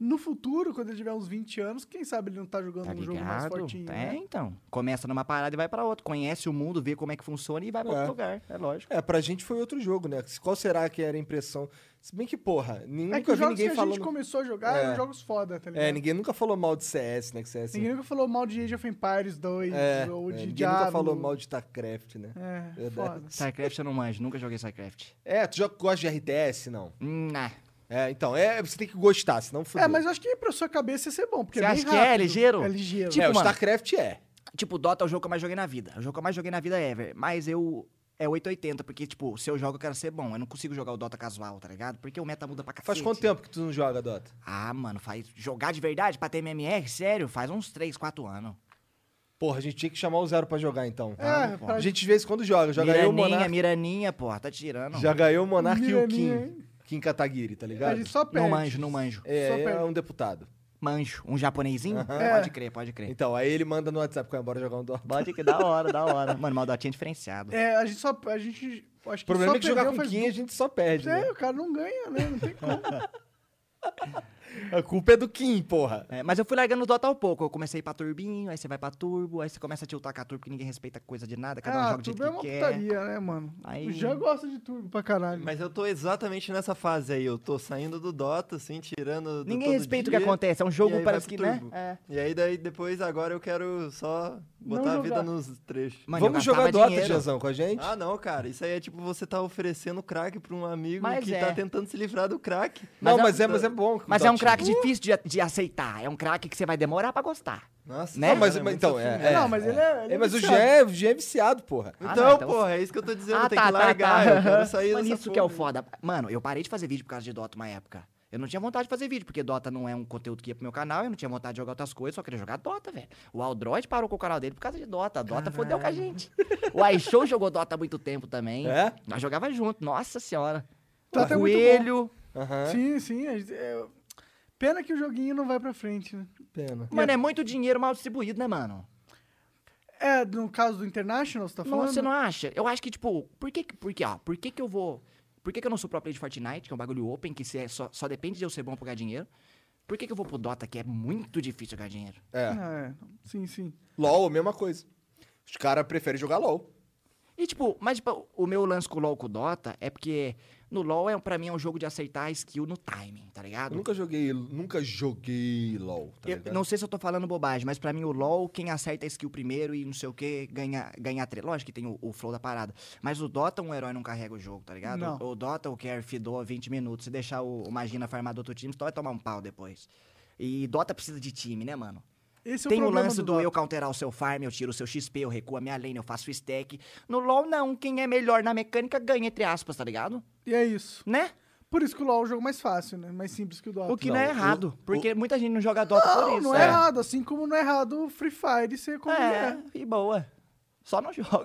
No futuro, quando ele tiver uns 20 anos, quem sabe ele não tá jogando Tá um jogo mais ligado? fortinho, é, né? então. Começa numa parada e vai pra outra. Conhece o mundo, vê como é que funciona e vai pra É. outro lugar. É lógico. É, pra gente foi outro jogo, né? Qual será que era a impressão? Se bem que, porra, ninguém, É que os jogos que ninguém a falando... gente começou a jogar É. eram jogos foda, tá ligado? É, ninguém nunca falou mal de CS, né? Que CS... Ninguém nunca falou mal de Age of Empires 2 é, ou é, de ninguém Diablo. nunca falou mal de StarCraft, né? É, Verdade. foda. StarCraft eu não manjo, nunca joguei StarCraft. É, tu já gosta de RTS, não? Hum, Nah. É, então, é, você tem que gostar, senão fudeu. É, mas eu acho que pra sua cabeça ia ser bom, porque Você é bem acha que é rápido. ligeiro? É ligeiro. Tipo, é, o mano, StarCraft é. Tipo, Dota é o jogo que eu mais joguei na vida. É o jogo que eu mais joguei na vida ever. Mas eu. É 880, porque, tipo, se eu jogo, eu quero ser bom. Eu não consigo jogar o Dota casual, tá ligado? Porque o meta muda pra cacete. Faz quanto tempo que tu não joga, Dota? Ah, mano, faz. Jogar de verdade pra ter MMR, sério, faz uns 3, 4 anos. Porra, a gente tinha que chamar o Zero pra jogar, então. É, pô. pra... A gente de vez em quando joga. Joga eu, o Miraninha, Monark. Miraninha, porra, tá tirando. Joga eu, o Monark e o Miraninha, Kim. hein? Kim Kataguiri, tá a ligado? gente só perde. Não manjo, não manjo. É, só é perde. um deputado. Manjo. Um japonesinho? É. Pode crer, pode crer. Então, aí ele manda no WhatsApp com bora jogar um Dota. Pode crer, da hora, da hora. Mano, mal Dotinha é diferenciado. É, a gente só... A gente... Acho O que problema só é que jogar perdeu com faz Kim a duas- gente só perde, É, né? o cara não ganha, né? Não tem como. [LAUGHS] [LAUGHS] A culpa é do Kim, porra. É, mas eu fui largando o Dota ao pouco. Eu comecei pra turbinho, aí você vai pra turbo, aí você começa a tiltar com a turbo, que ninguém respeita coisa de nada, cada um ah, joga do jeito turbo é que uma quer. putaria, né, mano? Aí- O Jean gosta de turbo pra caralho. Mas eu tô exatamente nessa fase aí. Eu tô saindo do Dota, assim, tirando. do Ninguém todo respeita o que dia, acontece. É um jogo, parece que, né? É. E aí, daí depois, agora eu quero só botar a vida nos trechos. Mano, Vamos jogar Dota, dinheiro. Gianzão, com a gente? Ah, não, cara. Isso aí é tipo você tá oferecendo crack pra um amigo Mas que é. tá tentando se livrar do crack. não, mas é- mas é, mas é bom. Mas é um. Craque difícil de, de aceitar. É um craque que você vai demorar pra gostar. Nossa, Né? Não, mas, mas então, é, sofrimento. é. Não, mas ele é- ele é É, mas o viciado. Jean é, o Jean é viciado, porra. Ah, Então, não, então- porra, é isso que eu tô dizendo. Ah, tem tá, que tá, largar. tá. Eu quero sair Mas isso que é o porra. foda. Mano, eu parei de fazer vídeo por causa de Dota uma época. Eu não tinha vontade de fazer vídeo, porque Dota não é um conteúdo que ia pro meu canal, eu não tinha vontade de jogar outras coisas, só queria jogar Dota, velho. O Aldroid parou com o canal dele por causa de Dota. Dota fodeu com a gente. O iShow jogou Dota há muito tempo também. É? Nós jogava junto, nossa senhora. Dota é o muito bom. Coelho. Aham. Sim, sim. a gente- é- Pena que o joguinho não vai pra frente, né? Pena. Mano, é muito dinheiro mal distribuído, né, mano? É, no caso do International, você tá falando? Não, você não acha? Eu acho que, tipo, por que, por que, ó, por que que eu vou... Por que que eu não sou pro player de Fortnite, que é um bagulho open, que se é- só, só depende de eu ser bom pra ganhar dinheiro? Por que que eu vou pro Dota, que é muito difícil ganhar dinheiro? É. Ah, é. Sim, sim. LOL, mesma coisa. Os caras preferem jogar LOL. E, tipo, mas tipo, o meu lance com o LoL com o Dota é porque no LoL, é, pra mim, é um jogo de acertar a skill no timing, tá Eu ligado? nunca joguei, nunca joguei LOL, tá Eu ligado? não sei se eu tô falando bobagem, mas pra mim o LoL, quem acerta a skill primeiro e não sei o que, ganha, ganha treta. Lógico que tem o, o flow da parada. Mas o Dota, um herói não carrega o jogo, tá ligado? Não. O, o Dota, o Care fidou 20 minutos. Se deixar o, o Magina farmar do outro time, só vai tomar um pau depois. E Dota precisa de time, né, mano? Esse é Tem o problema lance do, Dota. eu counterar o seu farm, eu tiro o seu XP, eu recuo a minha lane, eu faço o stack. No LoL, não. Quem é melhor na mecânica ganha, entre aspas, tá ligado? E é isso. Né? Por isso que o LoL é o jogo mais fácil, né? Mais simples que o Dota. O que não, é Não, errado. o- porque muita gente não joga Dota por Não, isso. não é, errado. Assim como não é errado o Free Fire ser como É, é. e boa. Só não jogo.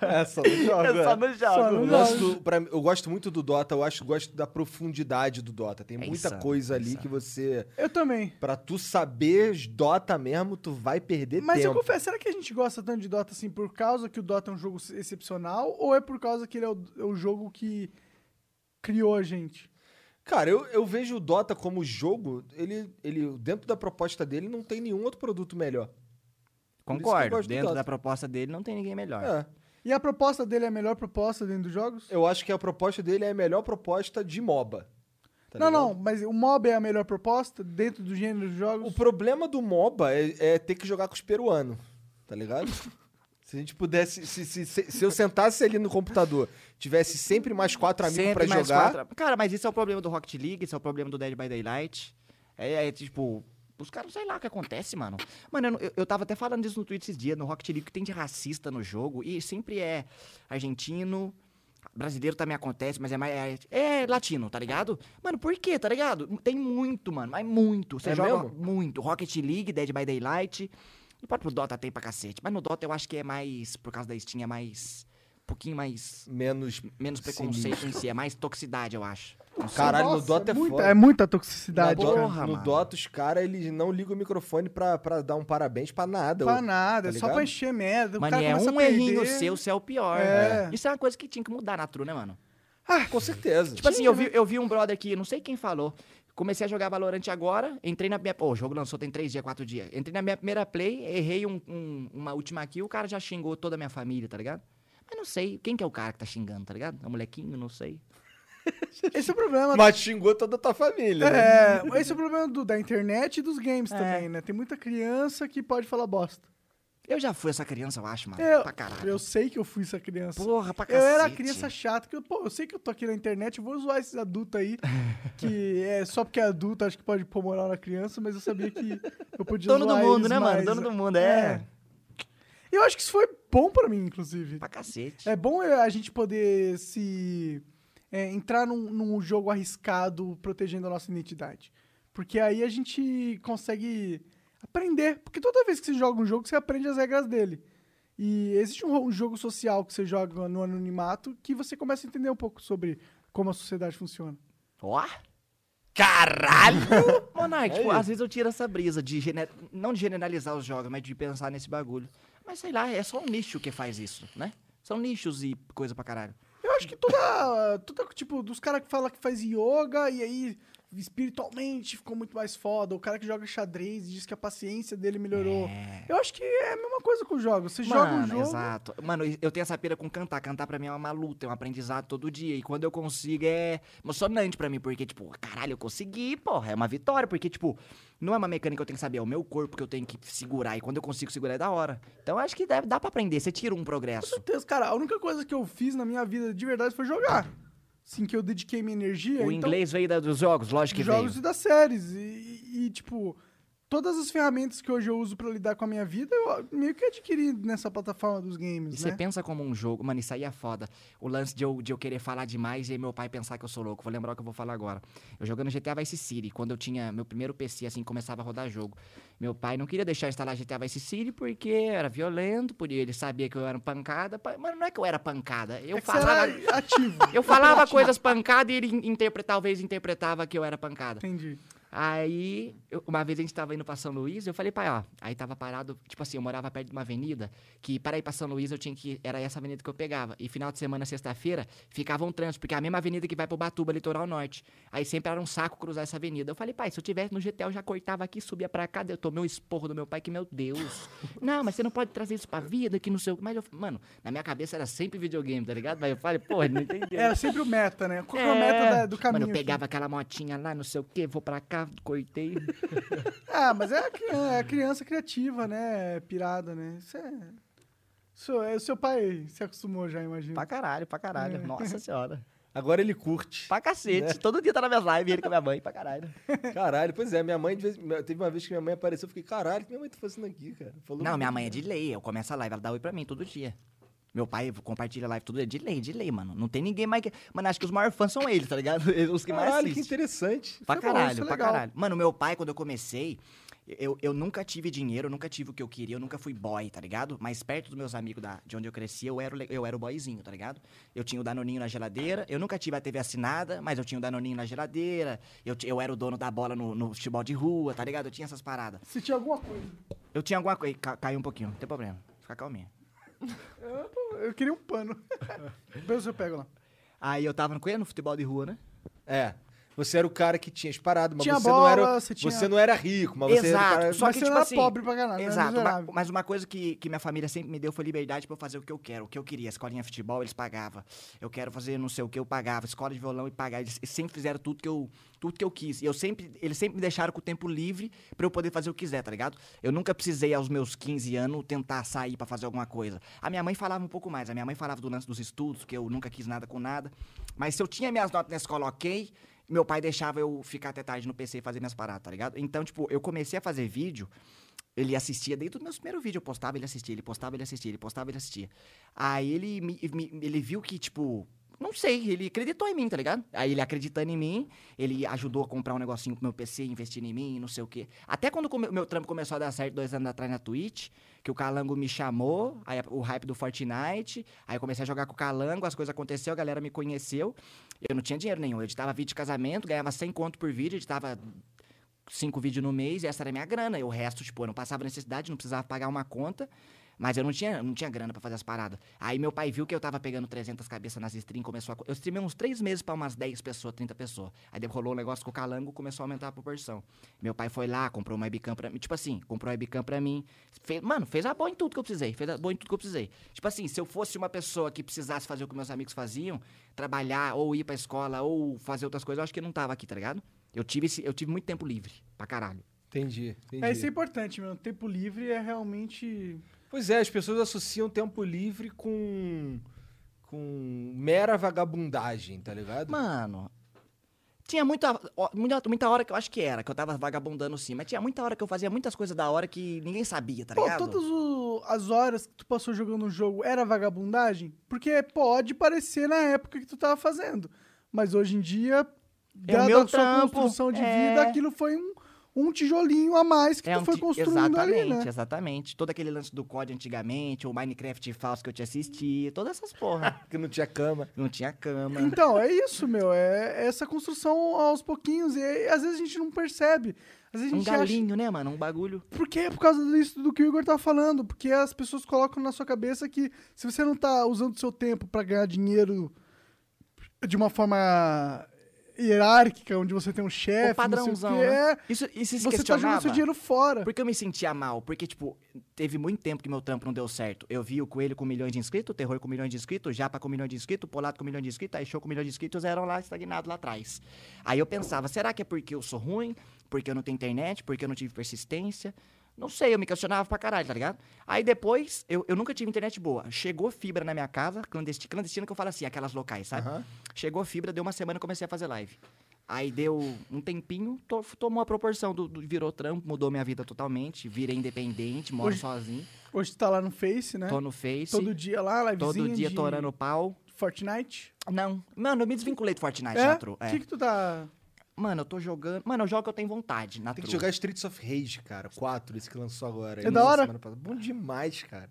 É, só no jogo. Eu só é. não Só jogo. não Eu, jogo. gosto do- pra eu gosto muito do Dota, eu acho gosto da profundidade do Dota. Tem É muita insano, coisa é ali insano. que você. Eu também. Pra tu saber Dota mesmo, tu vai perder Mas eu tempo. confesso, será que a gente gosta tanto de Dota assim por causa que o Dota é um jogo excepcional? Ou é por causa que ele é o, é o jogo que criou a gente? Cara, eu, eu vejo o Dota como jogo, ele, ele, dentro da proposta dele, não tem nenhum outro produto melhor. Por isso que eu Concordo. Dentro da proposta dele não tem ninguém melhor. É. E a proposta dele é a melhor proposta dentro dos jogos? Eu acho que a proposta dele é a melhor proposta de MOBA. tá não, ligado? não, mas o mob é a melhor proposta dentro do gênero dos O jogos? problema do MOBA é, é ter que jogar com os peruanos, tá ligado? [LAUGHS] Se a gente pudesse. Se, se, se, se eu sentasse ali no computador, tivesse sempre mais quatro amigos Sempre pra mais jogar. quatro- Cara, mas isso é o problema do Rocket League, isso é o problema do Dead by Daylight. É, é, tipo, os caras, sei lá o que acontece, mano. Mano, eu, eu, tava até falando disso no Twitter esses dias, no Rocket League, que tem de racista no jogo, e sempre é argentino, brasileiro também acontece, mas é mais. É, é latino, tá ligado? Mano, por quê, tá ligado? Tem muito, mano, mas muito. Você É joga mesmo? muito. Rocket League, Dead by Daylight. E pode pro Dota tem pra cacete. Mas no Dota eu acho que é mais, por causa da Steam, é mais. Um pouquinho mais Menos. menos preconceito em si, é mais toxicidade, eu acho. Caralho, no Nossa, Dota é, muita, foda. é muita No, toxicidade, Dota- cara. Porra, no mano. Dota, os caras, eles não ligam o microfone pra, pra dar um parabéns pra nada. Pra nada, é tá só pra encher merda. O Mano, cara é um errinho seu, você é o pior. É. né? Isso é uma coisa que tinha que mudar na true, né, mano? Com certeza. Tipo assim, eu vi, eu vi um brother aqui, não sei quem falou. Comecei a jogar Valorant agora, entrei na minha. Pô, o jogo lançou tem três dias, quatro dias. Entrei na minha primeira play, errei um- um- uma última kill, o cara já xingou toda a minha família, tá ligado? Mas não sei, quem que é o cara que tá xingando, tá ligado? É um molequinho, não sei. [LAUGHS] Esse é o problema. Mas xingou toda a tua família, né? É, esse é o problema do- da internet e dos games É. também, né? Tem muita criança que pode falar bosta. Eu já fui essa criança, eu acho, mano. Eu, pra caralho. eu sei que eu fui essa criança. Porra, pra Eu cacete. era a criança chata, que eu, pô, eu sei que eu tô aqui na internet, eu vou zoar esses adultos aí, [LAUGHS] que é só porque é adulto, acho que pode pôr moral na criança, mas eu sabia que eu podia Dono do mundo, eles né, mano? mais. Dono do mundo, é. Eu acho que isso foi bom pra mim, inclusive. Pra cacete. É bom a gente poder se é, entrar num, num jogo arriscado protegendo a nossa identidade. Porque aí a gente consegue aprender. Porque toda vez que você joga um jogo, você aprende as regras dele. E existe um, um jogo social que você joga no anonimato que você começa a entender um pouco sobre como a sociedade funciona. Ó. Caralho! [LAUGHS] Monark, tipo, É às vezes eu tiro essa brisa de gener... não de generalizar os jogos, mas de pensar nesse bagulho. Mas sei lá, é só um nicho que faz isso, né? São nichos e coisa pra caralho. Acho que toda. toda tipo, dos caras que falam que faz yoga e aí espiritualmente ficou muito mais foda. O cara que joga xadrez e diz que a paciência dele melhorou. É. Eu acho que é a mesma coisa com o jogo. Você joga um Mano, jogo. exato. Mano, eu tenho essa pira com cantar. Cantar pra mim é uma luta, é um aprendizado todo dia. E quando eu consigo é emocionante pra mim, porque, tipo, caralho, eu consegui, porra, é uma vitória. Porque, tipo, não é uma mecânica que eu tenho que saber, é o meu corpo que eu tenho que segurar. E quando eu consigo segurar é da hora. Então eu acho que deve, dá pra aprender, você tira um Com progresso. certeza, cara. A única coisa que eu fiz na minha vida de verdade foi jogar. Assim que eu dediquei minha energia. O então, inglês veio da- dos jogos, lógico que jogos veio. e das séries. E, e, tipo, todas as ferramentas que hoje eu uso pra lidar com a minha vida, eu meio que adquiri nessa plataforma dos E games, você né? pensa como um jogo. Mano, isso aí é foda. O lance de eu, de eu querer falar demais e aí meu pai pensar que eu sou louco. Vou lembrar o que eu vou falar agora. Eu jogando GTA Vice City, quando eu tinha meu primeiro PC, assim, começava a rodar jogo. Meu pai não queria deixar eu instalar GTA Vice City porque era violento, porque ele sabia que eu era pancada. Pa- Mano, não é que eu era pancada. Eu É falava. era ativo. [LAUGHS] Eu falava coisas pancadas e ele interpre- talvez interpretava que eu era pancada. Entendi. Aí, eu- uma vez a gente tava indo pra São Luís, eu falei, pai, ó, aí tava parado, tipo assim, eu morava perto de uma avenida, que para ir pra São Luís eu tinha que, era essa avenida que eu pegava. E final de semana, sexta-feira, ficava um trânsito, porque é a mesma avenida que vai pro Batuba, litoral norte. Aí sempre era um saco cruzar essa avenida. Eu falei, pai, se eu tivesse no GTA, eu já cortava aqui, subia pra cá, eu tomei um esporro do meu pai, que meu Deus. [LAUGHS] não, mas você não pode trazer isso pra vida, que não sei o... Mas eu, mano, na minha cabeça era sempre videogame, tá ligado? Mas eu falei, pô, não [LAUGHS] entendi. Era sempre o meta, né? Qual que é o meta da- do caminho? Mano, eu aqui? pegava aquela motinha lá, não sei o quê, vou pra cá, cortei. [LAUGHS] Ah, mas é a, criança, é a criança criativa, né? Pirada, né? Isso é. Isso é o seu pai se acostumou já, imagino. Pra caralho, pra caralho. É. Nossa [LAUGHS] senhora. Agora ele curte. Pra cacete. Todo dia tá nas minhas lives, ele com a minha mãe, pra caralho. [LAUGHS] Caralho, pois é, minha mãe, de vez- teve uma vez que minha mãe apareceu, eu fiquei, caralho, o que minha mãe tá fazendo aqui, cara? Falou Não, minha mãe é de lei. Eu começo a live, ela dá oi pra mim todo dia. Meu pai compartilha a live todo dia. De lei, de lei, mano. Não tem ninguém mais que. Mano, acho que os maiores fãs são eles, tá ligado? [LAUGHS] Os que mais Caralho, que assistem. interessante. Pra é bom, caralho, isso é pra legal. caralho. Mano, meu pai, quando eu comecei, eu, eu nunca tive dinheiro, eu nunca tive o que eu queria, eu nunca fui boy, tá ligado? Mas perto dos meus amigos da, de onde eu cresci, eu era, eu era o boyzinho, tá ligado? Eu tinha o Danoninho na geladeira, eu nunca tive a TV assinada, mas eu tinha o Danoninho na geladeira, eu, eu era o dono da bola no, no futebol de rua, tá ligado? Eu tinha essas paradas. Se tinha alguma coisa. Eu tinha alguma coisa. Ca, caiu um pouquinho, não tem problema. Fica calminha. Eu, eu queria um pano. [LAUGHS] Depois eu pego lá. Aí eu tava no, no futebol de rua, né? É. Você era o cara que tinha as paradas, mas Tinha você, bola, não era, você tinha- você não era rico, mas você era Exato, cara... só Mas que, você tipo era assim, pobre pra caralho, Exato, ma- miserável. mas uma coisa que, que minha família sempre me deu foi liberdade pra eu fazer o que eu quero, o que eu queria. Escolinha de futebol, eles pagavam. Eu quero fazer não sei o que, eu pagava. Escola de violão e pagava. Eles sempre fizeram tudo que eu, tudo que eu quis. E eu sempre, eles sempre me deixaram com o tempo livre pra eu poder fazer o que quiser, tá ligado? Eu nunca precisei, aos meus 15 anos, tentar sair pra fazer alguma coisa. A minha mãe falava um pouco mais. A minha mãe falava do lance dos estudos, que eu nunca quis nada com nada. Mas se eu tinha minhas notas na escola ok, meu pai deixava eu ficar até tarde no PC e fazer minhas paradas, tá ligado? Então, tipo, eu comecei a fazer vídeo, ele assistia, desde os meus primeiros vídeos, eu postava, ele assistia, ele postava, ele assistia, ele postava, ele assistia. Aí ele, me- me- ele viu que, tipo, não sei, ele acreditou em mim, tá ligado? Aí ele acreditando em mim, ele ajudou a comprar um negocinho pro meu PC, investindo em mim, não sei o quê. Até quando o meu trampo começou a dar certo dois anos atrás na Twitch, que o Calango me chamou, aí o hype do Fortnite, aí eu comecei a jogar com o Calango, as coisas aconteceram, a galera me conheceu. Eu não tinha dinheiro nenhum, eu editava vídeo de casamento, ganhava 100 conto por vídeo, editava cinco vídeos no mês, e essa era a minha grana. E o resto, tipo, eu não passava necessidade, não precisava pagar uma conta. Mas eu não tinha, não tinha grana pra fazer as paradas. Aí meu pai viu que eu tava pegando 300 cabeças nas streams, começou a... Eu streamei uns três meses pra umas 10 pessoas, 30 pessoas. Aí rolou um negócio com o calango, começou a aumentar a proporção. Meu pai foi lá, comprou uma webcam pra mim. Tipo assim, comprou uma webcam pra mim. Fez, mano, fez a boa em tudo que eu precisei. Fez a boa em tudo que eu precisei. Tipo assim, se eu fosse uma pessoa que precisasse fazer o que meus amigos faziam, trabalhar, ou ir pra escola, ou fazer outras coisas, eu acho que eu não tava aqui, tá ligado? Eu tive, esse- eu tive muito tempo livre, pra caralho. Entendi, entendi. É, isso é importante, meu. Tempo livre é realmente. Pois é, as pessoas associam tempo livre com. com mera vagabundagem, tá ligado? Mano, tinha muita, muita, muita hora que eu acho que era, que eu tava vagabundando sim, mas tinha muita hora que eu fazia muitas coisas da hora que ninguém sabia, tá Pô, ligado? todas o- as horas que tu passou jogando um jogo era vagabundagem? Porque pode parecer na época que tu tava fazendo. Mas hoje em dia, dada a sua trampo, construção de é. vida, aquilo foi um, um tijolinho a mais que É tu um foi construindo exatamente, ali, né? exatamente. Todo aquele lance do COD antigamente, o Minecraft falso que eu te assistia, todas essas porra. [LAUGHS] Porque não tinha cama. Não tinha cama. Então, é isso, meu. É essa construção aos pouquinhos. E aí, às vezes a gente não percebe. Às vezes a Um gente acha. galinho, né, mano? Um bagulho. Porque é por causa disso do que o Igor tá falando. Porque as pessoas colocam na sua cabeça que se você não tá usando o seu tempo pra ganhar dinheiro de uma forma hierárquica, onde você tem um O chefe, padrãozão, não o né? é, Isso, isso se você tá jogando seu dinheiro fora. Por que eu me sentia mal? Porque, tipo, teve muito tempo que meu trampo não deu certo. Eu vi o Coelho com milhões de inscritos, o Terror com milhões de inscritos, o Japa com milhões de inscritos, o Polato com milhões de inscritos, aí Show com milhões de inscritos, eram lá estagnados lá atrás. Aí eu pensava, será que é porque eu sou ruim? Porque eu não tenho internet? Porque eu não tive persistência? Não sei, eu me questionava pra caralho, tá ligado? Aí depois, eu, eu nunca tive internet boa. Chegou fibra na minha casa, clandestina, clandestina que eu falo assim, aquelas locais, sabe? Aham. Chegou fibra, deu uma semana e comecei a fazer live. Aí deu um tempinho, to- tomou a proporção, do, do- virou trampo, mudou minha vida totalmente. Virei independente, moro Hoje- sozinho. Hoje tu tá lá no Face, né? Tô no Face. Todo dia lá, livezinha todo dia de torando pau. Fortnite. Não, mano, eu me desvinculei do Fortnite É? na Tru. O É. que que tu tá... Mano, eu tô jogando. Mano, eu jogo que eu tenho vontade na Tem que jogar Streets of Rage, cara. 4, esse que lançou agora. É da hora? semana passada. Bom demais, cara.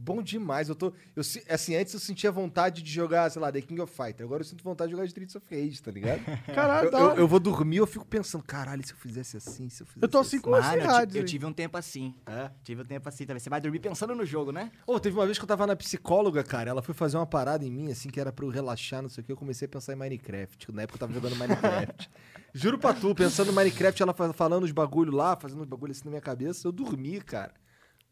Bom demais. Eu tô. Eu, si- assim, antes eu sentia vontade de jogar, sei lá, The King of Fighter. Agora eu sinto vontade de jogar Streets of Rage, tá ligado? [LAUGHS] Caralho, eu, eu, eu vou dormir, eu fico pensando, caralho, se eu fizesse assim, se eu fizesse Eu tô assim com Mano, eu, eu tive um tempo assim. É. Tive um tempo assim também. Você vai dormir pensando no jogo, né? Ô, teve uma vez que eu tava na psicóloga, cara. Ela foi fazer uma parada em mim, assim, que era pra eu relaxar, não sei o que. Eu comecei a pensar em Minecraft. Na época eu tava jogando Minecraft. [LAUGHS] Juro pra tu, pensando em Minecraft, ela fa- falando os bagulho lá, fazendo os bagulho assim na minha cabeça, eu dormi, cara.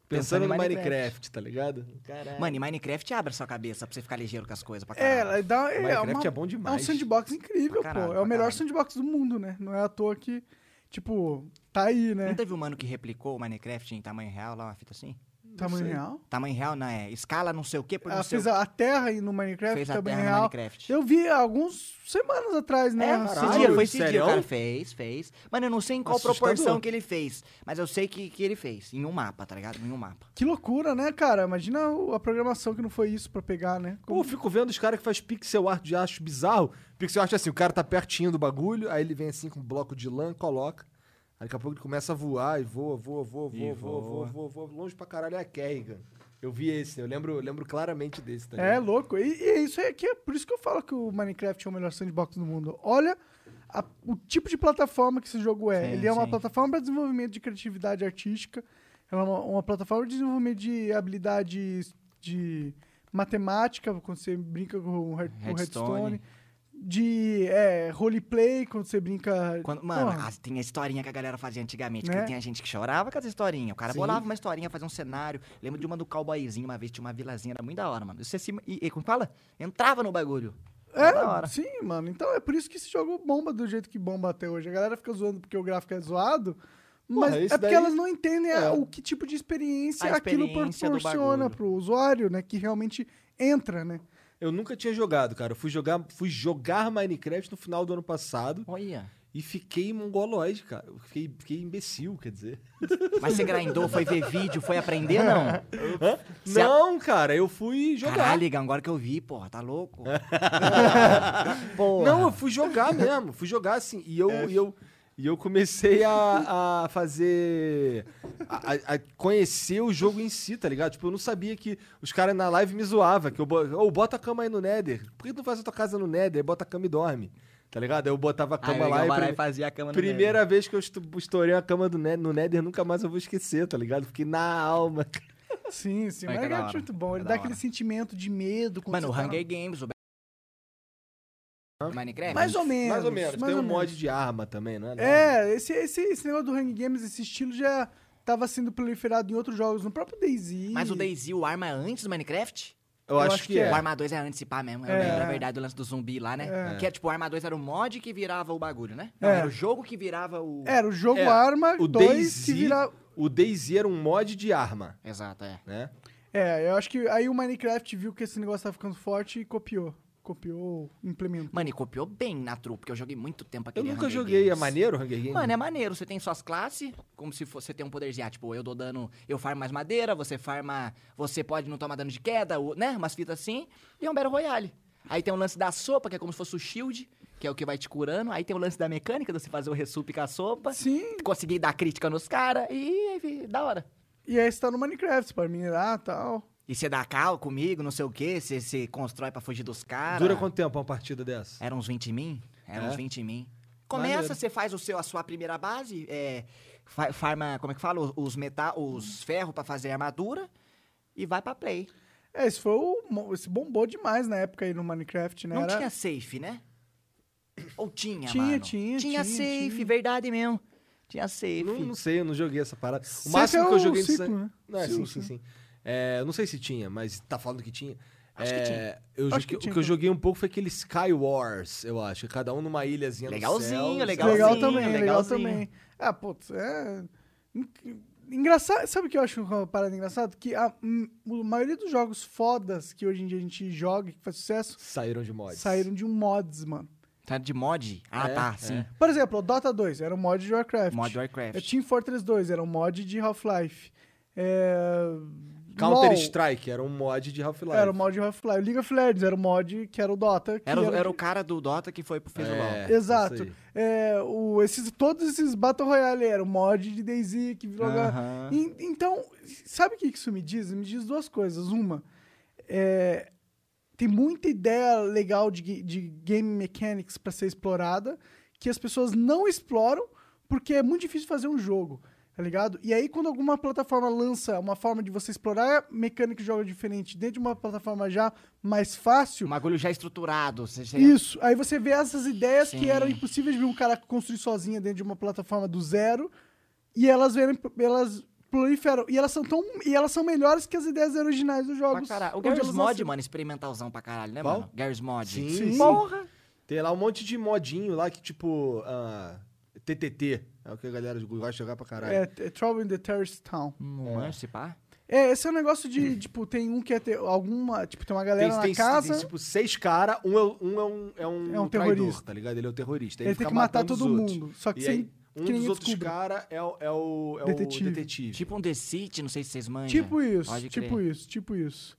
Pensando, Pensando no Minecraft. Minecraft, tá ligado? Caralho. Mano, e Minecraft abre a sua cabeça pra você ficar ligeiro com as coisas pra É, caralho. ela dá, é, Minecraft uma- é bom É um demais. sandbox incrível, caralho, pô. É o melhor caralho. sandbox do mundo, né? Não é à toa que, tipo, tá aí, né? Não teve um mano que replicou o Minecraft em tamanho real lá, uma fita assim? Tamanho sei. real. Tamanho real, não é? Escala não sei o quê por Ela fez a, terra aí no Minecraft, Fez a tamanho terra no real. Minecraft. Eu vi alguns semanas atrás, né? É, esse dia, foi esse dia, sério? cara. Fez, fez. Mano, eu não sei em qual Assustador. proporção que ele fez, mas eu sei que, que ele fez. Em um mapa, tá ligado? Em um mapa. Que loucura, né, cara? Imagina a programação que não foi isso pra pegar, né? Pô, eu fico vendo os caras que faz pixel art de acho bizarro. Pixel art é assim, o cara tá pertinho do bagulho, aí ele vem assim com um bloco de lã, coloca. Aí daqui a pouco ele começa a voar e voa, voa, voa, E voa, voa, voa, voa, voa, longe pra caralho é a Kerrigan. Eu vi esse, eu lembro, lembro claramente desse, tá É louco. E, e isso é que é por isso que eu falo que o Minecraft é o melhor sandbox do mundo. Olha a- o tipo de plataforma que esse jogo é. Sim, Ele é uma sim. plataforma para desenvolvimento de criatividade artística. É uma, uma plataforma de desenvolvimento de habilidades de matemática, quando você brinca com com o Hearthstone. De é, roleplay, quando você brinca. Quando- mano, as- tem a historinha que a galera fazia antigamente, Né? que tinha gente que chorava com as historinhas. O cara Sim. bolava uma historinha, fazia um cenário. Lembro de uma do cowboyzinho, uma vez tinha uma vilazinha, era muito da hora, mano. Você se. E, e como fala? Entrava no bagulho. É, sim, mano. Então é por isso que esse jogo bomba do jeito que bomba até hoje. A galera fica zoando porque o gráfico é zoado, mas Porra, é isso porque daí- elas não entendem a- É. o que tipo de experiência A aquilo experiência do proporciona pro usuário, né? Que realmente entra, né? Eu nunca tinha jogado, cara. Eu fui jogar, fui jogar Minecraft no final do ano passado Olha. e fiquei mongoloide, cara. Eu fiquei, fiquei imbecil, quer dizer. [LAUGHS] Mas você grindou, foi ver vídeo, foi aprender, não? [LAUGHS] Hã? Você a- Não, cara, eu fui jogar. Caralho, agora que eu vi, porra, tá louco? [LAUGHS] porra. Não, eu fui jogar mesmo. Fui jogar assim. E eu, e eu, e eu comecei a, a fazer. A, a- conhecer o jogo em si, tá ligado? Tipo, eu não sabia que os caras na live me zoavam. Que eu bo- Ô, bota a cama aí no Nether. Por que tu não faz a tua casa no Nether? Aí Bota a cama e dorme. Tá ligado? Aí eu botava a Aí cama o lá e. e fazia a cama no Primeira vez que eu estourei a cama do Nether, no Nether, nunca mais eu vou esquecer, tá ligado? Fiquei na alma. Sim, sim. É Mas é da é muito bom. É Ele da dá aquele sentimento de medo. Mano, o você tá- Hunger Games, o Minecraft. Mais ou menos. mais ou menos. mais Tem ou um mod menos. de arma também, não é? É, esse, esse, esse negócio do Hunger Games, esse estilo já tava sendo proliferado em outros jogos, no próprio DayZ. Mas o DayZ, o arma é antes do Minecraft? Eu, acho, que, é. O Arma 2 é antes, pá mesmo. Eu É. lembro, é verdade, o lance do zumbi lá, né? É. Que é tipo, o Arma 2 era o mod que virava o bagulho, né? Não, É. era o jogo que virava o... Era o jogo É, Arma o 2 DayZ que vira... O DayZ era um mod de arma, Exato, é. né? É, eu acho que aí o Minecraft viu que esse negócio tava ficando forte e copiou. Copiou, implementou. Mano, e copiou bem na trupe, porque eu joguei muito tempo Eu aquele nunca Hunger joguei. É Games. maneiro o Hunger Games? Mano, é maneiro. Você tem suas classes, como se fosse, você tem um poderzinho. ah, Tipo, eu dou dano, eu farmo mais madeira, você farma. Você pode não tomar dano de queda, ou- né? Umas fitas assim. E é um Battle Royale. Aí tem o lance da sopa, que é como se fosse o shield, que é o que vai te curando. Aí tem o lance da mecânica, de você fazer o resup com a sopa. Sim, Conseguir dar crítica nos caras. E, enfim, da hora. e aí você tá no Minecraft, você pode minerar e tal. E você dá cal comigo, não sei o quê, você, você constrói pra fugir dos caras. Dura quanto tempo uma partida dessa? Era uns 20 mil? Era É? uns 20 mil. Começa, você faz o seu, a sua primeira base, é, fa- farma, como é que fala? Os, os metal, os ferros pra fazer armadura e vai pra play. É, esse foi o. Esse bombou demais na época aí no Minecraft, né? Não Era- tinha safe, né? Ou tinha, Tinha, mano? tinha, Tinha tinha, safe, tinha. verdade mesmo. Tinha safe. Não, não sei, eu não joguei essa parada. O Safe máximo é que eu joguei de ciclo, san- né? Não, é, Sim, sim, sim. sim, sim. É, eu não sei se tinha, mas tá falando que tinha. Acho que É, tinha. Eu Acho joguei- que tinha o que eu joguei um pouco foi aquele Sky Wars, eu acho. Cada um numa ilhazinha Legalzinho, no céu. legalzinho. Legal também, legal legalzinho. também. Ah, putz, é. en- Engraçado, sabe o que eu acho uma parada engraçada? Que a, a maioria dos jogos fodas que hoje em dia a gente joga, que faz sucesso, Saíram de mods. saíram de um mods, mano. Tá de mod? Ah, É, tá, é. sim. Por exemplo, o Dota 2 era um mod de Warcraft. Mod Warcraft. É Team Fortress 2 era um mod de Half-Life. É... Counter LoL Strike era um mod de Half-Life. Era o mod de Half-Life. League of Legends era o mod que era o Dota. que Era, o- era o cara do Dota que foi pro fez. É, Exato. É, o, esses, todos esses Battle Royale eram mod de DayZ que virou... Aham. En- Então, sabe o que isso me diz? Me diz duas coisas. Uma, é, tem muita ideia legal de, de game mechanics para ser explorada que as pessoas não exploram porque é muito difícil fazer um jogo, tá ligado? E aí, quando alguma plataforma lança uma forma de você explorar mecânica de jogo diferente dentro de uma plataforma já mais fácil, Um bagulho já estruturado. Você, você- isso. Aí você vê essas ideias que Sim. eram impossíveis de um cara construir sozinho dentro de uma plataforma do zero. E elas vêm, elas proliferam. E elas são tão. E elas são melhores que as ideias originais dos Pra jogos. caralho. O Garry's Mod, mano, experimentalzão pra caralho, né, Qual? mano? Garry's Mod. Sim, Sim. Porra! Tem lá um monte de modinho lá que, tipo, ah, TTT. É o que a galera gosta de jogar pra caralho. É, é Trouble in the Terrorist Town. Não é, se pá? É, esse é um negócio de, [CLEARS THROAT] tipo, tem um que é ter alguma. Tipo, tem uma galera Tem, na tem- casa. tem, tipo, seis caras, um, é, um, é um, é um, É um traidor, terrorista. tá ligado? Ele é o terrorista. ele tem fica que matar todo mundo. Só que E sem. aí, um dos outros caras é, o- é, o, é Detetive. o detetive. Tipo um The City, não sei se vocês manjam. Tipo isso, Pode tipo crer. isso, tipo isso.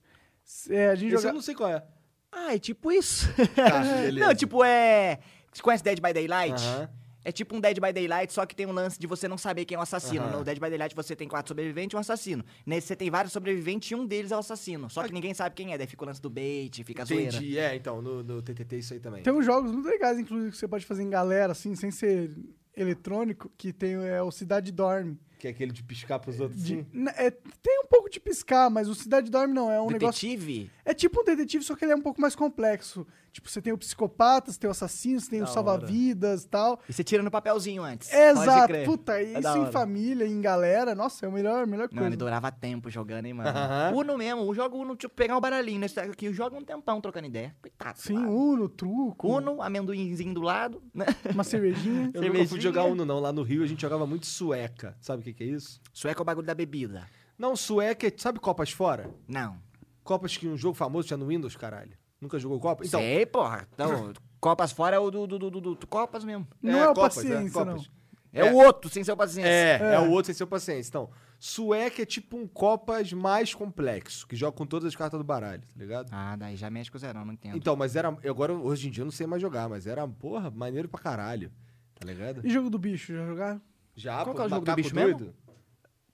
É, a gente Esse joga... eu não sei qual é. Ah, é tipo isso. Tá, [LAUGHS] não, tipo, é... Você conhece Dead by Daylight? Aham. É tipo um Dead by Daylight, só que tem um lance de você não saber quem é o assassino. Aham. No Dead by Daylight você tem quatro sobreviventes e um assassino. Nesse você tem vários sobreviventes e um deles é o assassino. Só que ninguém sabe quem é, daí fica o lance do bait, fica a zoeira. Entendi. É, então, no, no TTT isso aí também. Tem uns jogos muito legais, inclusive, que você pode fazer em galera, assim, sem ser eletrônico, que tem é, o Cidade Dorme. Que é aquele de piscar pros outros De- é, tem um pouco de piscar, mas o Cidade Dorme não. É um negócio. Detetive? É tipo um detetive, só que ele é um pouco mais complexo. Tipo, você tem o psicopata, você tem o assassino, você tem o Da salva-vidas e tal. E você tira no papelzinho antes. É, Pode Exato. crer. Puta, É isso da em família, em galera, nossa, é a melhor, melhor Mano, coisa. ele durava tempo jogando, hein, mano. Aham. Uno mesmo, eu jogo Uno, tipo, pegar um baralhinho, nesse aqui, joga um tempão trocando ideia. Coitado. Sim, mano. Uno, truco, Uno, amendoinzinho do lado, né? uma cervejinha. [LAUGHS] Eu nunca fui Cervejinha. jogar Uno, não. Lá no Rio a gente jogava muito sueca. Sabe o que, que é isso? Sueco é o bagulho da bebida. Não, sueca é. Sabe Copas fora? Não. Copas que um jogo famoso tinha no Windows, caralho. Nunca jogou Copa? Então, Sei, porra. Então, Copas fora é o do, do, do, do, do Copas mesmo. Não é, o Copas, paciência, não. Copas. É, É. o outro, sem ser o paciência. É, é, É. o outro sem ser o paciência. Então, sueca é tipo um Copas mais complexo, que joga com todas as cartas do baralho, tá ligado? Ah, daí já mexe com o zerão, não entendo. Então, mas era. Agora, hoje em dia, eu não sei mais jogar, mas era, porra, maneiro pra caralho. Tá ligado? E jogo do bicho, já jogaram? Já, Qual pô, que é o jogo do bicho mesmo? doido.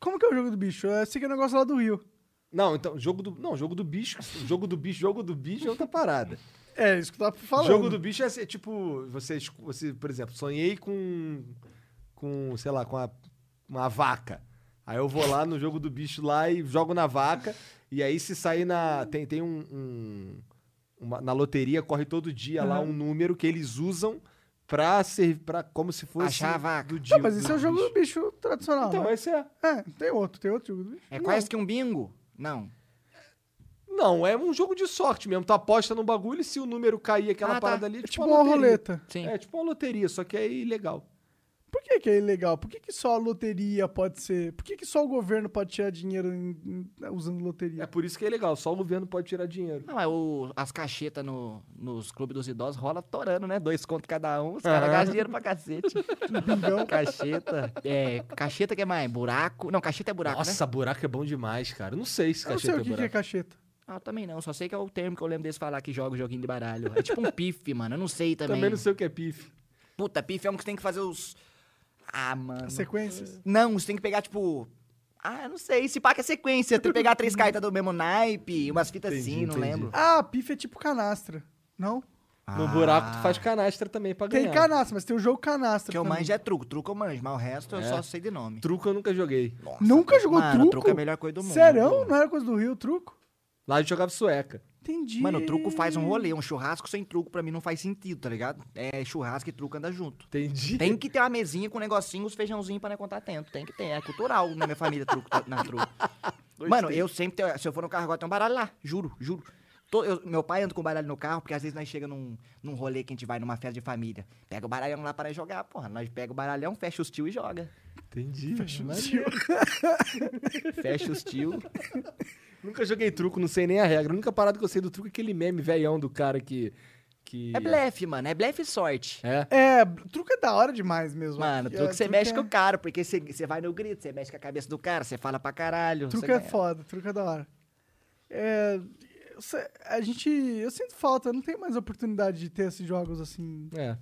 Como que é o jogo do bicho? É esse que é o negócio lá do Rio. Não, então, jogo do. Não, jogo do bicho. [LAUGHS] jogo do bicho, jogo do bicho é outra parada. É, isso que eu tava falando. Jogo do bicho é assim, tipo, você, você, por exemplo, sonhei com. com, sei lá, com a, uma vaca. Aí eu vou lá no jogo do bicho lá e jogo na vaca. E aí se sair na. Tem, tem um. um- uma- na loteria corre todo dia lá Uhum. um número que eles usam pra ser. Pra, como se fosse. Achar a vaca. Do dia, Não, mas esse é o jogo do bicho tradicional, Então, né? esse é. É, tem outro, tem outro jogo do bicho. É quase que um bingo? Não. Não, é um jogo de sorte mesmo. Tu aposta no bagulho e se o número cair aquela Ah, tá. parada ali, é É tipo, tipo uma uma roleta. Sim. É tipo uma loteria, só que é ilegal. Por que, que é ilegal? Por que, que só a loteria pode ser. Por que, que só o governo pode tirar dinheiro em- em- usando loteria? É por isso que é ilegal. Só o governo pode tirar dinheiro. Não, é o, as cachetas no, nos clubes dos idosos rola torando, né? Dois contos cada um, os caras Aham. gastam dinheiro pra cacete. [LAUGHS] Cacheta. É, cacheta que é mais? Buraco? Não, cacheta é buraco, né? Nossa, buraco é bom demais, cara. Eu Não sei se Eu não sei cacheta o é que, que é buraco. cacheta. Ah, eu também não, só sei que é o termo que eu lembro deles falar que joga o joguinho de baralho. É tipo um [LAUGHS] pife, mano, eu não sei também. Também não sei o que é pife. Puta, pife é um que você tem que fazer os... Ah, mano. As sequências. Não, você tem que pegar, tipo... Ah, eu não sei, se pá que é sequência. Tem que pegar três [LAUGHS] cartas do mesmo naipe, umas fitas Entendi, assim, não entendi. lembro. Ah, pife é tipo canastra. Não? No buraco tu faz canastra também pra ganhar. Tem canastra, mas tem o jogo canastra. Que eu manjo é truco. Truco eu manjo, mas o resto eu É. só sei de nome. Truco eu nunca joguei. Nossa, Nunca jogou mano, truco? truco é a melhor coisa do mundo. Sério? Não era coisa do Rio, truco? Lá a gente jogava sueca. Entendi. Mano, o truco faz um rolê. Um churrasco sem truco pra mim não faz sentido, tá ligado? É churrasco e truco anda junto. Entendi. Tem que ter uma mesinha com um negocinho, os feijãozinhos pra não contar tempo. Tem que ter. É cultural na minha família, truco, tá- na truco. [LAUGHS] Mano, eu sempre tenho, Se eu for no carro agora, tem um baralho lá. Juro, juro. Tô- eu- meu pai anda com baralho no carro, porque às vezes nós chega num, num rolê que a gente vai numa festa de família. Pega o baralhão lá para jogar, porra. Nós pega o baralhão, fecha os tio e joga. Entendi. Fecha os tio. [LAUGHS] Nunca joguei truco, não sei nem a regra. A única parada que eu sei do truco é aquele meme velhão do cara que. que... É blefe, mano. É blefe e sorte. É. É, truco é da hora demais mesmo. Mano, É, truque você mexe é... com o cara, porque você você vai no grito, você mexe com a cabeça do cara, você fala pra caralho. Você é ganha. foda, truque é da hora. É, eu a gente. Eu sinto falta, não tem mais oportunidade de ter esses jogos assim. É.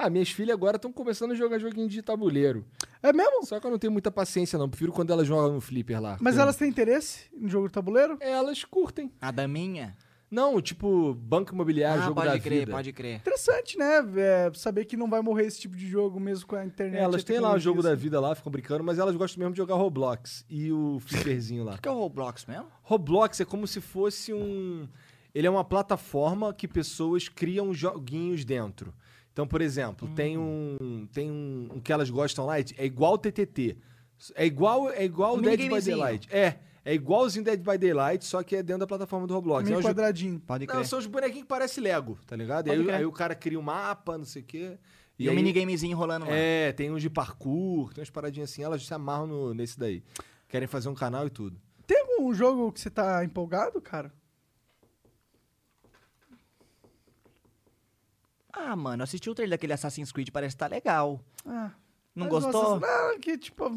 Ah, minhas filhas agora estão começando a jogar joguinho de tabuleiro. É mesmo? Só que eu não tenho muita paciência, não. Prefiro quando elas jogam no flipper lá. Mas Porque elas têm interesse no jogo de tabuleiro? Elas curtem. A daminha? Não, tipo, banco imobiliário, ah, jogo pode da crer, vida. pode crer. Interessante, né? É, saber que não vai morrer esse tipo de jogo mesmo com a internet. É, elas têm lá o jogo da vida lá, ficam brincando, mas elas gostam mesmo de jogar Roblox e o flipperzinho lá. O que é o Roblox mesmo? Roblox é como se fosse um. Ele é uma plataforma que pessoas criam joguinhos dentro. Então, por exemplo, tem um. Tem um, um que elas gostam lá, é igual o TTT. É igual, é igual Um o Dead by. Daylight. É, é igualzinho Dead by Daylight, só que é dentro da plataforma do Roblox. Meio É um jo- quadradinho. Pode Não, são os bonequinhos que parecem Lego, tá ligado? E aí, crer. aí o cara cria um mapa, não sei o quê. E, o aí- minigamezinho rolando lá. É, tem uns de parkour, tem umas paradinhas assim, elas se amarram no- nesse daí. Querem fazer um canal e tudo. Tem algum jogo que você tá empolgado, cara? Ah, mano, eu assisti o trailer daquele Assassin's Creed, parece que tá legal. Ah, Não mas gostou? Nossa, não, que tipo.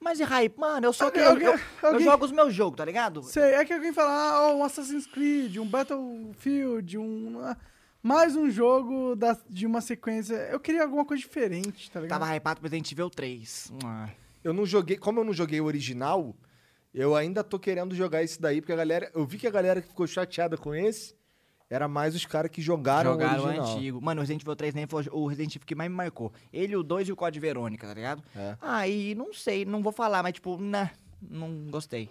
Mas e hype? Mano, eu sou Alguém- aquele. Eu, alguém- eu alguém- jogo os meus jogos, tá ligado? Sei, é que alguém fala, ah, um Assassin's Creed, um Battlefield, um. ah, mais um jogo da, de uma sequência. Eu queria alguma coisa diferente, tá ligado? Tava hypado pro Resident Evil 3. Ah. Eu não joguei, como eu não joguei o original, eu ainda tô querendo jogar esse daí, porque a galera. Eu vi que a galera ficou chateada com esse. Era mais os caras que jogaram, Jogaram o o original. antigo. Mano, o Resident Evil 3 nem foi o Resident Evil que mais me marcou. Ele, o 2 e o Code Verônica, tá ligado? É. Aí, não sei, não vou falar, mas tipo, nah, não gostei.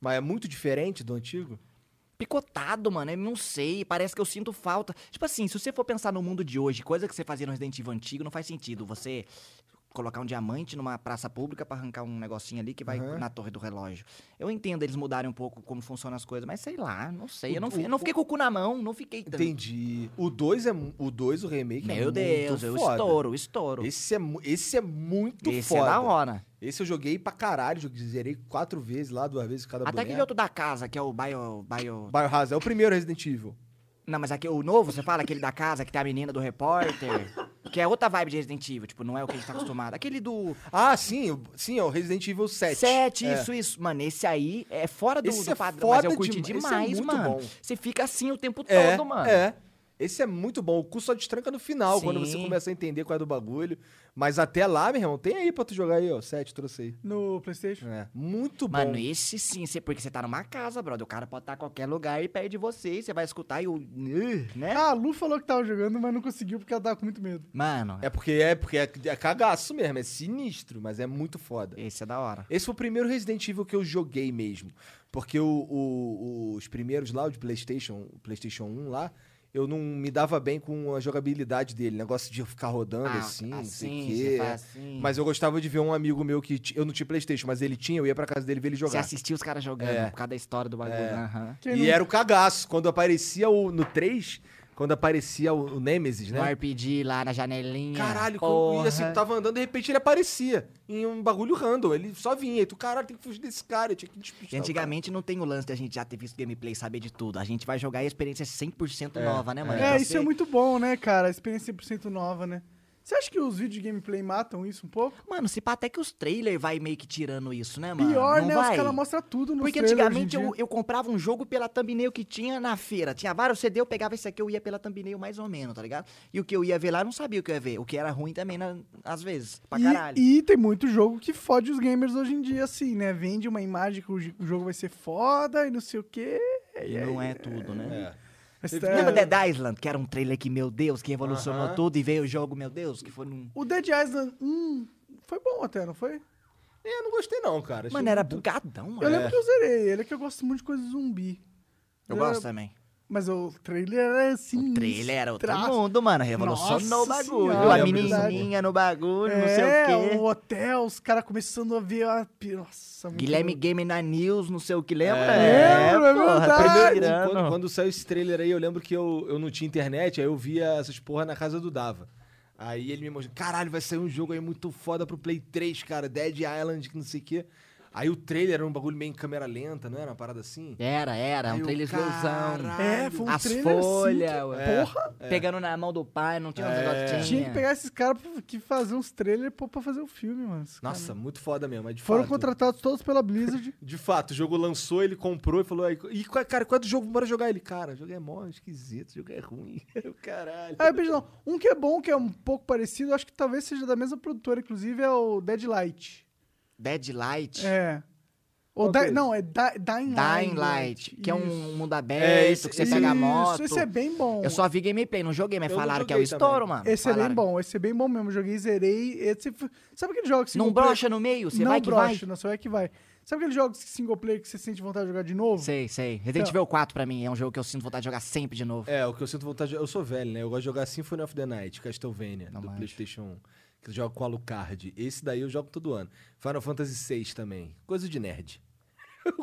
Mas é muito diferente do antigo? Picotado, mano, eu não sei, parece que eu sinto falta. Tipo assim, se você for pensar no mundo de hoje, coisa que você fazia no Resident Evil antigo, não faz sentido. Você colocar um diamante numa praça pública pra arrancar um negocinho ali que vai Aham. na torre do relógio. Eu entendo eles mudarem um pouco como funcionam as coisas, mas sei lá, não sei. O- Eu não, o- eu não fiquei com o cu na mão, não fiquei tanto. Entendi. O 2 é o 2, o remake é Meu muito Deus, eu foda. estouro, estouro. Esse é, esse é muito Esse foda. é da hora. Esse eu joguei pra caralho, joguei- zerei quatro vezes lá, duas vezes cada Até boneco. aquele outro da casa, que é o Bio. Bio... Biohazard, é o primeiro Resident Evil. Não, mas aqui o novo, você fala, aquele da casa, que tem a menina do repórter. Que é outra vibe de Resident Evil, tipo, não é o que a gente tá acostumado. Aquele do Ah, sim, sim, é o Resident Evil 7. 7, É. isso, isso. Mano, esse aí é fora do, Esse do é padrão, mas eu curti demais, é demais, muito mano. bom. Você fica assim o tempo É, todo, mano. é. Esse é muito bom. O cu só destranca no final, quando você Sim. começa a entender qual é do bagulho. Mas até lá, meu irmão, tem aí pra tu jogar aí, ó. 7, trouxe aí. No PlayStation. É, muito bom. Mano, esse sim, porque você tá numa casa, brother. O cara pode estar em qualquer lugar e perto de você. e Você vai escutar e o. Né? Ah, a Lu falou que tava jogando, mas não conseguiu porque ela tava com muito medo. Mano, É porque é, porque é, é cagaço mesmo, é sinistro, mas é muito foda. esse é da hora. Esse foi o primeiro Resident Evil que eu joguei mesmo. Porque o- o- os primeiros lá, o de PlayStation, o PlayStation 1 lá, eu não me dava bem com a jogabilidade dele. Negócio de ficar rodando Ah, assim, não sei o assim, quê. você assim. Mas eu gostava de ver um amigo meu que. Eu não tinha PlayStation, mas ele tinha, eu ia pra casa dele ver ele Você jogar. assistia os caras jogando É. por causa da história do bagulho. É. Quem E não- era o cagaço. Quando aparecia o, no 3, quando aparecia o, o Nemesis, né? RPG lá na janelinha. Caralho, quando, e assim, tava andando, de repente ele aparecia em um bagulho random. Ele só vinha. E tu, caralho, tem que fugir desse cara. Eu tinha que despistar. E o antigamente não tem o lance de a gente já ter visto gameplay e saber de tudo. A gente vai jogar e a experiência é 100% É, nova, né, mano? É, Então isso é muito bom, né, cara? A experiência 100% nova, né? Você acha que os vídeos de gameplay matam isso um pouco? Mano, se pá, até que os trailers vai meio que tirando isso, né, mano? Pior, Não né? vai? Os caras mostram tudo no Porque antigamente eu, eu comprava um jogo pela thumbnail que tinha na feira. Tinha vários CD, eu pegava esse aqui, eu ia pela thumbnail mais ou menos, tá ligado? E o que eu ia ver lá, eu não sabia o que eu ia ver. O que era ruim também, na- às vezes, pra caralho. E, e tem muito jogo que fode os gamers hoje em dia, assim, né? Vende uma imagem que o jogo vai ser foda e não sei o quê. E não é tudo, né? É. Mas Teve- tá- Lembra Dead Island, que era um trailer que, meu Deus, que revolucionou Aham. tudo e veio o jogo, meu Deus, que foi num... O Dead Island 1 foi bom até, não foi? É, eu não gostei não, cara. Achei Mano, era muito- bugadão, mano. Eu É. lembro que eu zerei ele, é que eu gosto muito de coisa zumbi. Eu Era- gosto também. Mas o trailer era assim. O trailer era outro traço. mundo, mano. Revolucionou o bagulho. senhora, a é menininha no bagulho, não É, sei o quê. o hotel, os caras começando a ver a. Nossa, Guilherme louco. Game na News, não sei o que, lembra? É, lembro, é porra, verdade. tá Primeiro, quando, quando saiu esse trailer aí, eu lembro que eu, eu não tinha internet, aí eu via essas porra na casa do Dava. Aí ele me mostrou, caralho, vai sair um jogo aí muito foda pro Play 3, cara, Dead Island, que não sei o quê. Aí o trailer era um bagulho meio em câmera lenta, não era uma parada assim? Era, era, Aí um trailerzão. caralho. É, foi um As trailer folhas, assim. que- é. Porra! Pegando na mão do pai, não tinha É. negocinhos. Tinha que pegar esses caras que faziam uns trailers pra fazer o filme, mano. Nossa, caras- muito foda mesmo, de Foram fato. contratados todos pela Blizzard. [LAUGHS] De fato, o jogo lançou, ele comprou e falou, aí, e cara, qual é do jogo? Bora jogar ele. Cara, o jogo é mó esquisito, o jogo é ruim. [LAUGHS] Caralho. Ah, beijão. Um que é bom, que é um pouco parecido, acho que talvez seja da mesma produtora, inclusive, é o Deadlight. Dead Light, É. Ou Qual que é não, é Di- Dying, Dying Light, que é Isso. um mundo aberto, É, esse- que você pega a Isso, moto. Esse é bem bom. Eu só vi gameplay, não joguei, mas Eu falaram que é o joguei estouro, também. mano. Esse é bem Falaram. bom, esse é bem bom mesmo. Joguei, zerei. Esse... Sabe aquele jogo que Não single player- brocha no meio, você não vai que brocha, vai. não, só vai que vai. Sabe aqueles jogos que single player que você sente vontade de jogar de novo? Sei, sei. Resident Então- Evil 4 pra mim é um jogo que eu sinto vontade de jogar sempre de novo. É, o que eu sinto vontade de... Eu sou velho, né? Eu gosto de jogar Symphony of the Night, Castlevania, Não do manjo. Playstation 1. Que eu jogo com Alucard. Esse daí eu jogo todo ano. Final Fantasy VI também. Coisa de nerd.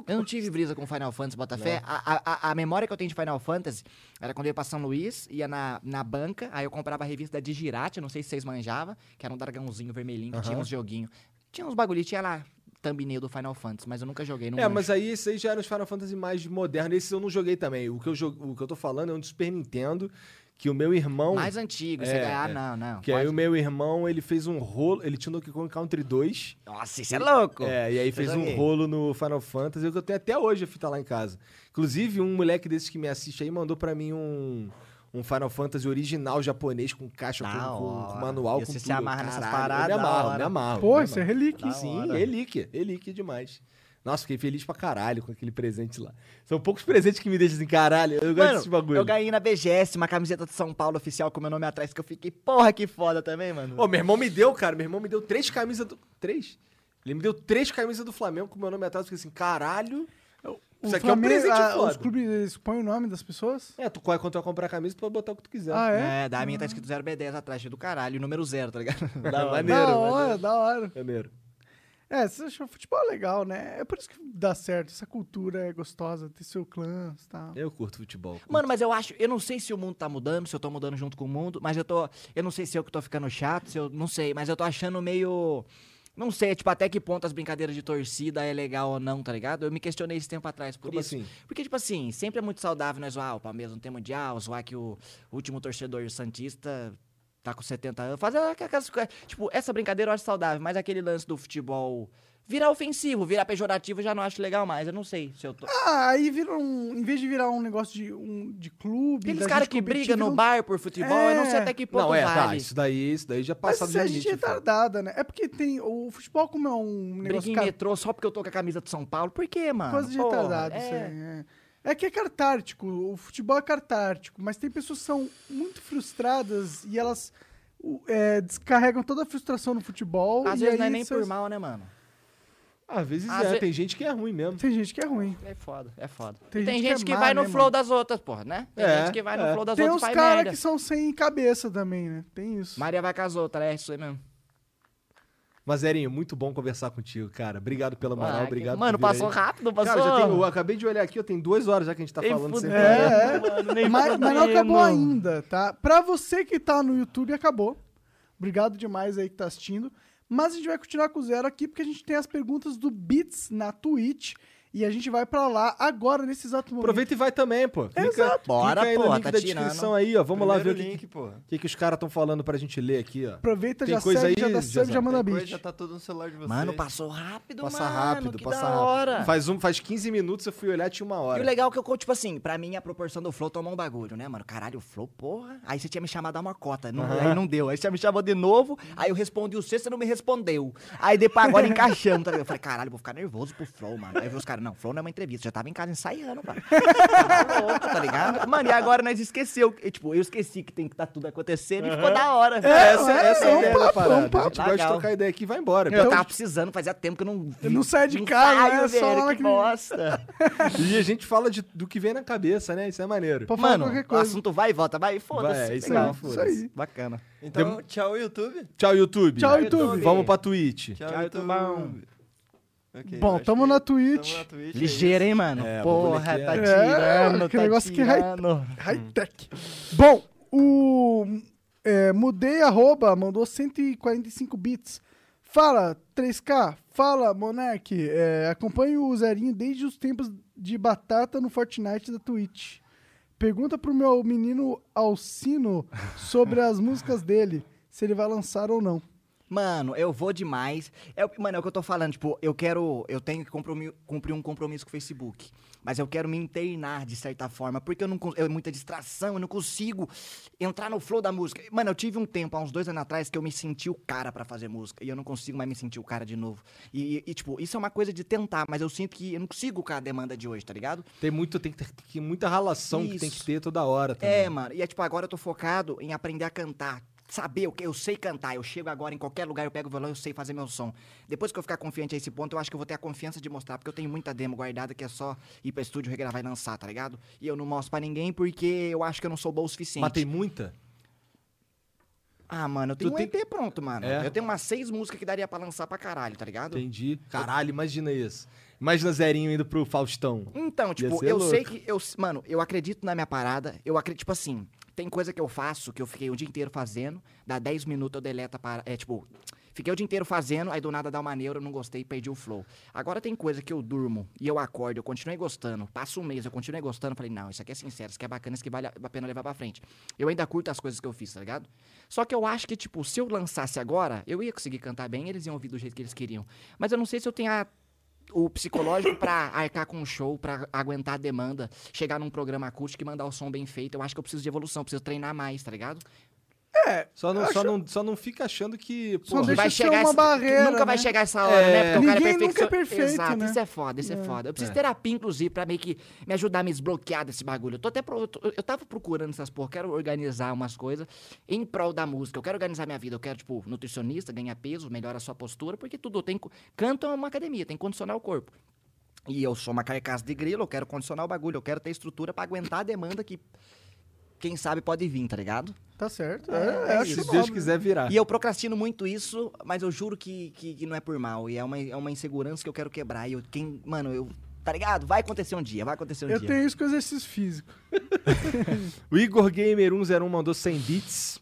Eu não tive brisa com Final Fantasy Botafé. A, a, a- a memória que eu tenho de Final Fantasy era quando eu ia pra São Luís, ia na, na banca, aí eu comprava a revista da Digirate, não sei se vocês manjavam, que era um dragãozinho vermelhinho que tinha uns joguinhos. Tinha uns bagulhinhos, tinha lá thumbnail do Final Fantasy, mas eu nunca joguei, não é, manjo. mas aí esses aí já eram os Final Fantasy mais modernos. Esses eu não joguei também. O que eu, o que eu tô falando é um do Super Nintendo, que o meu irmão... Mais antigo, você É, ganhar, é. não, não. Que aí pode- o meu irmão, ele fez um rolo... Ele tinha o Donkey Kong Country 2. Nossa, isso é louco! É, e aí fez um joguei. rolo no Final Fantasy, que eu tenho até hoje a fita lá em casa. Inclusive, um moleque desses que me assiste aí mandou pra mim um, um Final Fantasy original japonês com caixa, com, Da com- manual, E com você se tudo. amarra nessas paradas, Eu me amarro, me amarro. Pô, me isso é relíquia. Da Sim, hora. relíquia, relíquia demais. Nossa, fiquei feliz pra caralho com aquele presente lá. São poucos presentes que me deixam assim, caralho. Eu gosto desse bagulho. eu ganhei na BGS uma camiseta de São Paulo oficial com meu nome atrás, que eu fiquei, porra, que foda também, mano. Ô, meu irmão me deu, cara. Meu irmão me deu três camisas do. Três? Ele me deu três camisas do Flamengo com meu nome atrás. Eu fiquei assim, caralho. O Isso aqui é um Flamengo- presente ah, foda. Os clubes eles põem o nome das pessoas? É, tu quando tu vai comprar a camisa, tu pode botar o que tu quiser. Ah, é? É, da minha tá escrito 0B10 atrás, do caralho, o número zero, tá ligado? [LAUGHS] Da maneiro, da hora, maneiro. da hora. Maneiro. É, você achou futebol legal, né? É por isso que dá certo. Essa cultura é gostosa, ter seu clã e tal. Eu curto futebol. curto. Mano, mas eu acho, eu não sei se o mundo tá mudando, se eu tô mudando junto com o mundo, mas eu tô, eu não sei se eu que tô ficando chato, se eu, não sei, mas eu tô achando meio, não sei, tipo, até que ponto as brincadeiras de torcida é legal ou não, tá ligado? Eu me questionei esse tempo atrás por Como isso. assim? Porque, tipo assim, sempre é muito saudável nós zoar o Palmeiras não tem mundial, zoar que o último torcedor Santista tá com 70 anos. Fazer aquelas coisas. Tipo, essa brincadeira eu acho saudável, mas aquele lance do futebol virar ofensivo, virar pejorativo, eu já não acho legal mais. Eu não sei se eu tô. Ah, aí vira um. Em vez de virar um negócio de, um, de clube. Aqueles caras gente que brigam no bar por futebol, eu não sei É. até que ponto Não, é, tá. vale. Isso daí, isso daí já Mas passa isso do é gente limite. filho. retardada, né? É porque tem. O futebol, como é um Briga negócio. em car- metrô só porque eu tô com a camisa de São Paulo. Por quê, mano? Coisa de retardado, isso aí. é. É. É que é cartártico, o futebol é cartártico, mas tem pessoas que são muito frustradas e elas é, descarregam toda a frustração no futebol. Às e vezes não é nem por mal, né, mano? Às vezes Às é, ve- tem gente que é ruim mesmo. Tem gente que é ruim. É foda, é foda. Tem Tem, gente gente, que é que, má, vai no né, flow mano? das outras, porra, né? Tem É, gente que vai no é. flow das Tem outras uns e faz caras que são sem cabeça também, né? Tem isso. Maria vai com as outras, é isso aí mesmo. Mas, Erinho, muito bom conversar contigo, cara. Obrigado pela moral, Ah, que- obrigado Mano, passou aí. rápido, passou. Cara, já tem, eu acabei de olhar aqui, eu tenho duas horas já que a gente tá Nem falando sem fudendo, parar. É, mano, Mas, mas não acabou ainda, tá? Pra você que tá no YouTube, acabou. Obrigado demais aí que tá assistindo. Mas a gente vai continuar com o zero aqui, porque a gente tem as perguntas do Beats na Twitch. E a gente vai pra lá agora, nesse exato momento. Aproveita e vai também, pô. Clica, Exato. Bora, clica aí no pô, link tá da tirando. descrição aí, ó. Vamos lá ver o Primeiro que, link, pô. que, que os caras estão falando pra gente ler aqui, ó. Aproveita, Tem já coisa segue, aí, já dá sub, já manda beat. coisa, já tá tudo no celular de vocês. Mano, passou rápido, Passa mano. rápido, que passa da rápido. hora. Faz, um, faz 15 minutos, eu fui olhar, tinha uma E hora. o legal é que eu, tipo assim, pra mim a proporção do Flow tomou um bagulho, né, mano? Caralho, o Flow, porra. Aí você tinha me chamado a uma cota, não, aí não deu. Aí você me chamou de novo, aí eu respondi o sexto, você não me respondeu. Aí depois agora encaixamos, tá ligado? Eu falei, caralho, vou ficar nervoso pro Flow, mano. Aí os caras, não, Flow não é uma entrevista, já tava em casa ensaiando, mano. [LAUGHS] Tava louco, tá ligado? [LAUGHS] Mano, e agora nós esqueceu. E, tipo, eu esqueci que tem que tá tudo acontecendo e ficou da hora. É, essa, essa é a é um ideia papo, da é um parada. a gente papo. gosta de Legal. trocar ideia aqui e vai embora. Eu tava precisando, fazia tempo que eu não [LAUGHS] vi. Não sai de casa, ensaio, né? Só velho, lá que naquele- bosta. E a gente fala de- do que vem na cabeça, né? Isso é maneiro. Falar Mano, qualquer o assunto vai e volta, vai e foda-se. É isso legal. aí, Isso foda-se. aí. Bacana. Então, tchau, YouTube. Tchau, YouTube. Tchau, YouTube. Vamos pra Twitch. Tchau, Tchau, YouTube. YouTubão. Ok, Bom, tamo que na Twitch. tamo na Twitch. é Ligeiro, hein, mano? É, Porra, tá é- É, tirando, aquele tá negócio que vai- tirando. High-tech. Bom, o é, Mudei Arroba mandou 145 bits. Fala, 3K. Fala, Monark. É, acompanho o Zerinho desde os tempos de batata no Fortnite da Twitch. Pergunta pro meu menino Alcino sobre as músicas dele, se ele vai lançar ou não. Mano, eu vou demais. É, mano, é o que eu tô falando. Tipo, eu quero. Eu tenho que cumprir um compromisso com o Facebook. Mas eu quero me internar de certa forma. Porque eu não é muita distração, eu não consigo entrar no flow da música. Mano, eu tive um tempo, há uns dois anos atrás, que eu me senti o cara pra fazer música. E eu não consigo mais me sentir o cara de novo. E, e, tipo, isso é uma coisa de tentar, mas eu sinto que eu não consigo com a demanda de hoje, tá ligado? Tem, muito, tem, tem muita ralação que tem que Isso. ter toda hora também. É, mano. E é tipo, agora eu tô focado em aprender a cantar. Saber o que eu sei cantar. Eu chego agora em qualquer lugar, eu pego o violão, eu sei fazer meu som. Depois que eu ficar confiante a esse ponto, eu acho que eu vou ter a confiança de mostrar, porque eu tenho muita demo guardada que é só ir pra estúdio, regravar e lançar, tá ligado? E eu não mostro pra ninguém porque eu acho que eu não sou bom o suficiente. Mas tem muita? Ah, mano, eu tenho Tu um tem- EP pronto, mano. É? Eu tenho umas seis músicas que daria pra lançar pra caralho, tá ligado? Entendi. Caralho, imagina isso. Imagina Zerinho indo pro Faustão. Então, tipo, eu louco. sei que. Eu, mano, eu acredito na minha parada. Eu acredito, tipo assim, tem coisa que eu faço que eu fiquei o dia inteiro fazendo, dá 10 minutos eu deleto a parada. É tipo, fiquei o dia inteiro fazendo, aí do nada dá uma neura, eu não gostei e perdi o flow. Agora tem coisa que eu durmo e eu acordo, eu continuei gostando, passa um mês, eu continuei gostando, falei, não, isso aqui é sincero, isso aqui é bacana, isso aqui vale a pena levar pra frente. Eu ainda curto as coisas que eu fiz, tá ligado? Só que eu acho que, tipo, se eu lançasse agora, eu ia conseguir cantar bem, eles iam ouvir do jeito que eles queriam. Mas eu não sei se eu tenho a o psicológico pra arcar com um show, pra aguentar a demanda, chegar num programa acústico e mandar o som bem feito. Eu acho que eu preciso de evolução, preciso treinar mais, tá ligado? É, Só não, eu só acho- não, só não fica achando que. Só porra, vai chegar uma essa- barreira, Nunca vai né? chegar essa hora, É. né? Porque o cara Ninguém é nunca é perfeito, Exato, né? isso é foda, isso é, foda. Eu preciso É. de terapia, inclusive, pra meio que me ajudar a me desbloquear desse bagulho. Eu tô até. pro- eu, tô- eu tava procurando essas porra, quero organizar umas coisas em prol da música. Eu quero organizar minha vida. Eu quero, tipo, nutricionista, ganhar peso, melhorar a sua postura, porque tudo tem. Canto é uma academia, tem que condicionar o corpo. E eu sou uma carcaça de grilo, eu quero condicionar o bagulho, eu quero ter estrutura pra aguentar a demanda que. Quem sabe pode vir, tá ligado? Tá certo. É, É, é é, se. Deus quiser virar. E eu procrastino muito isso, mas eu juro que, que, que não é por mal. E é uma, é uma insegurança que eu quero quebrar. E eu, quem, mano, eu. Tá ligado? Vai acontecer um dia, vai acontecer um Eu dia. tenho isso com exercício físico. [LAUGHS] O Igor Gamer 101 mandou 100 bits.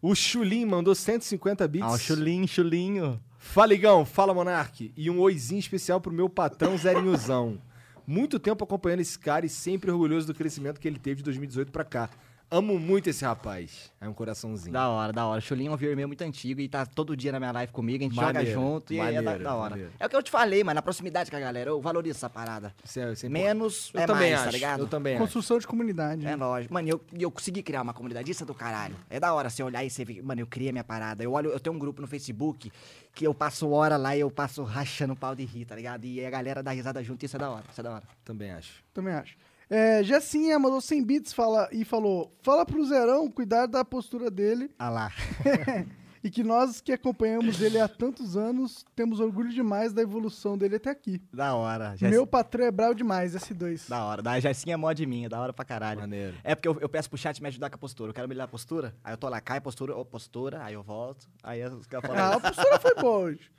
O Chulin mandou 150 bits. Ah, o chulinho, chulinho. Fala, Igão. Fala, Monark. E um oizinho especial pro meu patrão Zerinhozão. Muito tempo acompanhando esse cara e sempre orgulhoso do crescimento que ele teve de 2018 pra cá. Amo muito esse rapaz. Aí um coraçãozinho. Da hora, da hora. Chulinho é um viewer meu muito antigo e tá todo dia na minha live comigo, a gente Maneiro, joga junto e aí é da, maneiro, da hora. maneiro. É o que eu te falei, mano, na proximidade com a galera, eu valorizo essa parada. Isso é- isso é Menos Eu é também mais, acho. tá ligado? Eu também acho. Construção de comunidade. É lógico. Mano, e eu, e eu consegui criar uma comunidade, isso é do caralho. É da hora você olhar e você ver, mano, eu criei a minha parada. Eu olho, eu tenho um grupo no Facebook que eu passo hora lá e eu passo rachando o pau de rir, tá ligado? E a galera dá risada junto, isso é da hora, isso é da hora. Também acho. Também acho. É, Jessinha mandou 100 bits fala, e falou: Fala pro Zerão cuidar da postura dele Ah lá. [LAUGHS] e que nós que acompanhamos ele há tantos anos temos orgulho demais da evolução dele até aqui. Da hora. Meu patrão é bravo demais, S2. Da hora. Da Jessinha é mod minha, da hora pra caralho. Maneiro. É porque eu, eu peço pro chat me ajudar com a postura. Eu quero melhorar a postura. Aí eu tô lá, cai a postura, ô, postura, aí eu volto. Aí os caras Ah, falam. a postura foi boa hoje.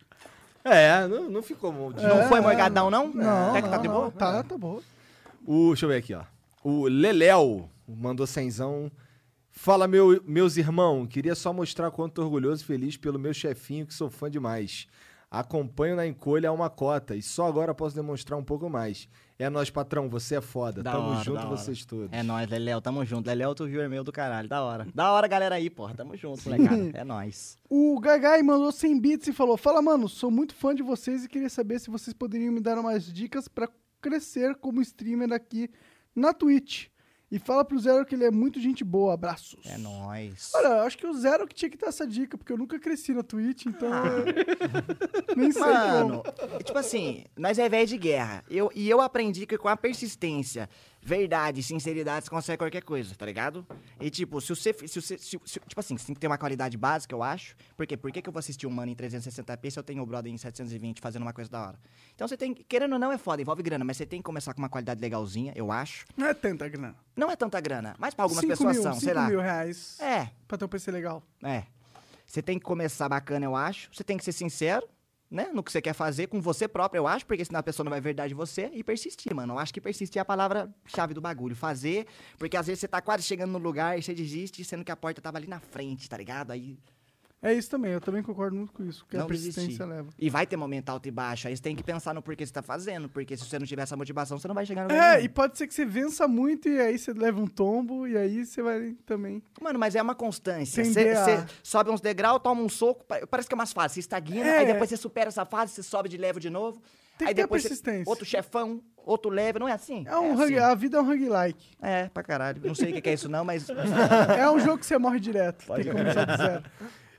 É, não, não ficou bom. de Não foi morgadão, não? Não, Até que tá não, de boa? Tá, tá boa. O, deixa eu ver aqui, ó. O Leléo mandou cenzão. Fala, meu, meus irmãos. Queria só mostrar quanto orgulhoso e feliz pelo meu chefinho, que sou fã demais. Acompanho na encolha a uma cota e só agora posso demonstrar um pouco mais. É nós, patrão, você é foda. Da Tamo hora, junto, vocês todos. É nóis, Leléo, tamo junto. Leléo, tu viu meu do caralho, da hora. Da hora, galera aí, porra. Tamo junto, [LAUGHS] molecada. É nóis. O Gagai mandou 100 bits e falou: Fala, mano, sou muito fã de vocês e queria saber se vocês poderiam me dar umas dicas pra crescer como streamer aqui na Twitch. E fala pro Zero que ele é muito gente boa. Abraços. É nóis. Olha, eu acho que o Zero que tinha que dar essa dica, porque eu nunca cresci na Twitch, então. eu [LAUGHS] Nem sei Mano, como. tipo assim, nós é velho de guerra. Eu, e eu aprendi que com a persistência, verdade sinceridade, você consegue qualquer coisa, tá ligado? E tipo, se você. Se você se- se- tipo assim, você tem que ter uma qualidade básica, eu acho. Por quê? Por que, que eu vou assistir um mano em 360p se eu tenho o brother em 720 fazendo uma coisa da hora? Então você tem. que- Querendo ou não, é foda, envolve grana, mas você tem que começar com uma qualidade legalzinha, eu acho. Não é tanta grana. Não é tanta grana, mas pra algumas 5 pessoas mil, são, 5 sei lá. mil reais É, pra ter um PC legal. é. Você tem que começar bacana, eu acho. Você tem que ser sincero, né? No que você quer fazer com você próprio, eu acho, porque senão a pessoa não vai verdade em você. E persistir, mano. Eu acho que persistir é a palavra-chave do bagulho. Fazer, porque às vezes você tá quase chegando no lugar e você desiste, sendo que a porta tava ali na frente, tá ligado? Aí. É isso também, eu também concordo muito com isso, que a Não persistência desistir. leva. E vai ter momento alto e baixo. Aí você tem que pensar no porquê você tá fazendo. Porque se você não tiver essa motivação, você não vai chegar no É, nenhum. e pode ser que você vença muito e aí você leva um tombo e aí você vai também. Mano, mas é uma constância. Você a- sobe uns degraus, toma um soco, pa- parece que é umas fases. Você estagna, É. aí depois você supera essa fase, você sobe de level de novo. Tem aí que ter depois você- persistência. outro chefão, outro level, não é assim? É um é, hug- assim. A vida é um roguelike. é, pra caralho. Não sei o que é isso não, mas... [LAUGHS] é um jogo que você morre direto. Tem que começar do zero.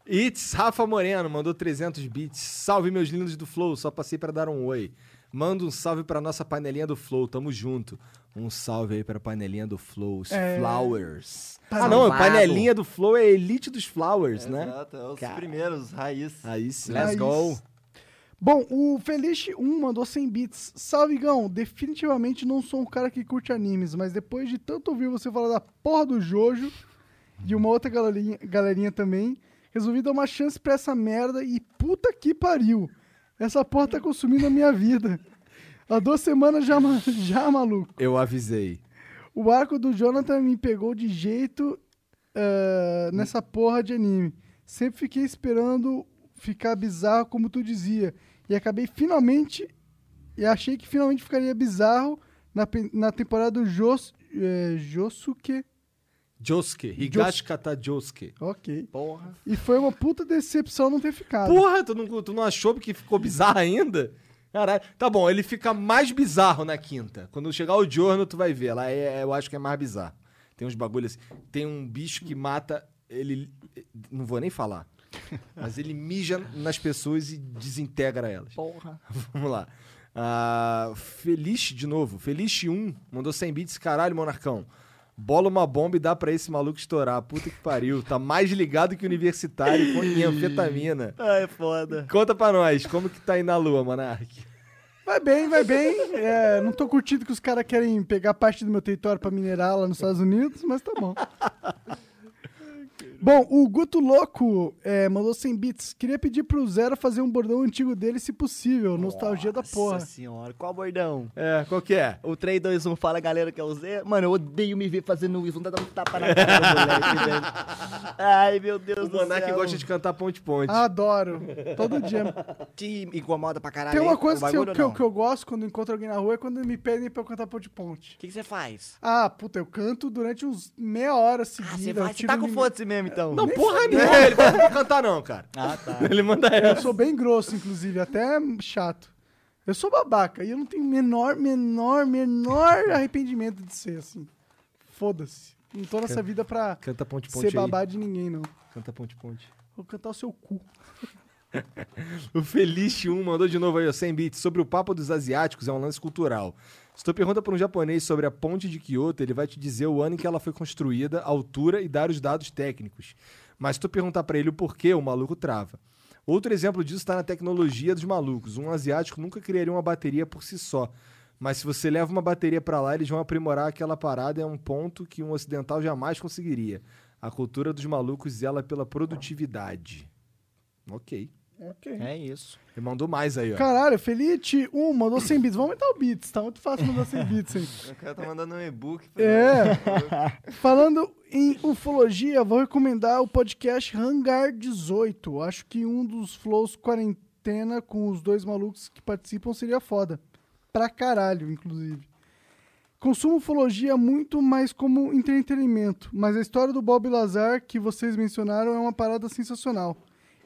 It's Rafa Moreno mandou 300 bits. Salve, meus lindos do Flow. Só passei pra dar um oi. Manda um salve pra nossa panelinha do Flow. Tamo junto. Um salve aí pra panelinha do Flow. Os É. Flowers. Tá Ah, não. A panelinha do Flow é a elite dos Flowers, né? Exato, é os Cara. primeiros, raiz. Sim. Let's Raiz. go. Bom, o Feliz 1 mandou 100 bits. Salve, Gão. Definitivamente não sou um cara que curte animes, mas depois de tanto ouvir você falar da porra do Jojo, de uma outra galerinha, galerinha também, resolvi dar uma chance pra essa merda e puta que pariu. Essa porra tá consumindo a minha vida. Há duas semanas já, já maluco. Eu avisei. O arco do Jonathan me pegou de jeito eh, nessa porra de anime. Sempre fiquei esperando ficar bizarro, como tu dizia. E acabei finalmente. E achei que finalmente ficaria bizarro na, na temporada do Jos, eh, Josuke. Josuke. Higashi Kata Josuke. Ok. Porra. E foi uma puta decepção não ter ficado. Porra, tu não, tu não achou que ficou bizarro ainda? Caralho. Tá bom, ele fica mais bizarro na quinta. Quando chegar o Giorno, tu vai ver. Lá é, eu acho que é mais bizarro. Tem uns bagulhos assim. Tem um bicho que mata ele. Não vou nem falar. [LAUGHS] Mas ele mija nas pessoas e desintegra elas. Porra. [LAUGHS] Vamos lá. Ah, Feliz de novo. Feliz 1 mandou 100 bits. Caralho, Monarcão. Bola uma bomba e dá pra esse maluco estourar. Puta que pariu. Tá mais ligado que universitário com em anfetamina. [LAUGHS] Ai, foda. Conta pra nós, como que tá aí na lua, Monark? Vai bem, vai bem. É, não tô curtindo que os caras querem pegar parte do meu território pra minerar lá nos Estados Unidos, mas tá bom. Bom, o Guto Louco é, mandou 100 bits. Queria pedir pro Zero fazer um bordão antigo dele, se possível. Nostalgia da porra. Nossa senhora, qual bordão? É, qual que é? O 3, 2, 1, fala galera que é o Zé. Mano, eu odeio me ver fazendo isso. Não tá dando tapa na cara do moleque, [LAUGHS] velho. Ai, meu Deus O do Monark céu. gosta de cantar ponte-ponte. Adoro. Todo dia. Te incomoda pra caralho. Tem uma coisa o que eu, que, eu, que eu gosto quando encontro alguém na rua é quando me pedem pra eu cantar ponte-ponte. O que você faz? Ah, puta, eu canto durante uns meia hora Ah, seguida. você eu vai, você tá um com foda-se mesmo, então. não, porra nenhuma. Ele não vai [LAUGHS] cantar, não, cara. Ah, tá. [LAUGHS] Ele manda Eu essa. sou bem grosso, inclusive, até chato. Eu sou babaca e eu não tenho menor, menor, menor [LAUGHS] arrependimento de ser assim. Foda-se. Não tô nessa vida pra Canta ser ponte-ponte aí. babá de ninguém, não. Canta ponte-ponte. Vou cantar o seu cu. O Feliz 1 mandou de novo aí, ó, 100 bits. Sobre o papo dos asiáticos, é um lance cultural. Se tu pergunta para um japonês sobre a ponte de Kyoto, ele vai te dizer o ano em que ela foi construída, a altura e dar os dados técnicos. Mas se tu perguntar para ele o porquê, o maluco trava. Outro exemplo disso está na tecnologia dos malucos. Um asiático nunca criaria uma bateria por si só. Mas se você leva uma bateria para lá, eles vão aprimorar aquela parada é um ponto que um ocidental jamais conseguiria. A cultura dos malucos zela pela produtividade. Ok. Ok. É isso. Ele mandou mais aí, ó. Caralho, Felite 1 mandou 100 bits. Vamos aumentar o bits, tá muito fácil mandar 100 bits aí. [LAUGHS] O cara tá mandando um e-book. É. [LAUGHS] Falando em ufologia, vou recomendar o podcast Hangar 18. Acho que um dos flows quarentena com os dois malucos que participam seria foda. Pra caralho, inclusive. Consumo ufologia muito mais como entretenimento, mas a história do Bob Lazar que vocês mencionaram é uma parada sensacional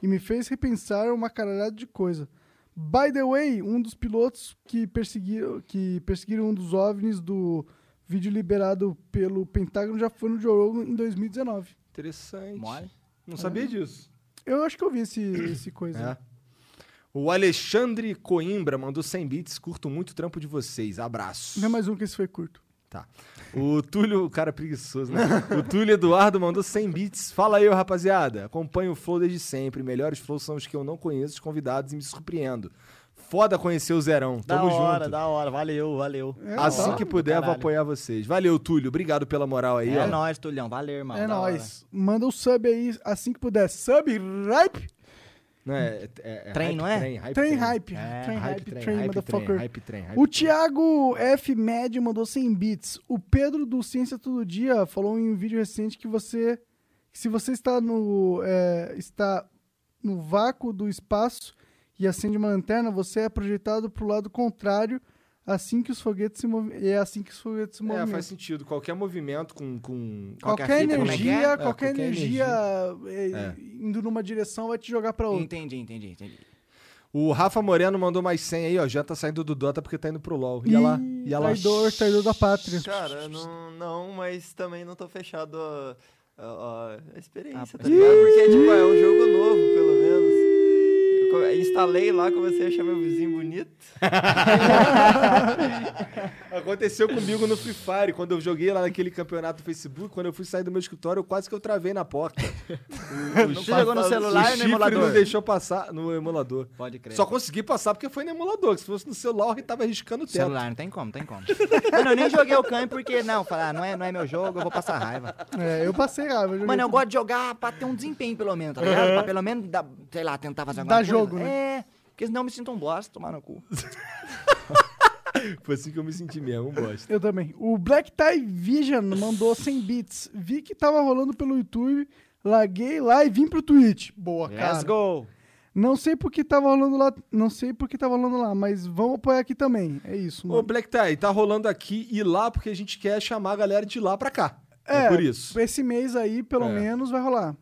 e me fez repensar uma caralhada de coisa. By the way, um dos pilotos que perseguiram, que perseguiram um dos OVNIs do vídeo liberado pelo Pentágono já foi no Joe Rogan em 2019. Interessante. Mole. Não sabia disso. Eu acho que eu vi esse, esse coisa. É. O Alexandre Coimbra mandou 100 bits. Curto muito o trampo de vocês. Abraço. Não é mais um que esse foi curto. Tá. O Túlio, o cara preguiçoso, né? O Túlio Eduardo mandou 100 bits. Fala aí, rapaziada. Acompanho o Flow desde sempre. Melhores Flows são os que eu não conheço, os convidados, e me surpreendo. Foda conhecer o Zerão. Da Tamo hora, junto. da hora. Valeu, valeu. É, Assim que puder, vou apoiar vocês. Valeu, Túlio. Obrigado pela moral aí, É ó. nóis, Tulhão. Valeu, irmão. É da hora. nóis. Manda o sub aí assim que puder. Sub hype. Não é, é, é Trem, hype não é? Trem, hype Trem trem. hype. É, Trem hype, trem, hype motherfucker. hype trem, hype O. Thiago F. Med mandou 100 bits. O Pedro do Ciência Todo Dia falou em um vídeo recente que você. Que se você está no. é, está no vácuo do espaço e acende uma lanterna, você é projetado para o lado contrário assim que os foguetes se movem. É assim que os foguetes se É, movimentam. faz sentido. Qualquer movimento com. com... Qualquer Qualquer fita, é que energia, é? qualquer, É, qualquer energia, é, É. indo numa direção vai te jogar pra outra. Entendi, entendi, entendi. O Rafa Moreno mandou mais 100 aí, ó. Já tá saindo do Dota porque tá indo pro LoL. Ia lá, Ih, ia lá. Traidor, traidor da pátria. Cara, não, não, mas também não tô fechado a, a- a experiência, Ah, tá ligado? Porque, tipo, é um jogo novo, pelo instalei lá, comecei a achar meu vizinho bonito. [LAUGHS] Aconteceu comigo no Free Fire, quando eu joguei lá naquele campeonato do Facebook, quando eu fui sair do meu escritório, quase que eu travei na porta. O, o Você jogou no celular ou no emulador? não deixou passar no emulador. Pode crer. Só consegui passar porque foi no emulador, se fosse no celular, eu tava arriscando o teto. Celular, não tem como, tem como. Mano, eu nem joguei o Kami porque, não, falar, não é, não é meu jogo, eu vou passar raiva. É, eu passei raiva. Mano, eu tudo. gosto de jogar pra ter um desempenho, pelo menos, tá ligado? Pra pelo menos, dar, sei lá, tentar fazer alguma Dá coisa. Jogo, né? É, porque senão eu me sinto um bosta, tomar no cu. [LAUGHS] Foi assim que eu me senti mesmo, um bosta. Eu também. O Black Tie Vision mandou 100 bits. Vi que tava rolando pelo YouTube, larguei lá e vim pro Twitch. Boa, cara. Let's go! Não sei por que tava rolando lá, não sei por que tava rolando lá, mas vamos apoiar aqui também. É isso, Ô, mano. Black Tie, tá rolando aqui e lá porque a gente quer chamar a galera de lá pra cá. É, É, por isso. Esse mês aí, pelo É. menos, vai rolar.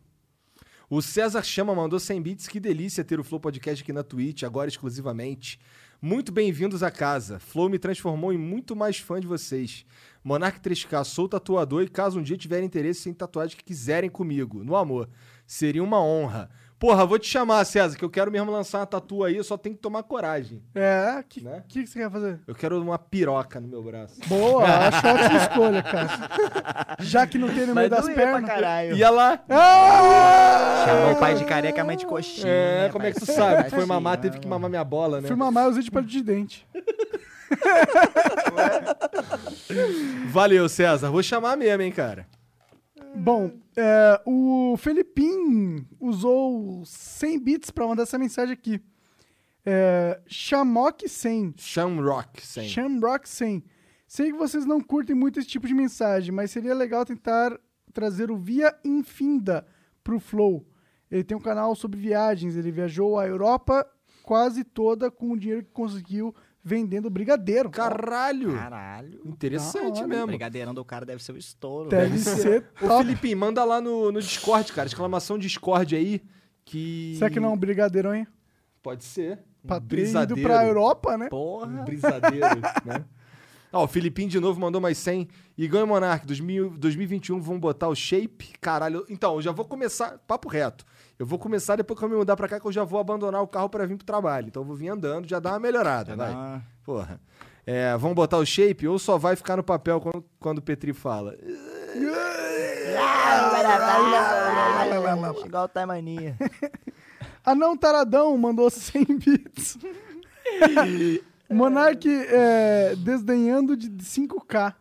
O César Chama mandou 100 bits. Que delícia ter o Flow Podcast aqui na Twitch, agora exclusivamente. Muito bem-vindos à casa. Flow me transformou em muito mais fã de vocês. Monark 3K, sou tatuador e caso um dia tiverem interesse em tatuagem que quiserem comigo, no amor, seria uma honra. Porra, vou te chamar, César, que eu quero mesmo lançar uma tatu aí, eu só tenho que tomar coragem. É, o que, Né? que, que você quer fazer? Eu quero uma piroca no meu braço. Boa, [LAUGHS] acho ótima escolha, cara. Já que não tem no meio das pernas. Ia lá. Ah! Chamou o pai de careca, a mãe de coxinha. É, né, como é que tu sabe? Tu foi Assim, mamar, né? teve que mamar minha bola, né? Fui mamar, eu usei de palito de dente. [LAUGHS] Valeu, César. Vou chamar mesmo, hein, cara. Bom, é, o Felipim usou 100 bits pra mandar essa mensagem aqui. É, Shamrock 100. Shamrock, sim. Shamrock 100. Sei que vocês não curtem muito esse tipo de mensagem, mas seria legal tentar trazer o Via Infinda pro Flow. Ele tem um canal sobre viagens, ele viajou a Europa quase toda com o dinheiro que conseguiu vendendo brigadeiro. Caralho. Caralho. Interessante Da hora. O mesmo. brigadeirão do cara deve ser o estouro. Deve velho. ser [LAUGHS] Ô, top. Felipe, manda lá no, no Discord, cara. Exclamação Discord aí. Que. Será que não é um brigadeirão, hein? Pode ser. Um Pra ter ido pra Europa, né? Um Porra. brisadeiro, né? [LAUGHS] Ó, o Filipinho de novo mandou mais 100. Igão e Monark, 2000, 2021 vão botar o shape. Caralho. Então, eu já vou começar. Papo reto. Eu vou começar depois que eu me mudar pra cá, que eu já vou abandonar o carro pra vir pro trabalho. Então eu vou vir andando, já dá uma melhorada, vai. uma- Porra. É, vão botar o shape ou só vai ficar no papel quando, quando o Petri fala? [LAUGHS] Igual o Taimania. [LAUGHS] Anão Taradão mandou [LAUGHS] 100 bits. Monark é, desdenhando de 5K.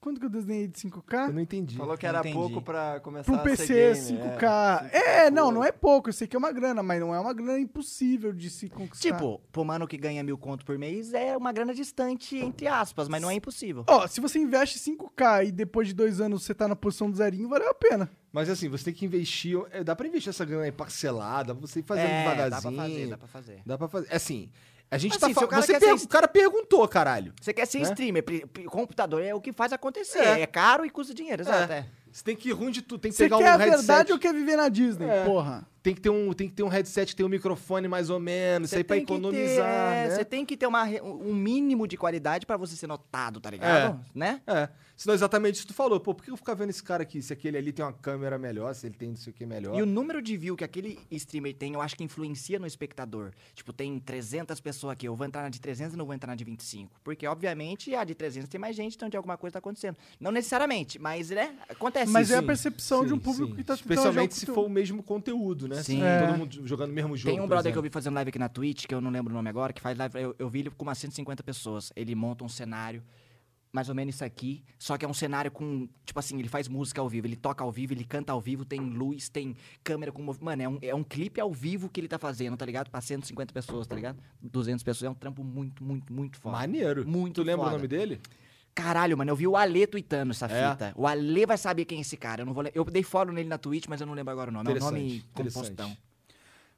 Quanto que eu desdenhei de 5K? Eu não entendi. Falou que era pouco pra começar Pro a PC, ser game, 5K. É, não, não é pouco. Eu sei que é uma grana, mas não é uma grana impossível de se conquistar. Tipo, pro mano que ganha mil conto por mês é uma grana distante, entre aspas, mas não é impossível. Ó, se você investe 5K e depois de dois anos você tá na posição do zerinho, valeu a pena. Mas assim, você tem que investir. é, Dá pra investir essa grana aí parcelada, você ir fazendo é, devagarzinho. dá pra fazer, dá pra fazer. Dá pra fazer. É assim, a gente Assim, tá se o falando. cara Você quer per- ser O cara perguntou, caralho. Você quer ser Né? streamer, computador é o que faz acontecer. É. É, caro e custa dinheiro, exato. É. Você tem que ir ruim de tudo. Tem que Você pegar quer um a headset. verdade ou quer viver na Disney? É. Porra. Tem que, ter um, tem que ter um headset, ter um microfone mais ou menos, isso aí pra tem economizar, ter, é, né? Você tem que ter uma um mínimo de qualidade pra você ser notado, tá ligado? Né? É. Senão exatamente isso que tu falou. Pô, por que eu ficar vendo esse cara aqui? Se aquele ali tem uma câmera melhor, se ele tem não sei o que melhor. E o número de view que aquele streamer tem, eu acho que influencia no espectador. Tipo, tem 300 pessoas aqui, eu vou entrar na de 300 e não vou entrar na de 25. Porque, obviamente, a de 300 tem mais gente, então de alguma coisa tá acontecendo. Não necessariamente, mas, né, acontece Mas isso. é a sim, percepção de sim, um público sim. que tá tentando Especialmente jogar se for o mesmo conteúdo, né? Sim. É. Todo mundo jogando o mesmo jogo. Tem um brother que eu exemplo. vi fazendo live aqui na Twitch, que eu não lembro o nome agora, que faz live. Eu, eu vi ele com umas 150 pessoas. Ele monta um cenário, mais ou menos isso aqui. Só que é um cenário com. Tipo assim, ele faz música ao vivo, ele toca ao vivo, ele canta ao vivo, tem luz, tem câmera com movimento. Mano, é um, é um clipe ao vivo que ele tá fazendo, tá ligado? Pra 150 pessoas, tá ligado? 200 pessoas. É um trampo muito, muito, muito foda. Maneiro. Muito Tu lembra foda. o nome dele? Caralho, mano, eu vi o Ale tweetando essa É? fita. O Ale vai saber quem é esse cara. Eu não vou Eu dei follow nele na Twitch, mas eu não lembro agora o nome. É um nome compostão.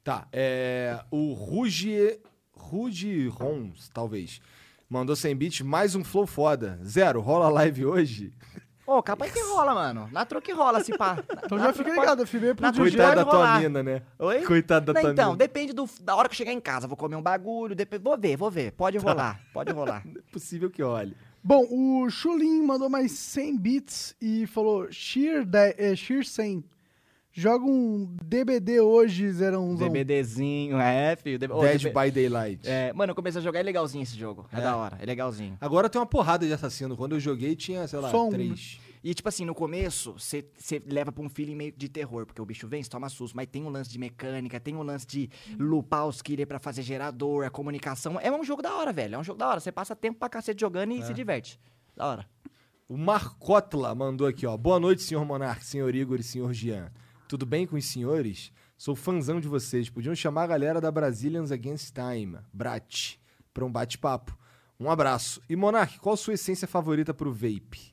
Tá, é. O Ruge. Ruge Rons, talvez. Mandou 100 bits, mais um flow foda. Zero, rola live hoje. Ô, capaz que rola, mano. Na truque rola, se pá. [LAUGHS] Então já fica ligado, FB pro Na dia. Da tua mina, né? Oi? Coitado da Não, tua então, mina. depende do, da hora que eu chegar em casa. Vou comer um bagulho, depois, vou ver, vou ver. Pode Tá. rolar, pode rolar. [LAUGHS] É possível que olhe. Bom, o Chulin mandou mais 100 bits e falou Sheer, de, é, Sheer 100. Joga um DBD hoje, 01. DBDzinho, é, filho. DB... Ô, Dead DB... by Daylight. É, mano, eu comecei a jogar, é legalzinho esse jogo. É, É? da hora, é legalzinho. Agora tem uma porrada de assassino. Quando eu joguei tinha, sei lá, Só um, três. E, tipo assim, no começo, você leva pra um feeling meio de terror, porque o bicho vem, você toma susto, mas tem um lance de mecânica, tem um lance de lupar os killer pra fazer gerador, a comunicação. É um jogo da hora, velho. É um jogo da hora. Você passa tempo pra cacete jogando e É. se diverte. Da hora. O Marcotla mandou aqui, ó. Boa noite, senhor Monark, senhor Igor e senhor Jean. Tudo bem com os senhores? Sou fãzão de vocês. Podiam chamar a galera da Brazilians Against Time, Brat, pra um bate-papo. Um abraço. E Monark, qual a sua essência favorita pro vape?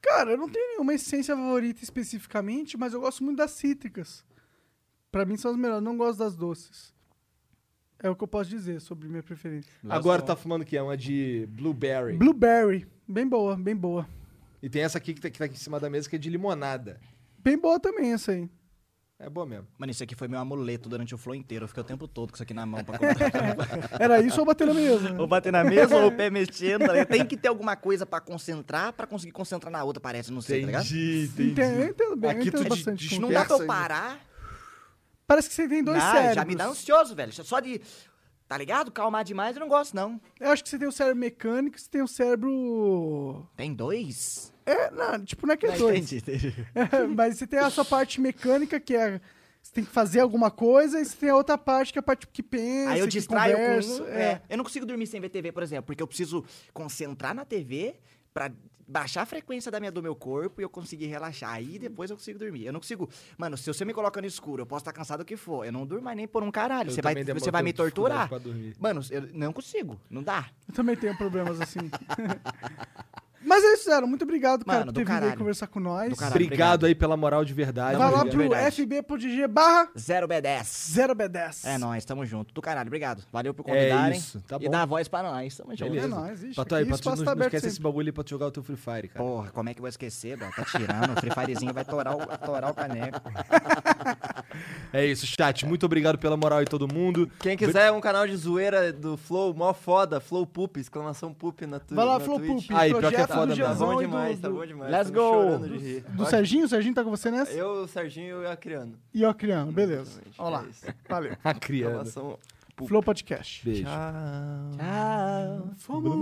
Cara, eu não tenho nenhuma essência favorita especificamente, mas eu gosto muito das cítricas. Pra mim são as melhores, não gosto das doces. É o que eu posso dizer sobre minha preferência. Agora tá fumando o que? É uma de blueberry. Blueberry, bem boa, bem boa. E tem essa aqui que tá, que tá aqui em cima da mesa que é de limonada. Bem boa também essa aí. É boa mesmo. Mano, isso aqui foi meu amuleto durante o flow inteiro. Eu fiquei o tempo todo com isso aqui na mão pra contar. [LAUGHS] Era isso ou bater na mesa? ou bater na mesa ou o pé mexendo. tá? Tem que ter alguma coisa pra concentrar, pra conseguir concentrar na outra, parece, não sei, tá ligado? Entendi, Entendo, eu entendo bem, Aqui entendo de- bastante. de- Não dá é. pra eu parar. Parece que você tem dois Não, cérebros. já me dá ansioso, velho. Só de, tá ligado? Calmar demais eu não gosto, não. Eu acho que você tem o cérebro mecânico e você tem o cérebro... Tem dois? É, não, tipo, não é que é Não, dois. entendi, entendi. É, mas você tem a sua parte mecânica, que é... Você tem que fazer alguma coisa, e você tem a outra parte, que é a parte que pensa, Aí eu que distraio conversa. com é. É. Eu não consigo dormir sem ver TV, por exemplo, porque eu preciso concentrar na TV pra baixar a frequência da minha, do meu corpo e eu conseguir relaxar. Aí depois eu consigo dormir. Eu não consigo. Mano, se você me coloca no escuro, eu posso estar cansado o que for. Eu não durmo mais nem por um caralho. Eu Você vai, você vai me torturar. Mano, eu não consigo. Não dá. Eu também tenho problemas assim. [LAUGHS] Mas é isso, Zero. Muito obrigado, cara, Mano, por ter do vindo aí caralho. conversar com nós. Do caralho. Obrigado, obrigado. aí pela moral de verdade. Vai lá pro verdade. fb.g barra Zero B10. 0B10. É nóis, tamo junto. Do caralho, obrigado. Valeu por É convidarem. isso, tá E bom. dar a voz pra nós. Tamo junto. Beleza. É nóis, ixi, Pato aí, aqui Pato, espaço não, tá não aberto esquece esse sempre. bagulho aí pra tu jogar o teu Free Fire, cara. Porra, como é que eu vou esquecer, bro? Tá tirando. O Free Firezinho vai torar o, torar o caneco. [LAUGHS] É isso, chat. Muito obrigado pela moral aí, todo mundo. Quem quiser um canal de zoeira do Flow, mó foda, Flow Poop, exclamação Poop na, tu, Vai lá, na Flow Twitch. Poop, Aí, pior que é projeto foda do. Tá bom e demais, do, tá do, bom demais. Let's go. do Ó, Serginho. O Serginho tá com você nessa? Eu, o Serginho e a Criano. E o Acriano, beleza. Exatamente, Olha lá. é. Valeu. [LAUGHS] A. Exclamação Flow Podcast. Beijo. Tchau. Tchau. Fomos.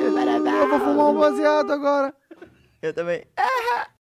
Eu vou fumar um baseado agora. Eu também. [LAUGHS]